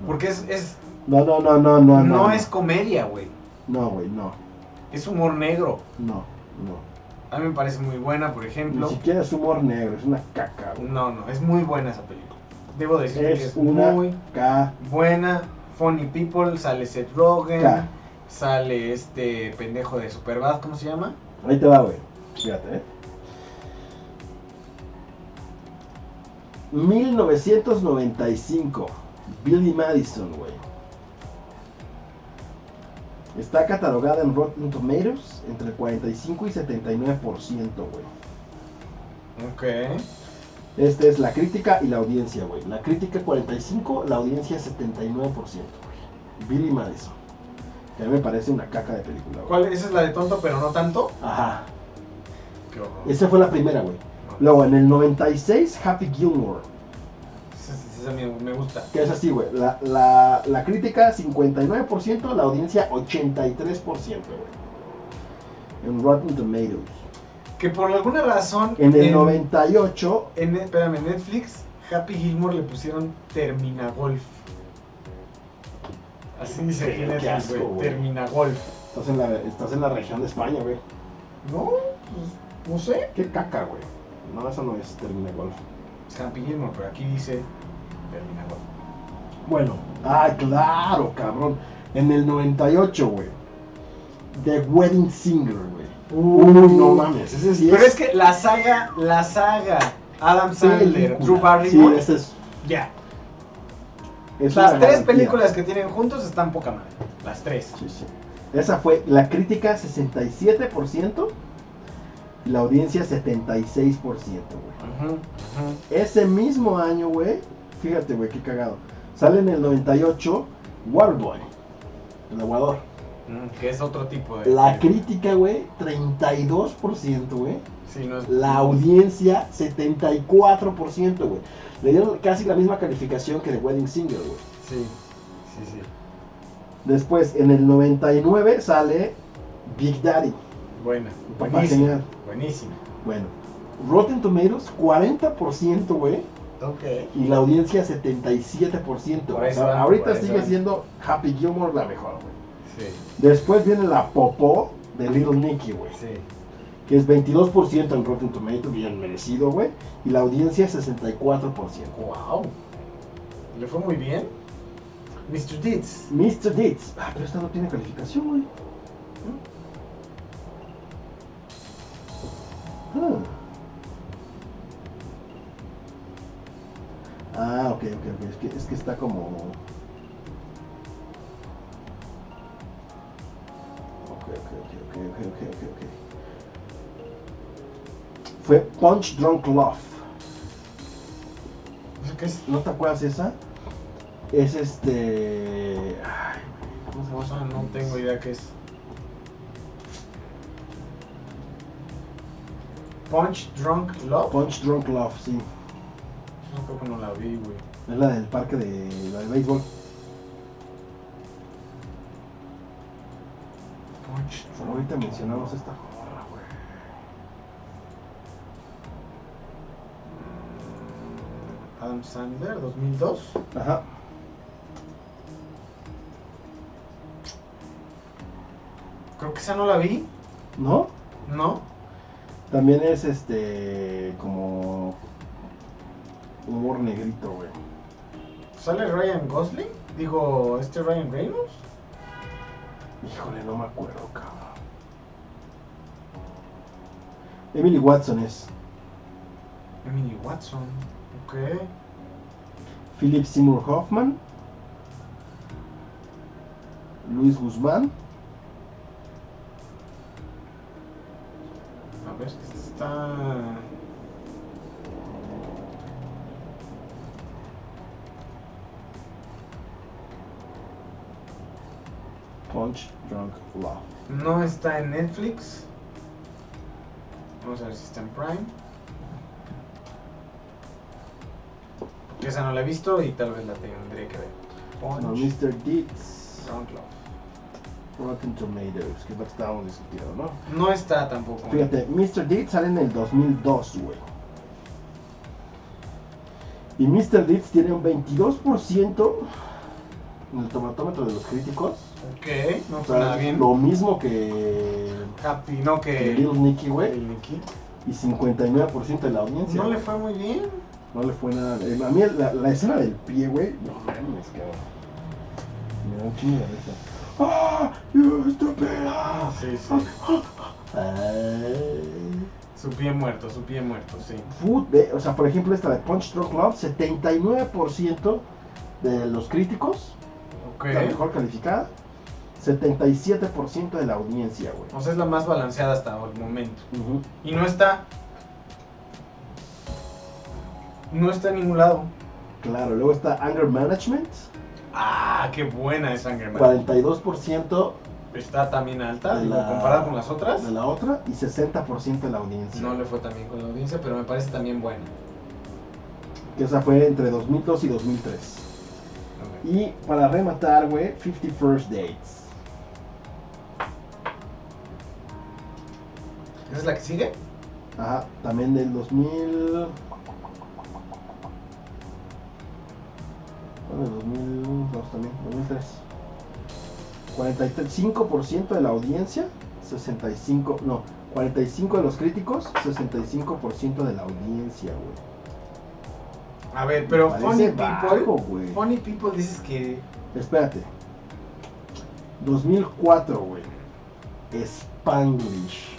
no. Porque es, es No, no, no, no, no. no, no, es comedia, güey. No, güey, no. Es humor negro. No, no. A mí me parece muy buena, por Ni ejemplo. siquiera es humor negro, es una caca, güey. No, no, es muy buena esa película. Debo decir que Es es una muy buena. Funny People, sale Seth Rogen, sale este pendejo de Superbad, ¿cómo se llama? Ahí te va, güey. Fíjate, eh. 1995. Billy Madison, güey. Está catalogada en Rotten Tomatoes entre 45 y 79%, güey. Ok. Esta es la crítica y la audiencia, güey. La crítica 45, la audiencia 79%, güey. Billy Madison. Que a mí me parece una caca de película, güey. ¿Cuál? Esa es la de tonto, pero no tanto. Ajá. Qué horror. Esa fue la primera, güey. Luego, en el 96, Happy Gilmore. Esa, me, me gusta. Que es así, güey. La, la, la crítica 59%, la audiencia 83%, güey. En Rotten Tomatoes. Que por alguna razón. En el 98, en- espérame, en Netflix, Happy Gilmore le pusieron Termina Golf. Así dice en Qué Netflix, asco, güey. güey. Termina Golf. estás en, la, estás en la región de España, güey. No, pues, no sé. Qué caca, güey. No, eso no es Termina Golf. Es Happy Gilmore, pero aquí dice Bueno, ah, claro, cabrón. En el 98, güey. The Wedding Singer, güey. Uy, no mames. Ese sí Pero es. que la saga, la saga Adam Sandler. Drew Sí, Barrymore, ese es. ya. es Las tres garantía. películas que tienen juntos están poca madre. Las tres. Sí, sí. Esa fue la crítica 67% y la audiencia 76%, güey. Ujú, ujú. Ese mismo año, güey, fíjate, güey, qué cagado. Sale en el 98 Waterboy, el aguador. Mm, Que es otro tipo de. La crítica, güey, 32%, güey. Sí, no es- La audiencia 74%, güey. Le dieron casi la misma calificación que The Wedding Singer, güey. Sí, sí, sí. Después, en el 99 sale Big Daddy, Buena. Buenísima. Buenísima. Bueno, Rotten Tomatoes 40%, güey, Y la audiencia 77%. Por O eso sea, ahorita por sigue siendo Happy Gilmore la mejor, güey. Sí, Después viene la Popó de Little Nicky, güey, sí. que es 22% en Rotten Tomatoes, bien merecido, güey, y la audiencia 64%. Wow. ¿Le fue muy bien? Mr. Deeds. Mr. Deeds. Ah, pero esta no tiene calificación, güey. Ah. Ah, ok, ok, ok. Es que, es que está como. Ok, ok, ok, ok, ok, ok, ok. Fue Punch Drunk Love. ¿Eso qué es? ¿No te acuerdas esa? Es este. Ay, ¿Cómo se llama? Ah, no tengo idea qué es. Punch Drunk Love. Punch Drunk Love, sí. No creo que no la vi, güey. Es la del parque de. la del béisbol. Punch Pero ahorita mencionamos esta morra, güey. Adam Sandler, 2002. Ajá. Creo que esa no la vi, ¿No? ¿no? También es este. como. Humor negrito, güey. ¿Sale Ryan Gosling? Digo, ¿este Ryan Reynolds? Híjole, no me acuerdo, cabrón. Emily Watson es. Emily Watson. Ok. Philip Seymour Hoffman. Luis Guzmán. Está en Netflix. Vamos a ver si está en Prime. Porque esa no la he visto y tal vez la tendré que ver. No, Punch Mr. Deeds. Love. Rotten Tomatoes, que es lo que estábamos discutiendo, ¿no? No está tampoco. Fíjate, Mr. Deeds sale en el 2002, güey. Y Mr. Deeds tiene un 22% en el tomatómetro de los críticos. Ok, no O nada bien. lo mismo que, Happy, no que que. Nicky, güey. Y 59% de la audiencia. No le fue muy bien. No le fue nada. eh, A mí la, la escena del pie, güey. No mames, cabrón. Me da un chingo de risa. ¡Ah! ¡You estúpida! Sí, sí. Ay. Su pie muerto, su pie muerto, sí. Food, de- o sea, por ejemplo, esta de Punch Drunk Love, 79% de los críticos, Ok. la mejor calificada, 77% de la audiencia, güey. O sea, es la más balanceada hasta el momento. Y no está. No está en ningún lado. Claro, luego está Anger Management, Ah, qué buena es Angerman. 42% Está también alta, De digo, la- comparada con las otras. de la otra y 60% de la audiencia. No le fue tan bien con la audiencia, pero me parece también buena. Que esa fue entre 2002 y 2003. Ok. Y para rematar, güey, 50 First Dates. ¿Esa es la que sigue? Ajá, también del 2000. Bueno, 2002 también, 2003. 45% de la audiencia, 65, no, 45 de los críticos, 65% de la audiencia, güey. A ver, pero Funny bajo, People. güey. Funny People dices que. Espérate. 2004, güey. Spanglish.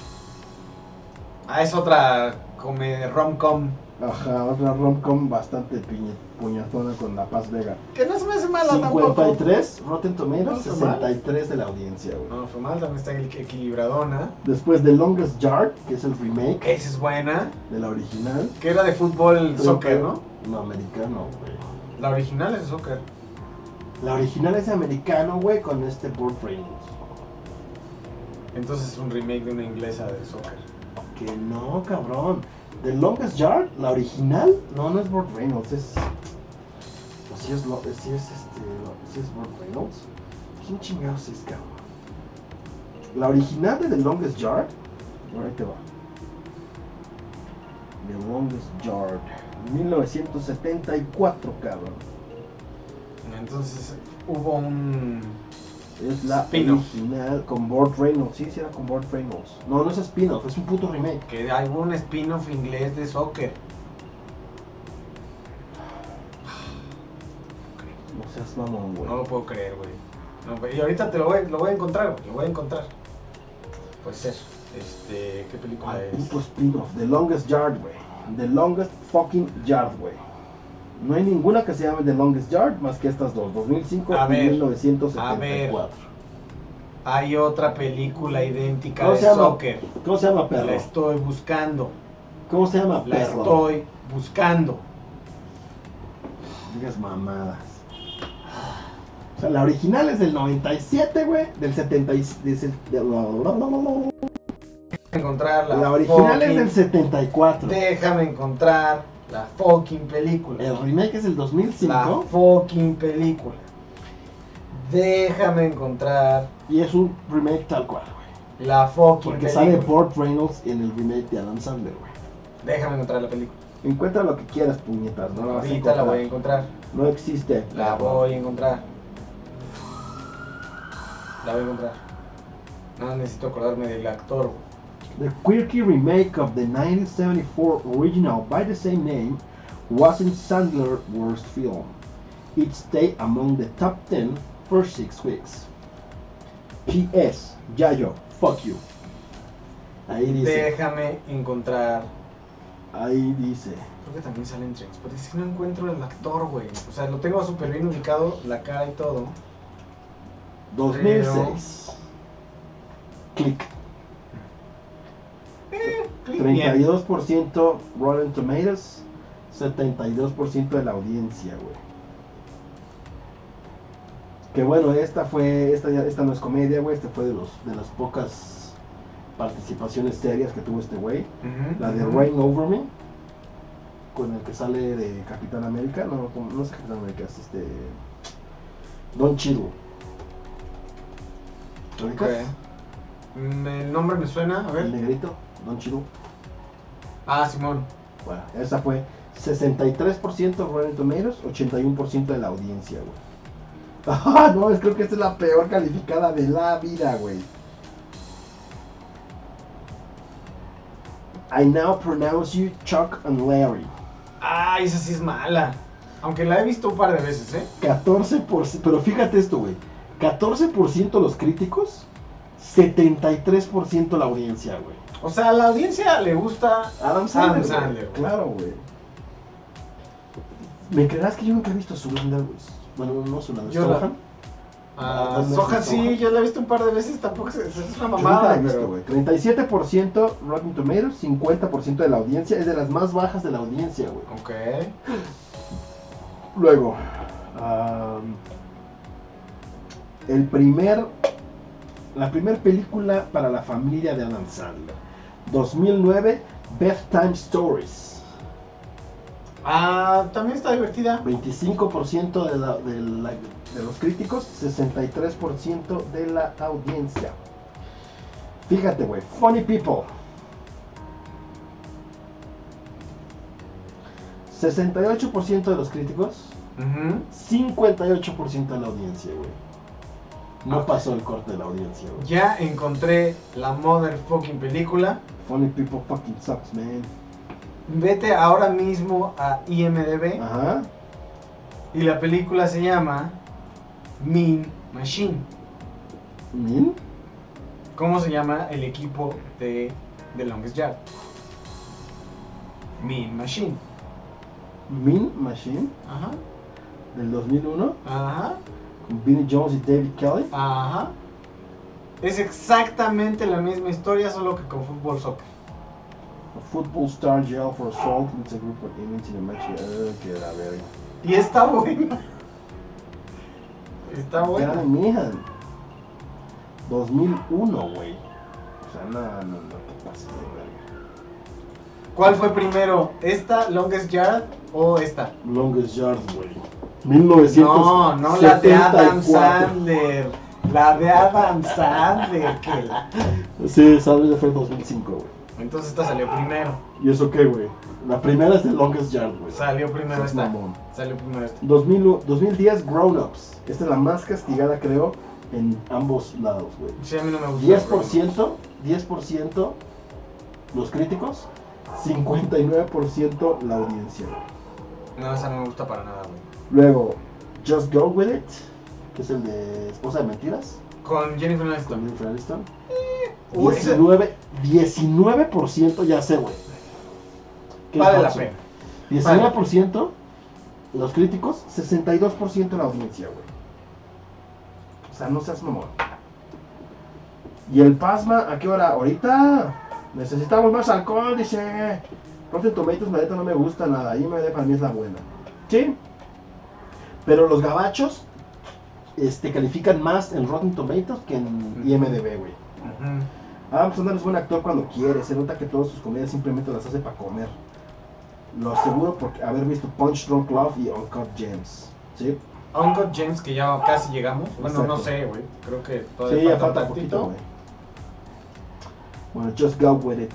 Ah, es otra come rom-com. Ajá, otra romcom bastante piña, puñatona con La Paz Vega. Que no se me hace mala tampoco. 53 Rotten Tomatoes, No está mal. 63 de la audiencia, güey. No, fue mal, también está equilibradona. Después The Longest Yard, que es el remake Esa es buena. de la original. Que era de fútbol, soccer, ¿no? No, americano, güey. La original es de soccer. La original es de americano, güey, con este Burt Reynolds. Entonces es un remake de una inglesa de soccer. Que no, cabrón. The Longest Yard, la original, no, no es Burt Reynolds, es. Si es, lo, sí es este. sí es Burt Reynolds. ¿Quién chingados es, cabrón? La original de The Longest Yard. Ahora te va. The Longest Yard. 1974, cabrón. Entonces hubo un. Es la original con Burt Reynolds. Sí, sí, era con Burt Reynolds. No, no es spin-off, es un puto remake. que hay un spin-off inglés de soccer. No seas mamón, güey. No lo puedo creer, güey. No, y ahorita te lo voy, lo voy a encontrar, güey, lo voy a encontrar. Puede ser. Este, ¿qué película Al es? puto spin-off. The Longest Yard, güey. The Longest fucking Yard, güey. No hay ninguna que se llame The Longest Yard más que estas dos, 2005 A y ver, 1974. Hay otra película idéntica ¿Cómo de se llama? soccer. ¿Cómo se llama, perro? La estoy buscando. ¿Cómo se llama, La perro? estoy buscando. Digas mamadas. O sea, la original es del 97, güey. Del 70 y- de se- de- Encontrarla. La original es del 74. Déjame encontrar la fucking película. El remake es del La 2005 fucking película. Déjame encontrar y es un remake tal cual, güey. la fucking Porque sale. Burt Reynolds en el remake de Adam Sandler, güey. Déjame encontrar la película. Encuentra lo que quieras, puñetas. No la vas a Ahorita la voy a encontrar. No existe. La voy a encontrar. La voy a encontrar. No necesito acordarme del actor. The quirky remake of the 1974 original by the same name wasn't Sandler's worst film. It stayed among the top 10 for six weeks. P.S. Yayo, fuck you. Ahí dice. Déjame encontrar. Ahí dice. Creo que también sale en Trainspotting. Es que no encuentro el actor, güey. O sea, lo tengo súper bien ubicado, la cara y todo. 2006. Click. Clic bien. 32% Rotten Tomatoes. 72% de la audiencia, güey. Que bueno, esta fue, esta, ya- esta no es comedia, güey, esta fue de, los, de las pocas participaciones serias que tuvo este güey. La de. Rain Over Me, con el que sale de Capitán América, no, no es Capitán América, es este... Don Cheadle. ¿Lo ubicas? Ok. Mm, El nombre me suena, a El ver. negrito, Don Cheadle. Ah, Simón. Bueno, esa fue 63% Rotten Tomatoes, 81% de la audiencia, güey. <laughs> Ah, no, es, creo que esta es la peor calificada de la vida, güey. I now pronounce you Chuck and Larry. Ah, esa sí es mala. Aunque la he visto un par de veces, ¿eh? 14%, pero fíjate esto, güey. 14% los críticos, 73% la audiencia, güey. O sea, a la audiencia le gusta. Adam Sandler. güey. Sandler, güey. Claro, güey. ¿Me creerás que yo nunca he visto a Zoolander, güey? Bueno, no Zoolander, Yo la- Sohan. Ah, ¿no has Soja visto sí, yo la he visto un par de veces, tampoco es, es una Yo nunca la mamada, he visto, pero... güey. 37% Rotten Tomatoes, 50% de la audiencia. Es de las más bajas de la audiencia, güey. Ok. Luego, am, el primer, la primera película para la familia de Adam Sandler. 2009, Bedtime Stories. Ah, también está divertida. 25% de, la- de la- de los críticos, 63% de la audiencia. Fíjate, güey. Funny People. 68% de los críticos, Ujú. 58% de la audiencia, güey. No pasó el corte de la audiencia, güey. Ya encontré la motherfucking película. Funny People fucking sucks, man. Vete ahora mismo a IMDB Ajá. y la película se llama Mean Machine. Min. ¿Cómo se llama el equipo de The Longest Yard? Mean Machine. Min Machine Ajá. del 2001 Ajá. con Vinnie Jones y David Kelly. Ajá. Es exactamente la misma historia, solo que con fútbol soccer. A football star jail for assault leads a group of inmates in a match. Uh, que la verga. Y está buena. Está buena. Gran Meehan. 2001, güey. O sea, no, no, no te pases de verga. ¿Cuál fue primero? ¿Esta, Longest Yard o esta? Longest Yard, güey. 1974. No, no la de Adam Sandler. La de Adam Sandler. que la- Sí, Sandler fue en 2005, güey. Entonces esta salió primero. ¿Y eso qué, güey? La primera es de Longest Yard, güey. Salió primero esta. mamón. Salió primero esta. 2000 2010 Grown Ups. Esta es la más castigada, creo, en ambos lados, güey. Sí, a mí no me gusta. 10%, 10% los críticos, 59% la audiencia. No, esa no me gusta para nada, güey. Luego, Just Go With It, que es el de Esposa de Mentiras, Con Jennifer con Aniston. Jennifer Aniston. Uy, ese- 19, 19% ya sé, güey. ¿Qué Vale la pena. 19% los críticos, 62% la audiencia, güey. O sea, no seas mamón. ¿Y el Pasma a qué hora? Ahorita necesitamos más alcohol, dice. Rotten Tomatoes, la neta no me gusta nada. IMDb para mí es la buena. Sí. Pero los gabachos este, califican más en Rotten Tomatoes que en IMDb, güey. Ujú. Adam Sandler es buen actor cuando quiere. Se nota que todas sus comedias simplemente las hace para comer. Lo aseguro por haber visto Punch Drunk Love y Uncut Gems. ¿Sí? Uncut James, que ya casi llegamos. Bueno, no sé, güey. Creo que todavía Sí, ya falta, falta un poquito, güey. Bueno, Just Go With It.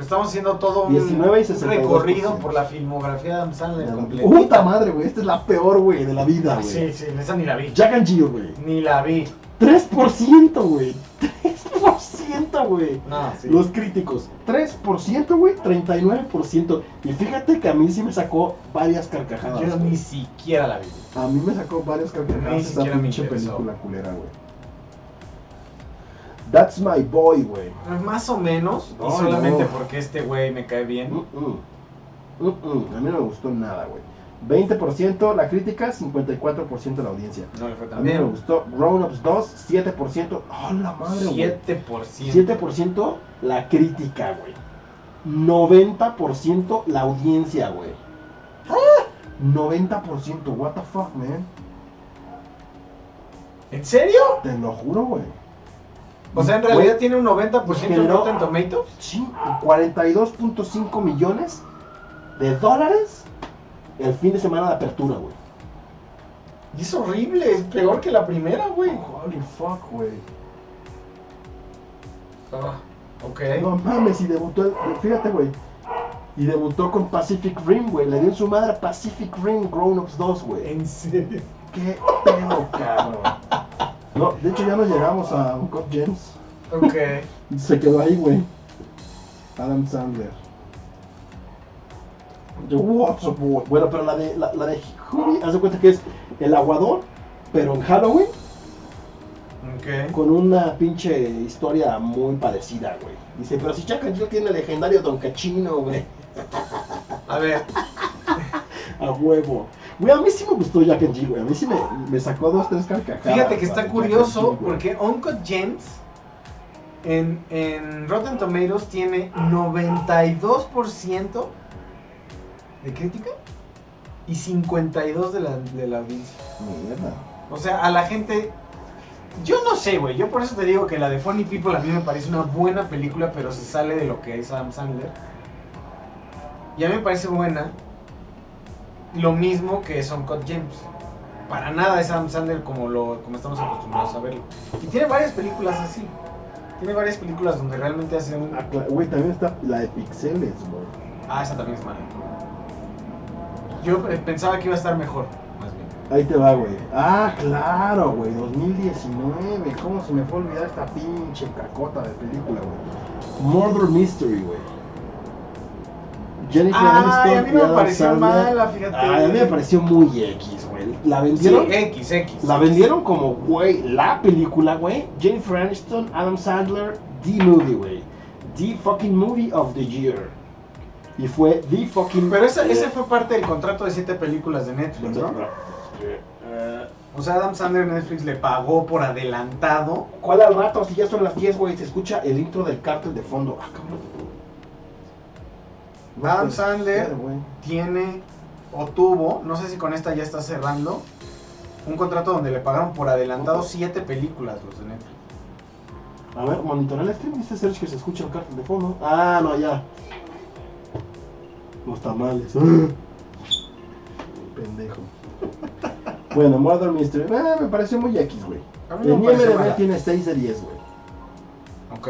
Estamos haciendo todo un, 19 y un 62%. recorrido por la filmografía de Adam Sandler completa. Puta madre, güey. Esta es la peor, güey, de la vida, güey. Sí, sí, esa ni la vi. Jack and Jill, güey. Ni la vi. 3%, güey. 3%, güey. No, sí. Los críticos. 3%, güey. 39%. Y fíjate que a mí sí me sacó varias carcajadas. Yo ni siquiera la vi. A mí me sacó varias carcajadas Ni esa siquiera me pinche interesó. película culera, güey. That's my boy, güey. Más o menos, No, y solamente no. porque este güey me cae bien. Mm. Mm, mm. A mí no me gustó nada, güey. 20% la crítica, 54% la audiencia. No le fue A tan mí me gustó Grown Ups 2, 7%. ¡Oh, la madre, güey! 7%. 7% la crítica, güey. 90% la audiencia, güey. 90%, what the fuck, man. ¿En serio? Te lo juro, güey. O sea, en realidad tiene un 90% en generó- Rotten Tomatoes. Sí, y 42.5 millones de dólares el fin de semana de apertura, güey. Y es horrible, es peor que la primera, güey. Holy fuck, güey. Ah, ok. No mames, y debutó, fíjate, güey. Y debutó con Pacific Rim, güey. Le dio en su madre a Pacific Rim Grown Ups 2, güey. ¿En serio? Qué pedo, cabrón. <laughs> No, de hecho ya nos llegamos a Uncut Gems. Ok. <laughs> Se quedó ahí, güey. Adam Sandler. Yo, what's up, boy? Bueno, pero la de, la, la de Hubie, haz de cuenta que es el aguador, pero en Halloween, Ok. con una pinche historia muy parecida, güey. Dice, pero si Chuck and Jill tiene el legendario Don Cachino, güey. A ver, <laughs> A huevo. Güey, a mí sí me gustó Jack and Jill, güey. A mí sí me, me sacó dos, tres carcajadas. fíjate que está curioso porque Uncut Gems en, en Rotten Tomatoes tiene 92% de crítica y 52% de la, de la audiencia. Mierda. O sea, a la gente. Yo no sé, güey. Yo por eso te digo que la de Funny People a mí me parece una buena película, pero se sale de lo que es Adam Sandler. Y a mí me parece buena. Lo mismo que es Uncut Gems. Para nada es Adam Sandler como, lo, como estamos acostumbrados a verlo. Y tiene varias películas así. Tiene varias películas donde realmente hace un. Ah, Güey, también está la de Pixeles, güey. Ah, esa también es mala. Yo eh, pensaba que iba a estar mejor, más bien. Ahí te va, güey. Ah, claro, güey. 2019. ¿Cómo se me fue a olvidar esta pinche cacota de película, güey? Murder Mystery, güey. Jennifer Ay, Aniston a mí no me Adam pareció Sandler. mala, fíjate. Ay, a mí me pareció muy X, güey. La Sí, vendieron. X, X. La vendieron como, güey, la película, güey. Jennifer Aniston, Adam Sandler, The Movie, güey. The fucking movie of the year. Y fue The fucking. Pero esa, ese fue parte del contrato de siete películas de Netflix, ¿no? Eh, O sea, Adam Sandler Netflix le pagó por adelantado. ¿Cuál al rato? Si ya son las 10, güey, se escucha el intro del cártel de fondo. Ah, cabrón. No Adam puede Sandler. Tiene o tuvo, no sé si con esta ya está cerrando, un contrato donde le pagaron por adelantado siete películas los de Netflix. A ver, monitorea el stream, dice Sergio que se escucha el cártel de fondo. Ah, no, ya. Los tamales. <laughs> Pendejo. Bueno, Mother Mystery. Eh, me pareció muy X, güey. Pareció IMDb tiene 6 de 10, güey. Ok.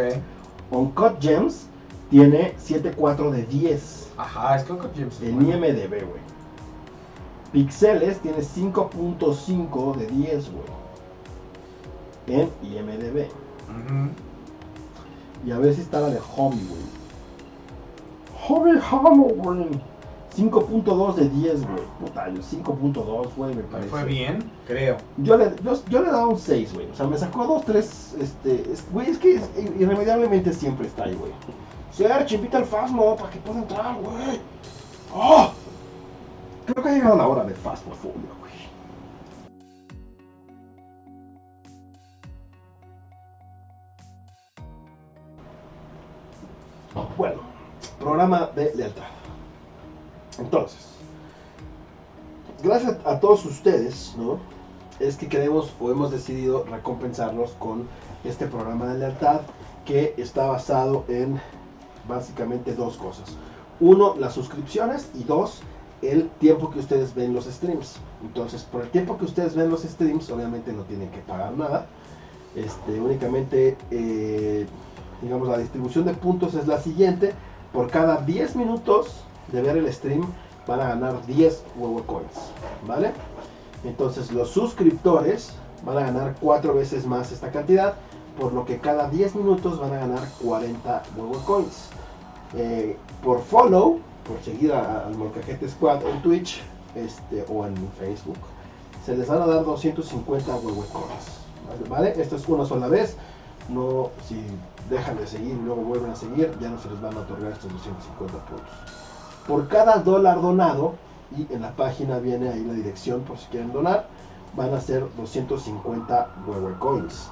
Uncut Gems tiene 7.4 de 10. Ajá, es que Uncut Gems. es En buena. IMDB, güey. Pixeles tiene 5.5 de 10, güey. En IMDB. Ujú. Y a ver si está la de Hobby, güey. Hobby Hammer, güey. 5.2 de 10, güey. Puta, yo 5.2, güey, me parece. fue bien, creo. Yo le, yo, yo le daba un 6, güey. O sea, me sacó 2, 3, este... es- Güey, es que es- irremediablemente siempre está ahí, güey. Serge, invita al Fasmo para que pueda entrar, güey. ¡Oh! Creo que ha llegado la hora del Fasmofobia, güey. Bueno, programa de lealtad. Entonces, gracias a todos ustedes, ¿no? Es que queremos o hemos decidido recompensarlos con este programa de lealtad que está basado en básicamente dos cosas. Uno, las suscripciones y dos, el tiempo que ustedes ven los streams. Entonces, por el tiempo que ustedes ven los streams, obviamente no tienen que pagar nada. Este, únicamente, eh, digamos, la distribución de puntos es la siguiente. por cada 10 minutos de ver el stream van a ganar 10 huevo coins, ¿vale? Entonces los suscriptores van a ganar 4 veces más esta cantidad, por lo que cada 10 minutos van a ganar 40 huevo coins. Eh, por follow, por seguir al Molcajete Squad en Twitch este, o en Facebook, se les van a dar 250 huevo coins, ¿vale? Esto es una sola vez, no si dejan de seguir y luego vuelven a seguir, ya no se les van a otorgar estos 250 puntos. Por cada dólar donado, y en la página viene ahí la dirección por si quieren donar, van a ser 250 Weber Coins.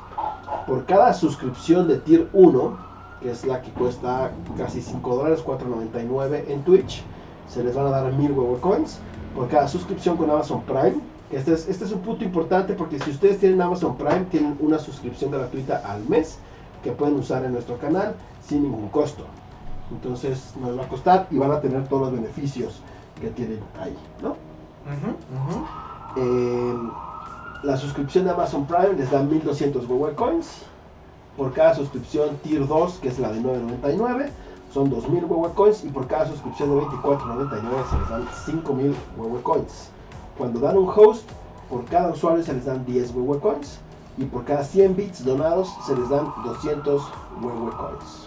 Por cada suscripción de Tier 1, que es la que cuesta casi 5 dólares, 4.99 en Twitch, se les van a dar 1000 Weber Coins. Por cada suscripción con Amazon Prime, que este es, este es un punto importante porque si ustedes tienen Amazon Prime, tienen una suscripción gratuita al mes que pueden usar en nuestro canal sin ningún costo. Entonces nos va a costar y van a tener todos los beneficios que tienen ahí, ¿no? Eh, la suscripción de Amazon Prime les dan 1200 Google Coins. Por cada suscripción Tier 2, que es la de 9.99, son 2000 Google Coins. Y por cada suscripción de 24.99 se les dan 5000 Google Coins. Cuando dan un host, por cada usuario se les dan 10 Google Coins. Y por cada 100 bits donados se les dan 200 Google Coins.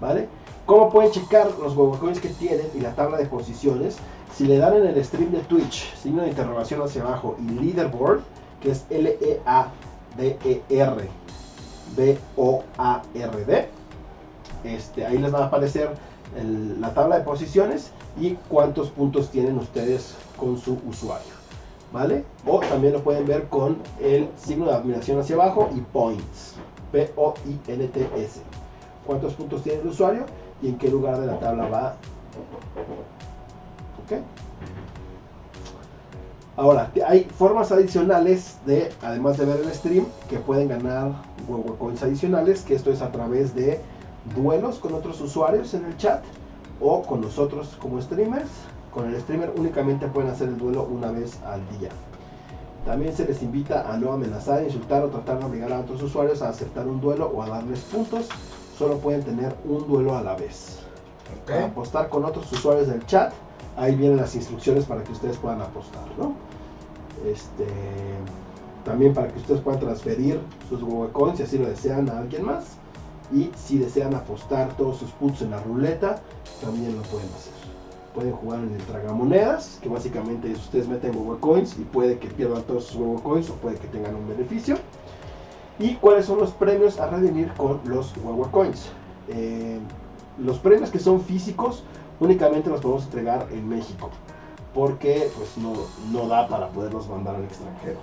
¿Vale? ¿Cómo pueden checar los Google Coins que tienen y la tabla de posiciones? Si le dan en el stream de Twitch, signo de interrogación hacia abajo y leaderboard, que es L-E-A-D-E-R B-O-A-R-D, este, ahí les va a aparecer la tabla de posiciones y cuántos puntos tienen ustedes con su usuario. ¿Vale? O también lo pueden ver con el signo de admiración hacia abajo y points. P-O-I-N-T-S. ¿Cuántos puntos tiene el usuario y en qué lugar de la tabla va? ¿Ok? Ahora, hay formas adicionales de, además de ver el stream, que pueden ganar huevo coins adicionales, que esto es a través de duelos con otros usuarios en el chat o con nosotros como streamers. Con el streamer únicamente pueden hacer el duelo una vez al día. También se les invita a no amenazar, insultar o tratar de obligar a otros usuarios a aceptar un duelo o a darles puntos. Solo pueden tener un duelo a la vez. Para apostar con otros usuarios del chat, ahí vienen las instrucciones para que ustedes puedan apostar, ¿no? Este, también para que ustedes puedan transferir sus Google Coins si así lo desean a alguien más. Y si desean apostar todos sus puntos en la ruleta, también lo pueden hacer. Pueden jugar en el tragamonedas, que básicamente es ustedes meten Google Coins y puede que pierdan todos sus Google Coins o puede que tengan un beneficio. ¿Y cuáles son los premios a redimir con los Google Coins? Eh, los premios que son físicos únicamente los podemos entregar en México porque pues no, no da para poderlos mandar al extranjero.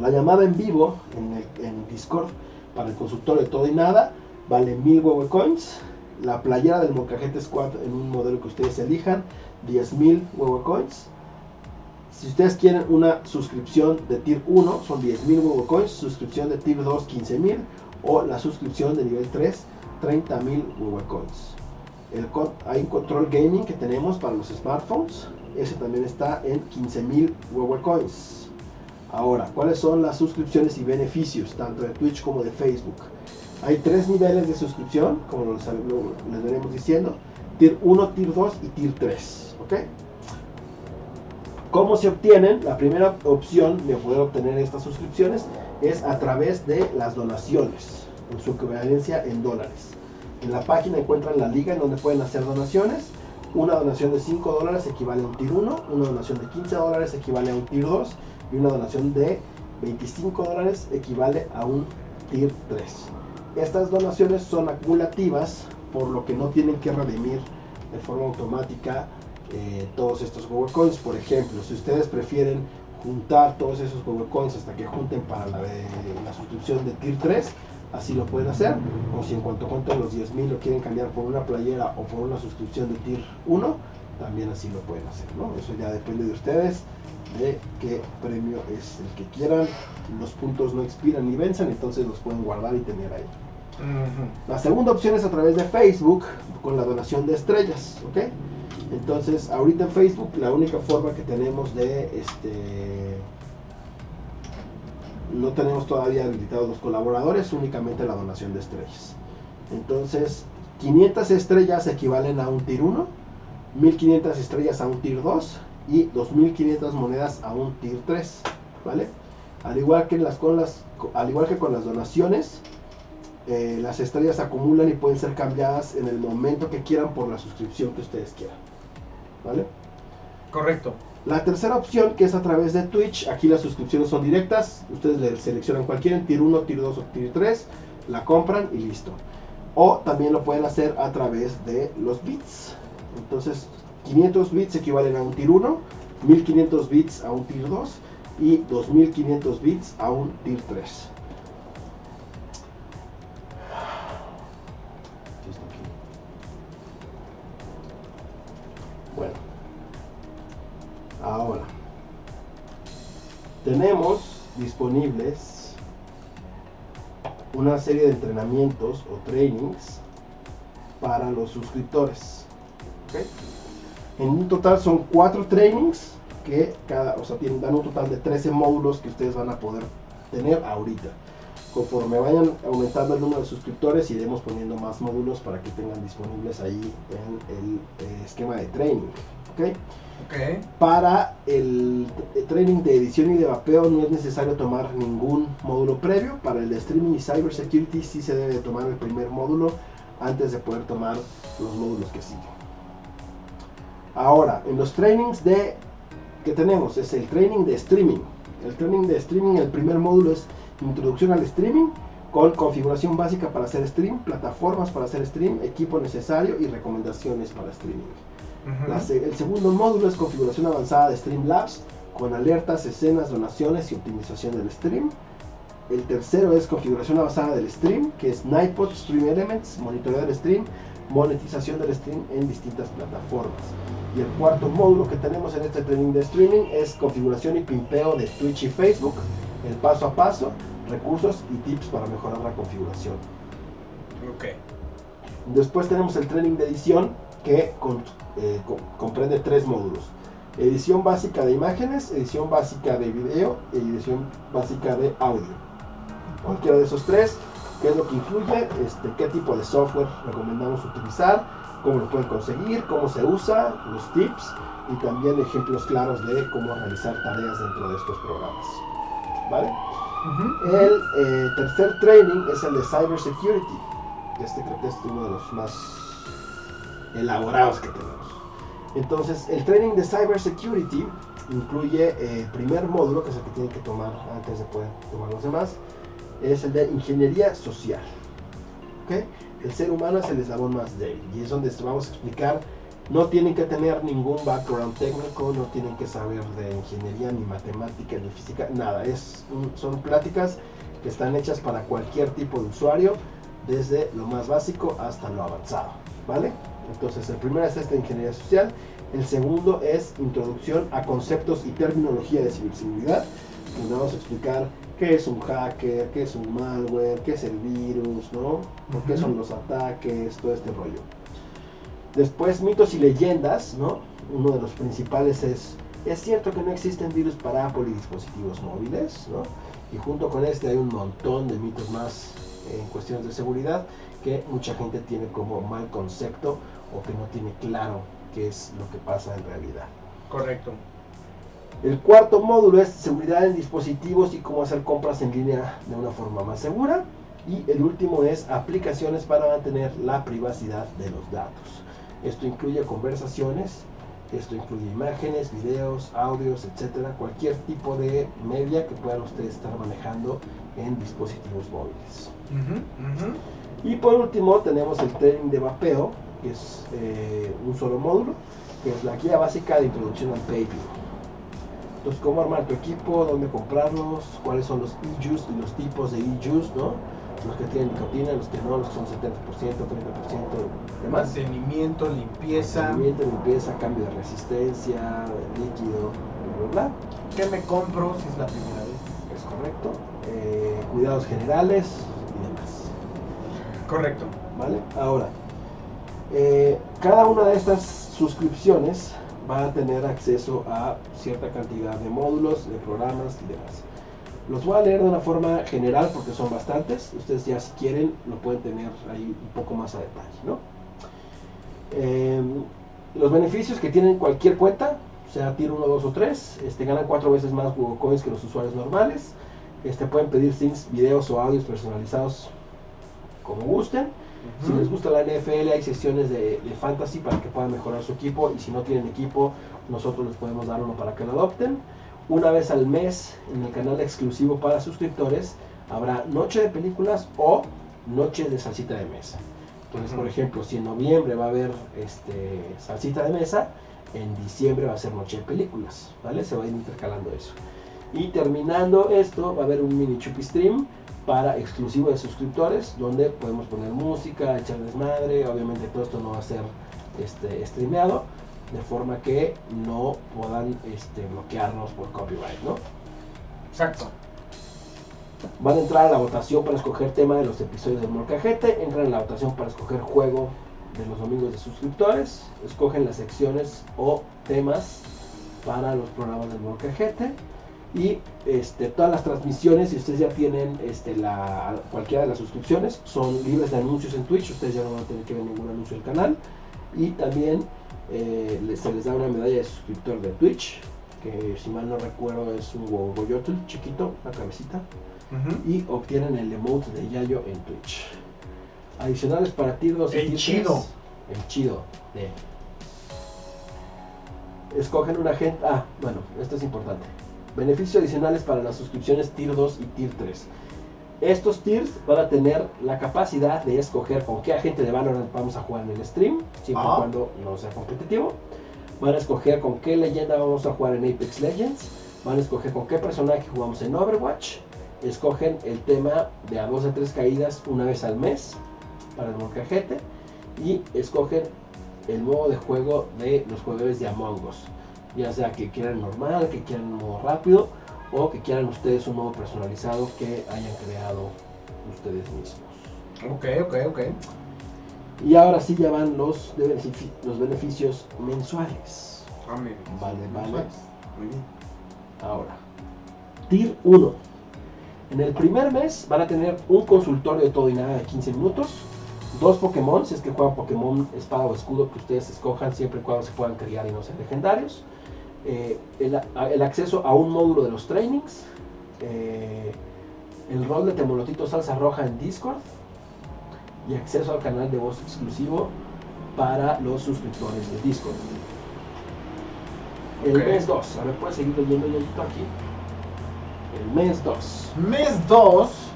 La llamada en vivo en, Discord para el consultorio de todo y nada vale 1000 huevo coins. La playera del Mocajete Squad en un modelo que ustedes elijan 10.000 huevo coins. Si ustedes quieren una suscripción de tier 1 son 10.000 huevo coins, suscripción de tier 2 15.000 o la suscripción de nivel 3 30.000 huevo coins. Hay un control gaming que tenemos para los smartphones. Ese también está en 15.000 Weber Coins. Ahora, ¿cuáles son las suscripciones y beneficios tanto de Twitch como de Facebook? Hay tres niveles de suscripción, como les, les veremos diciendo. Tier 1, Tier 2 y Tier 3. ¿Ok? ¿Cómo se obtienen? La primera opción de poder obtener estas suscripciones es a través de las donaciones, en su equivalencia en dólares. En la página encuentran la liga en donde pueden hacer donaciones. Una donación de 5 dólares equivale a un tier 1, una donación de 15 dólares equivale a un tier 2 y una donación de 25 dólares equivale a un tier 3. Estas donaciones son acumulativas por lo que no tienen que redimir de forma automática eh, todos estos Google Coins. Por ejemplo, si ustedes prefieren juntar todos esos Google Coins hasta que junten para la, suscripción de tier 3, así lo pueden hacer. O si en cuanto junten los 10.000 lo quieren cambiar por una playera o por una suscripción de tier 1, también así lo pueden hacer. ¿no? Eso ya depende de ustedes, de qué premio es el que quieran. Los puntos no expiran ni vencen, entonces los pueden guardar y tener ahí. La segunda opción es a través de Facebook con la donación de estrellas, ¿ok? Entonces, ahorita en Facebook la única forma que tenemos de este no tenemos todavía habilitados los colaboradores, únicamente la donación de estrellas. Entonces, 500 estrellas equivalen a un tier 1, 1500 estrellas a un tier 2 y 2500 monedas a un tier 3, ¿vale? Al igual que, las, con las, al igual que con las donaciones, eh, las estrellas acumulan y pueden ser cambiadas en el momento que quieran por la suscripción que ustedes quieran, ¿vale? Correcto. La tercera opción, que es a través de Twitch, aquí las suscripciones son directas, ustedes le seleccionan cualquiera, tier 1, tier 2 o tier 3, la compran y listo. O también lo pueden hacer a través de los bits. Entonces, 500 bits equivalen a un tier 1, 1500 bits a un tier 2 y 2500 bits a un tier 3. Ahora, tenemos disponibles una serie de entrenamientos o trainings para los suscriptores. En un total son cuatro trainings que cada, o sea, tienen, dan un total de 13 módulos que ustedes van a poder tener ahorita. Conforme vayan aumentando el número de suscriptores, iremos poniendo más módulos para que tengan disponibles ahí en el eh, esquema de training. Para el training de edición y de vapeo no es necesario tomar ningún módulo previo. Para el de streaming y cybersecurity sí se debe de tomar el primer módulo antes de poder tomar los módulos que siguen. Ahora, en los trainings de que tenemos es el training de streaming. El training de streaming, el primer módulo es introducción al streaming con configuración básica para hacer stream, plataformas para hacer stream, equipo necesario y recomendaciones para streaming. El segundo módulo es configuración avanzada de Streamlabs con alertas, escenas, donaciones y optimización del stream. El tercero es configuración avanzada del stream, que es Nightbot, Stream Elements, monitoreo del stream, monetización del stream en distintas plataformas. Y el cuarto módulo que tenemos en este training de streaming es configuración y pimpeo de Twitch y Facebook, el paso a paso, recursos y tips para mejorar la configuración. Ok. Después tenemos el training de edición que con- eh, co- comprende tres módulos. Edición básica de imágenes, edición básica de video y edición básica de audio. Cualquiera de esos tres, qué es lo que incluye, este, qué tipo de software recomendamos utilizar, cómo lo pueden conseguir, cómo se usa, los tips y también ejemplos claros de cómo realizar tareas dentro de estos programas. ¿Vale? El eh, tercer training es el de Cybersecurity. Este creo que es uno de los más elaborados que tenemos. Entonces, el training de Cybersecurity incluye eh, el primer módulo, que es el que tienen que tomar antes de poder tomar los demás, es el de Ingeniería Social. ¿Ok? El ser humano es el eslabón más débil y es donde vamos a explicar no tienen que tener ningún background técnico, no tienen que saber de ingeniería, ni matemática, ni física, nada. Es son pláticas que están hechas para cualquier tipo de usuario, desde lo más básico hasta lo avanzado. ¿Vale? Entonces, el primero es de ingeniería social. El segundo es introducción a conceptos y terminología de ciberseguridad. Donde vamos a explicar qué es un hacker, qué es un malware, qué es el virus, ¿no? ¿Por qué son los ataques? Todo este rollo. Después, mitos y leyendas, ¿no? Uno de los principales es, es cierto que no existen virus para Apple y dispositivos móviles, ¿no? Y junto con este hay un montón de mitos más en cuestiones de seguridad que mucha gente tiene como mal concepto o que no tiene claro qué es lo que pasa en realidad. Correcto. El cuarto módulo es seguridad en dispositivos y cómo hacer compras en línea de una forma más segura. Y el último es aplicaciones para mantener la privacidad de los datos. Esto incluye conversaciones, esto incluye imágenes, videos, audios, etcétera, cualquier tipo de media que puedan ustedes estar manejando en dispositivos móviles. Ujú, ujú. Y por último tenemos el training de vapeo, que es eh, un solo módulo, que es la guía básica de introducción al vaping. Entonces, cómo armar tu equipo, dónde comprarlos, cuáles son los e-juice y los tipos de e-juice, ¿no? Los que tienen nicotina, los que no, los que son 70%, 30%, demás. Mantenimiento, limpieza. Mantenimiento, limpieza, cambio de resistencia, líquido, bla, bla, bla. ¿Qué me compro si es la primera vez? Es correcto. Eh, cuidados generales y demás. Correcto. ¿Vale? Ahora, eh, cada una de estas suscripciones va a tener acceso a cierta cantidad de módulos, de programas y demás. Los voy a leer de una forma general porque son bastantes. Ustedes ya si quieren lo pueden tener ahí un poco más a detalle, ¿no? Eh, los beneficios que tienen cualquier cuenta, sea tier 1, 2 o 3, este, ganan 4 veces más Google Coins que los usuarios normales. Este, pueden pedir things, videos o audios personalizados como gusten. Si les gusta la NFL, hay sesiones de, de fantasy para que puedan mejorar su equipo. Y si no tienen equipo, nosotros les podemos dar uno para que lo adopten. Una vez al mes, en el canal exclusivo para suscriptores, habrá noche de películas o noche de salsita de mesa. Entonces, por Ujú. ejemplo, si en noviembre va a haber este, salsita de mesa, en diciembre va a ser noche de películas, ¿vale? Se va a ir intercalando eso. Y terminando esto, va a haber un mini chupi stream para exclusivo de suscriptores, donde podemos poner música, echar desmadre, obviamente todo esto no va a ser este, streameado, de forma que no puedan este, bloquearnos por copyright, ¿no? Exacto. Van a entrar a la votación para escoger tema de los episodios del Molcajete, entran en la votación para escoger juego de los domingos de suscriptores, escogen las secciones o temas para los programas del Molcajete y este, todas las transmisiones, si ustedes ya tienen este, la, cualquiera de las suscripciones, son libres de anuncios en Twitch, ustedes ya no van a tener que ver ningún anuncio del canal y también eh, se les da una medalla de suscriptor de Twitch, que si mal no recuerdo es un gogoyotl chiquito, una cabecita y obtienen el emote de Yayo en Twitch. Adicionales para Tier 2 y El chido. 3, El chido. De. Escogen una gente. Ah, bueno, esto es importante. Beneficios adicionales para las suscripciones Tier 2 y Tier 3. Estos tiers van a tener la capacidad de escoger con qué agente de Valorant vamos a jugar en el stream, siempre y Ah. cuando no sea competitivo. Van a escoger con qué leyenda vamos a jugar en Apex Legends. Van a escoger con qué personaje jugamos en Overwatch. Escogen el tema de a dos de tres caídas una vez al mes para el molcajete. Y escogen el modo de juego de los jugadores de Among Us. Ya sea que quieran normal, que quieran un modo rápido o que quieran ustedes un modo personalizado que hayan creado ustedes mismos. Ok, ok, ok. Y ahora sí ya van los, los beneficios mensuales. Ah. Vale, vale. Muy bien. Ahora, Tier 1. En el primer mes van a tener un consultorio de todo y nada de 15 minutos. Dos Pokémon, si es que juegan Pokémon espada o escudo que ustedes escojan siempre y cuando se puedan criar y no sean legendarios. Eh, el, acceso a un módulo de los trainings. eh, el rol de Temolotito Salsa Roja en Discord. Y acceso al canal de voz exclusivo para los suscriptores de Discord. El mes 2. A ver, puedes seguir leyendo yo aquí. El mes 2. Mes 2.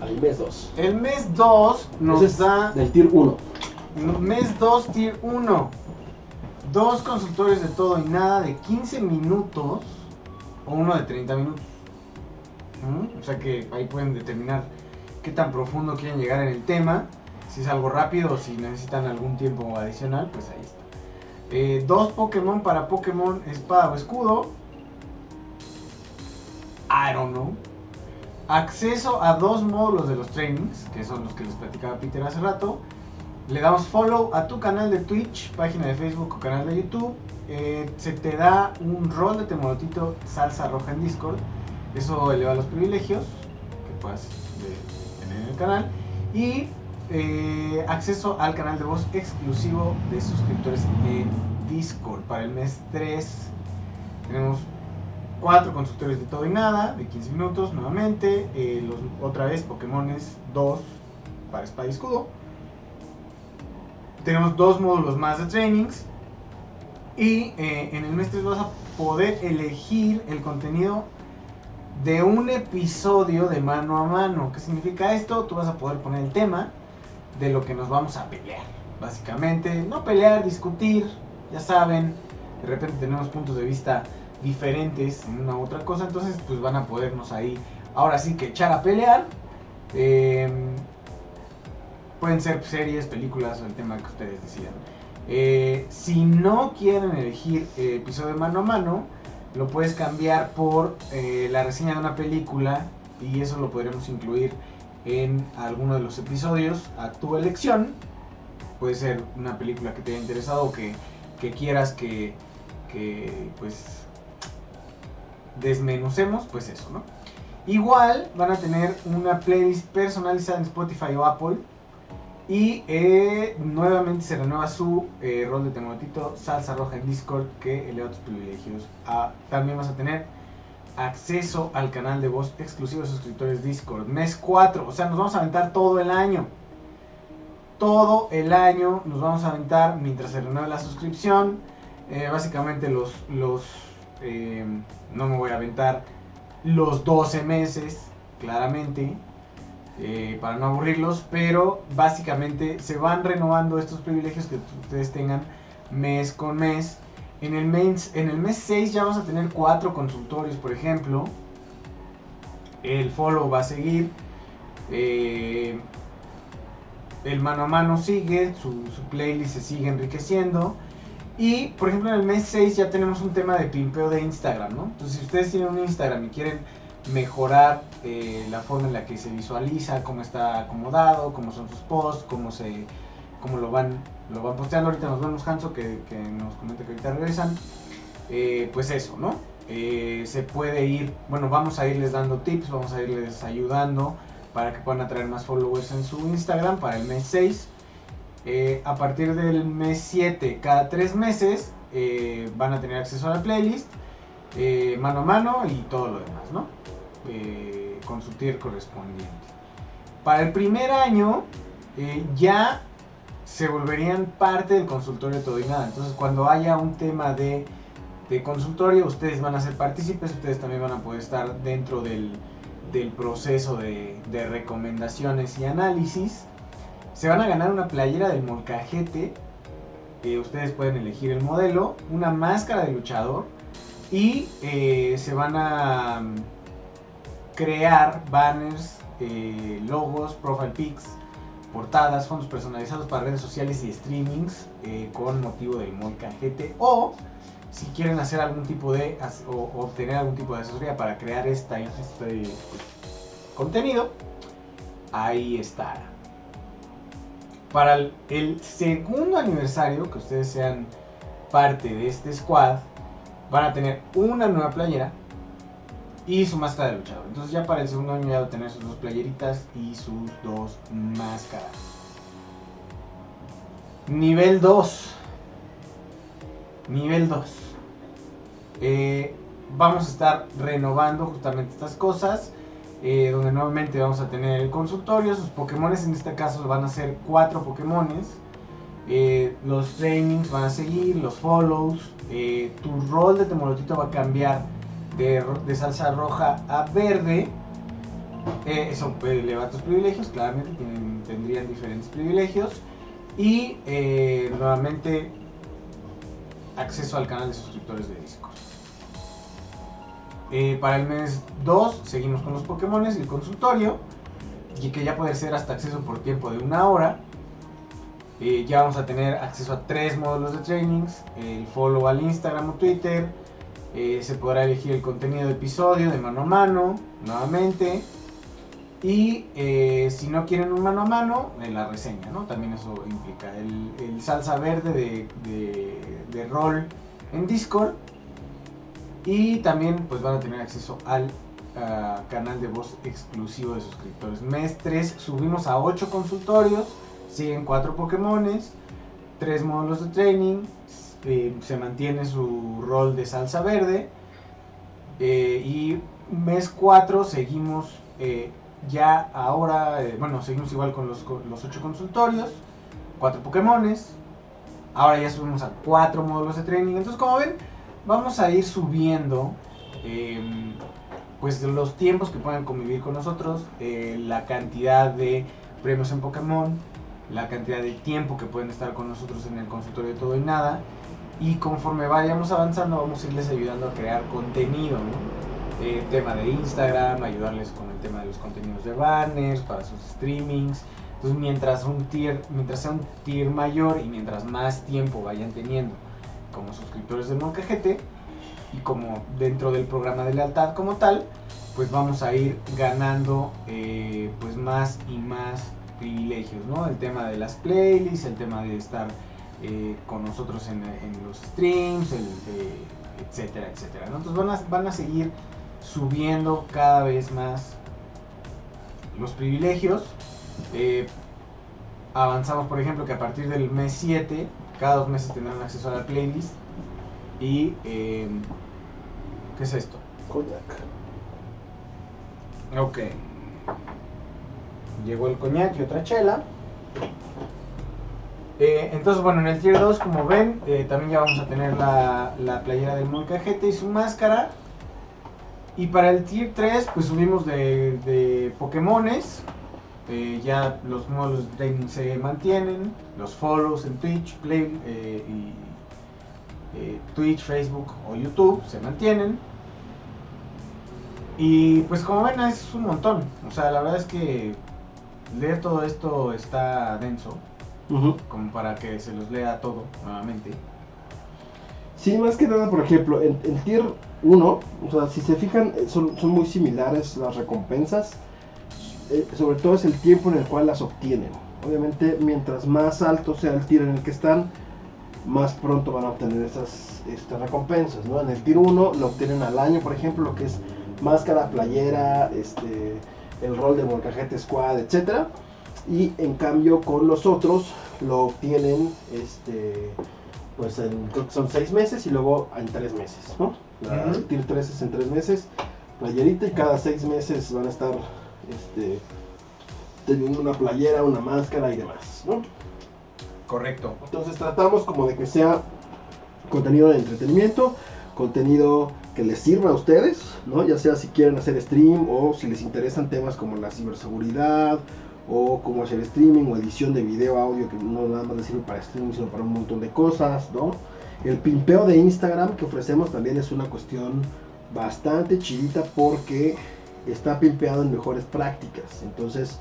Ahí, mes 2. El mes 2 nos Ese da. del tier 1. Mes 2, tier 1. Dos consultores de todo y nada de 15 minutos. O uno de 30 minutos. ¿Mm? O sea que ahí pueden determinar qué tan profundo quieren llegar en el tema. Si es algo rápido o si necesitan algún tiempo adicional, pues ahí está. Eh, dos Pokémon para Pokémon Espada o Escudo. I don't know. Acceso a dos módulos de los trainings, que son los que les platicaba Peter hace rato. Le damos follow a tu canal de Twitch, página de Facebook o canal de YouTube. Eh, se te da un rol de temolotito salsa roja en Discord. Eso eleva los privilegios que puedas de- tener en el canal. Y eh, acceso al canal de voz exclusivo de suscriptores en Discord. Para el mes 3 tenemos cuatro consultores de todo y nada, de 15 minutos nuevamente. eh, otra vez Pokémones 2 para espada y escudo. Tenemos dos módulos más de trainings. Y eh, en el mes 3 vas a poder elegir el contenido de un episodio de mano a mano. ¿Qué significa esto? Tú vas a poder poner el tema de lo que nos vamos a pelear. Básicamente, no pelear, discutir, ya saben. De repente tenemos puntos de vista diferentes en una u otra cosa. Entonces, pues van a podernos ahí, ahora sí que echar a pelear. Eh, pueden ser series, películas o el tema que ustedes decidan. Eh, si no quieren elegir eh, episodio mano a mano, lo puedes cambiar por eh, la reseña de una película y eso lo podremos incluir en alguno de los episodios a tu elección. Puede ser una película que te haya interesado o que, que quieras que, que pues desmenucemos, pues eso, ¿no? Igual van a tener una playlist personalizada en Spotify o Apple Y eh, nuevamente se renueva su eh, rol de Temotito Salsa Roja en Discord que eleva tus privilegios. También vas a tener acceso al canal de voz exclusivo de suscriptores Discord. Mes 4, o sea, nos vamos a aventar todo el año. Todo el año nos vamos a aventar mientras se renueve la suscripción. Eh, básicamente los, los eh, no me voy a aventar los 12 meses, claramente, eh, para no aburrirlos, pero básicamente se van renovando estos privilegios que ustedes tengan mes con mes. En el mes, en el mes 6 ya vamos a tener 4 consultorios, por ejemplo. El follow va a seguir. eh, el mano a mano sigue, su, su playlist se sigue enriqueciendo. Y, por ejemplo, en el mes 6 ya tenemos un tema de pimpeo de Instagram, ¿no? Entonces, si ustedes tienen un Instagram y quieren mejorar eh, la forma en la que se visualiza, cómo está acomodado, cómo son sus posts, cómo se cómo lo van lo van posteando. Ahorita nos vemos Hanso que, nos comenta que ahorita regresan. Eh, pues eso, ¿no? Eh, se puede ir, bueno, vamos a irles dando tips, vamos a irles ayudando para que puedan atraer más followers en su Instagram para el mes 6. Eh, a partir del mes 7, cada 3 meses, eh, van a tener acceso a la playlist, eh, mano a mano y todo lo demás, ¿no? Con su tier correspondiente. Para el primer año, ya se volverían parte del consultorio todo y nada. Entonces, cuando haya un tema de, de consultorio, ustedes van a ser partícipes, ustedes también van a poder estar dentro del, del proceso de, de recomendaciones y análisis. Se van a ganar una playera del molcajete. ustedes pueden elegir el modelo, una máscara de luchador y eh, se van a mm, crear banners, eh, logos, profile pics, portadas, fondos personalizados para redes sociales y streamings eh, con motivo del molcajete o si quieren hacer algún tipo de o, obtener algún tipo de asesoría para crear este contenido, ahí estará. Para el, segundo aniversario, que ustedes sean parte de este squad, van a tener una nueva playera y su máscara de luchador. Entonces ya para el segundo año ya van a tener sus dos playeritas y sus dos máscaras. Nivel 2. Nivel 2. Eh, vamos a estar renovando justamente estas cosas. Eh, donde nuevamente vamos a tener el consultorio. Sus Pokémones en este caso van a ser cuatro Pokémones. Eh, los trainings van a seguir, los follows. eh, tu rol de Temolotito va a cambiar de, de salsa roja a verde. Eso elevar tus privilegios, claramente tendrían diferentes privilegios. Y nuevamente acceso al canal de suscriptores de Discord. Eh, para el mes 2 seguimos con los Pokémon y el consultorio. Y que ya puede ser hasta acceso por tiempo de una hora. Eh, ya vamos a tener acceso a tres módulos de trainings. El follow al Instagram o Twitter. eh, se podrá elegir el contenido de episodio de mano a mano. Nuevamente. Y si no quieren un mano a mano, eh, la reseña, ¿no? También eso implica el, salsa verde de, de, de rol en Discord. Y también pues van a tener acceso al ah, canal de voz exclusivo de suscriptores. Mes 3 subimos a 8 consultorios, siguen 4 Pokémones, 3 módulos de training, eh, se mantiene su rol de salsa verde. eh, y mes 4 seguimos eh, ya ahora, eh, bueno, seguimos igual con los, con los 8 consultorios, 4 Pokémones. Ahora ya subimos a 4 módulos de training. Entonces, como ven, vamos a ir subiendo eh, pues los tiempos que puedan convivir con nosotros, eh, la cantidad de premios en Pokémon, la cantidad de tiempo que pueden estar con nosotros en el consultorio de todo y nada. Y conforme vayamos avanzando, vamos a irles ayudando a crear contenido, ¿no? Eh, tema de Instagram, ayudarles con el tema de los contenidos de banners, para sus streamings. Entonces, mientras un mientras sea un tier mayor y mientras más tiempo vayan teniendo como suscriptores del Moncajete y como dentro del programa de lealtad como tal, pues vamos a ir ganando eh, pues más y más privilegios, ¿no? El tema de las playlists, el tema de estar eh, con nosotros en, los streams, el, eh, etcétera, etcétera. Entonces van a, van a seguir subiendo cada vez más los privilegios. Eh, avanzamos, por ejemplo, que a partir del mes 7, cada dos meses tendrán acceso a la playlist. Y, eh, ¿qué es esto? Coñac. Ok. Llegó el coñac y otra chela. Eh, entonces, bueno, en el tier 2, como ven, eh, también ya vamos a tener la, la playera del Molcajete y su máscara. Y para el tier 3, pues subimos de, de Pokémones. Eh, ya los de trading se mantienen. Los follows en Twitch, Play, eh, y, eh, Twitch, Facebook o YouTube se mantienen. Y pues como ven es un montón. O sea, la verdad es que leer todo esto está denso. Como para que se los lea todo nuevamente. Sí, más que nada, por ejemplo, en, en Tier 1, o sea, si se fijan, son, son muy similares las recompensas. Eh, sobre todo es el tiempo en el cual las obtienen. Obviamente, mientras más alto sea el tier en el que están, más pronto van a obtener esas estas recompensas. ¿no? En el Tier 1 lo obtienen al año, por ejemplo, lo que es máscara, playera, este, el rol de Molcajete Squad, etc. Y en cambio, con los otros lo obtienen este, pues en, creo que son seis meses y luego en tres meses, ¿no? La el tier 3 es en tres meses, playerita y cada seis meses van a estar este, teniendo una playera, una máscara y demás, ¿no? Correcto. Entonces tratamos como de que sea contenido de entretenimiento, contenido que les sirva a ustedes, ¿no? Ya sea si quieren hacer stream o si les interesan temas como la ciberseguridad o cómo hacer streaming o edición de video, audio, que no nada más les sirve para streaming, sino para un montón de cosas, ¿no? El pimpeo de Instagram que ofrecemos también es una cuestión bastante chidita porque está pimpeado en mejores prácticas. Entonces,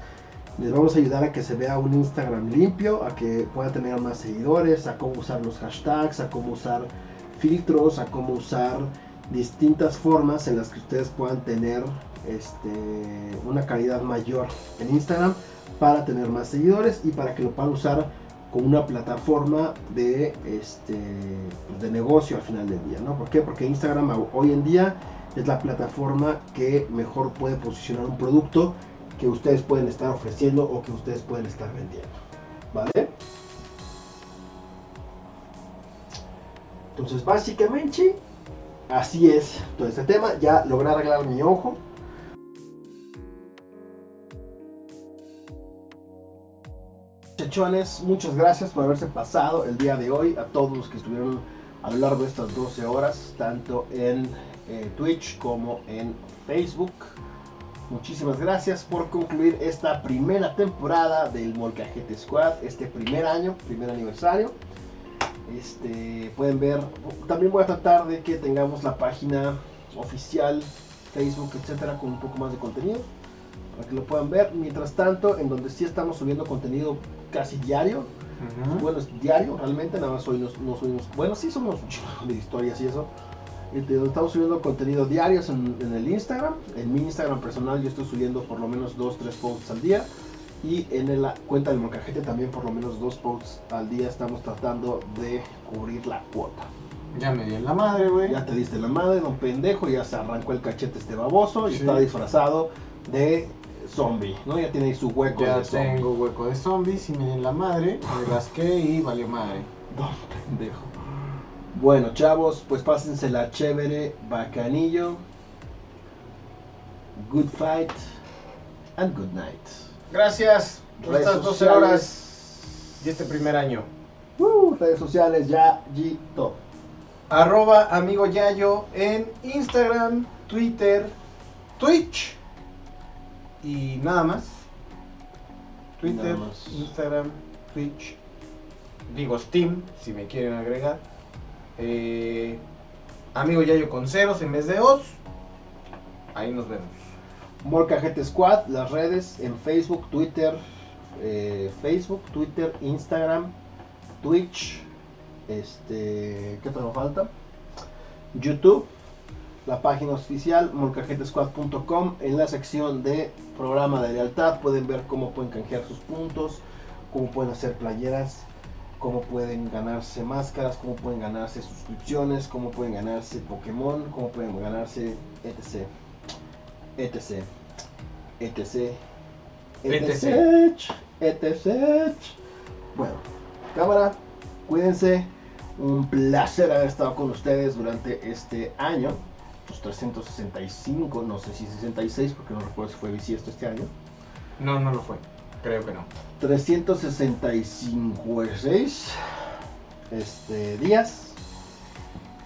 les vamos a ayudar a que se vea un Instagram limpio, a que pueda tener más seguidores, a cómo usar los hashtags, a cómo usar filtros, a cómo usar distintas formas en las que ustedes puedan tener este, una calidad mayor en Instagram para tener más seguidores y para que lo puedan usar como una plataforma de, este, pues, de negocio al final del día. ¿no? ¿Por qué? Porque Instagram ho- hoy en día es la plataforma que mejor puede posicionar un producto que ustedes pueden estar ofreciendo o que ustedes pueden estar vendiendo. ¿Vale? Entonces, básicamente, así es todo este tema. Ya logré arreglar mi ojo. Chechones, muchas gracias por haberse pasado el día de hoy. A todos los que estuvieron a lo largo de estas 12 horas, tanto en eh, Twitch como en Facebook. Muchísimas gracias por concluir esta primera temporada del Molcajete Squad, este primer año, primer aniversario. Este, pueden ver, también voy a tratar de que tengamos la página oficial, Facebook, etcétera, con un poco más de contenido para que lo puedan ver. Mientras tanto, en donde sí estamos subiendo contenido casi diario, bueno, es diario realmente, nada más hoy no, no subimos, bueno, sí somos de historias y eso. Donde estamos subiendo contenido diarios en, en el Instagram. En mi Instagram personal yo estoy subiendo por lo menos 2-3 posts al día. Y en la cuenta del Mocajete también por lo menos 2 posts al día estamos tratando de cubrir la cuota. Ya me di en la madre, güey. Ya te diste la madre, don pendejo, ya se arrancó el cachete este baboso y Sí. está disfrazado de zombie, ¿no? Ya tiene ahí su hueco Ya de zombie. tengo hueco de zombies y me di en la madre. Me <laughs> rasqué y valió madre. Don pendejo. Bueno, chavos, pues pásensela chévere, bacanillo. Good fight and good night. Gracias por Redes estas 12 sociales. horas y este primer año. Uh, redes sociales ya, Gito. Arroba amigo Yayo en Instagram, Twitter, Twitch y nada más. Twitter, Nada más. Instagram, Twitch, digo Steam si me quieren agregar. Eh, amigo Yayo con ceros en vez de os. Ahí nos vemos. Molcajete Squad, las redes en Facebook, Twitter, eh, Facebook, Twitter, Instagram, Twitch, este, ¿qué me falta? YouTube, la página oficial molcajetesquad.com, en la sección de programa de lealtad pueden ver cómo pueden canjear sus puntos, cómo pueden hacer playeras, cómo pueden ganarse máscaras, cómo pueden ganarse suscripciones, cómo pueden ganarse Pokémon, cómo pueden ganarse etc etc etc etc etc Bueno, cámara, cuídense. Un placer haber estado con ustedes durante este año. Los 365, no sé si 66, porque no recuerdo si fue bisiesto este año. No, no lo fue. Creo que no. 365 este, días.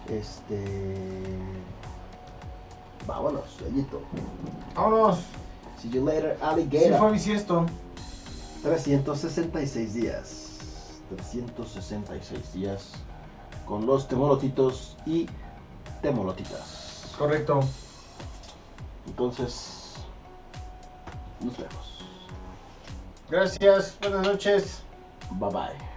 Este. Vámonos, gallito. Vámonos. See you later, Sí alligator. fue bisiesto. 366 días. 366 días. Con los temolotitos y temolotitas. Correcto. Entonces. Nos vemos. Gracias. Buenas noches. Bye bye.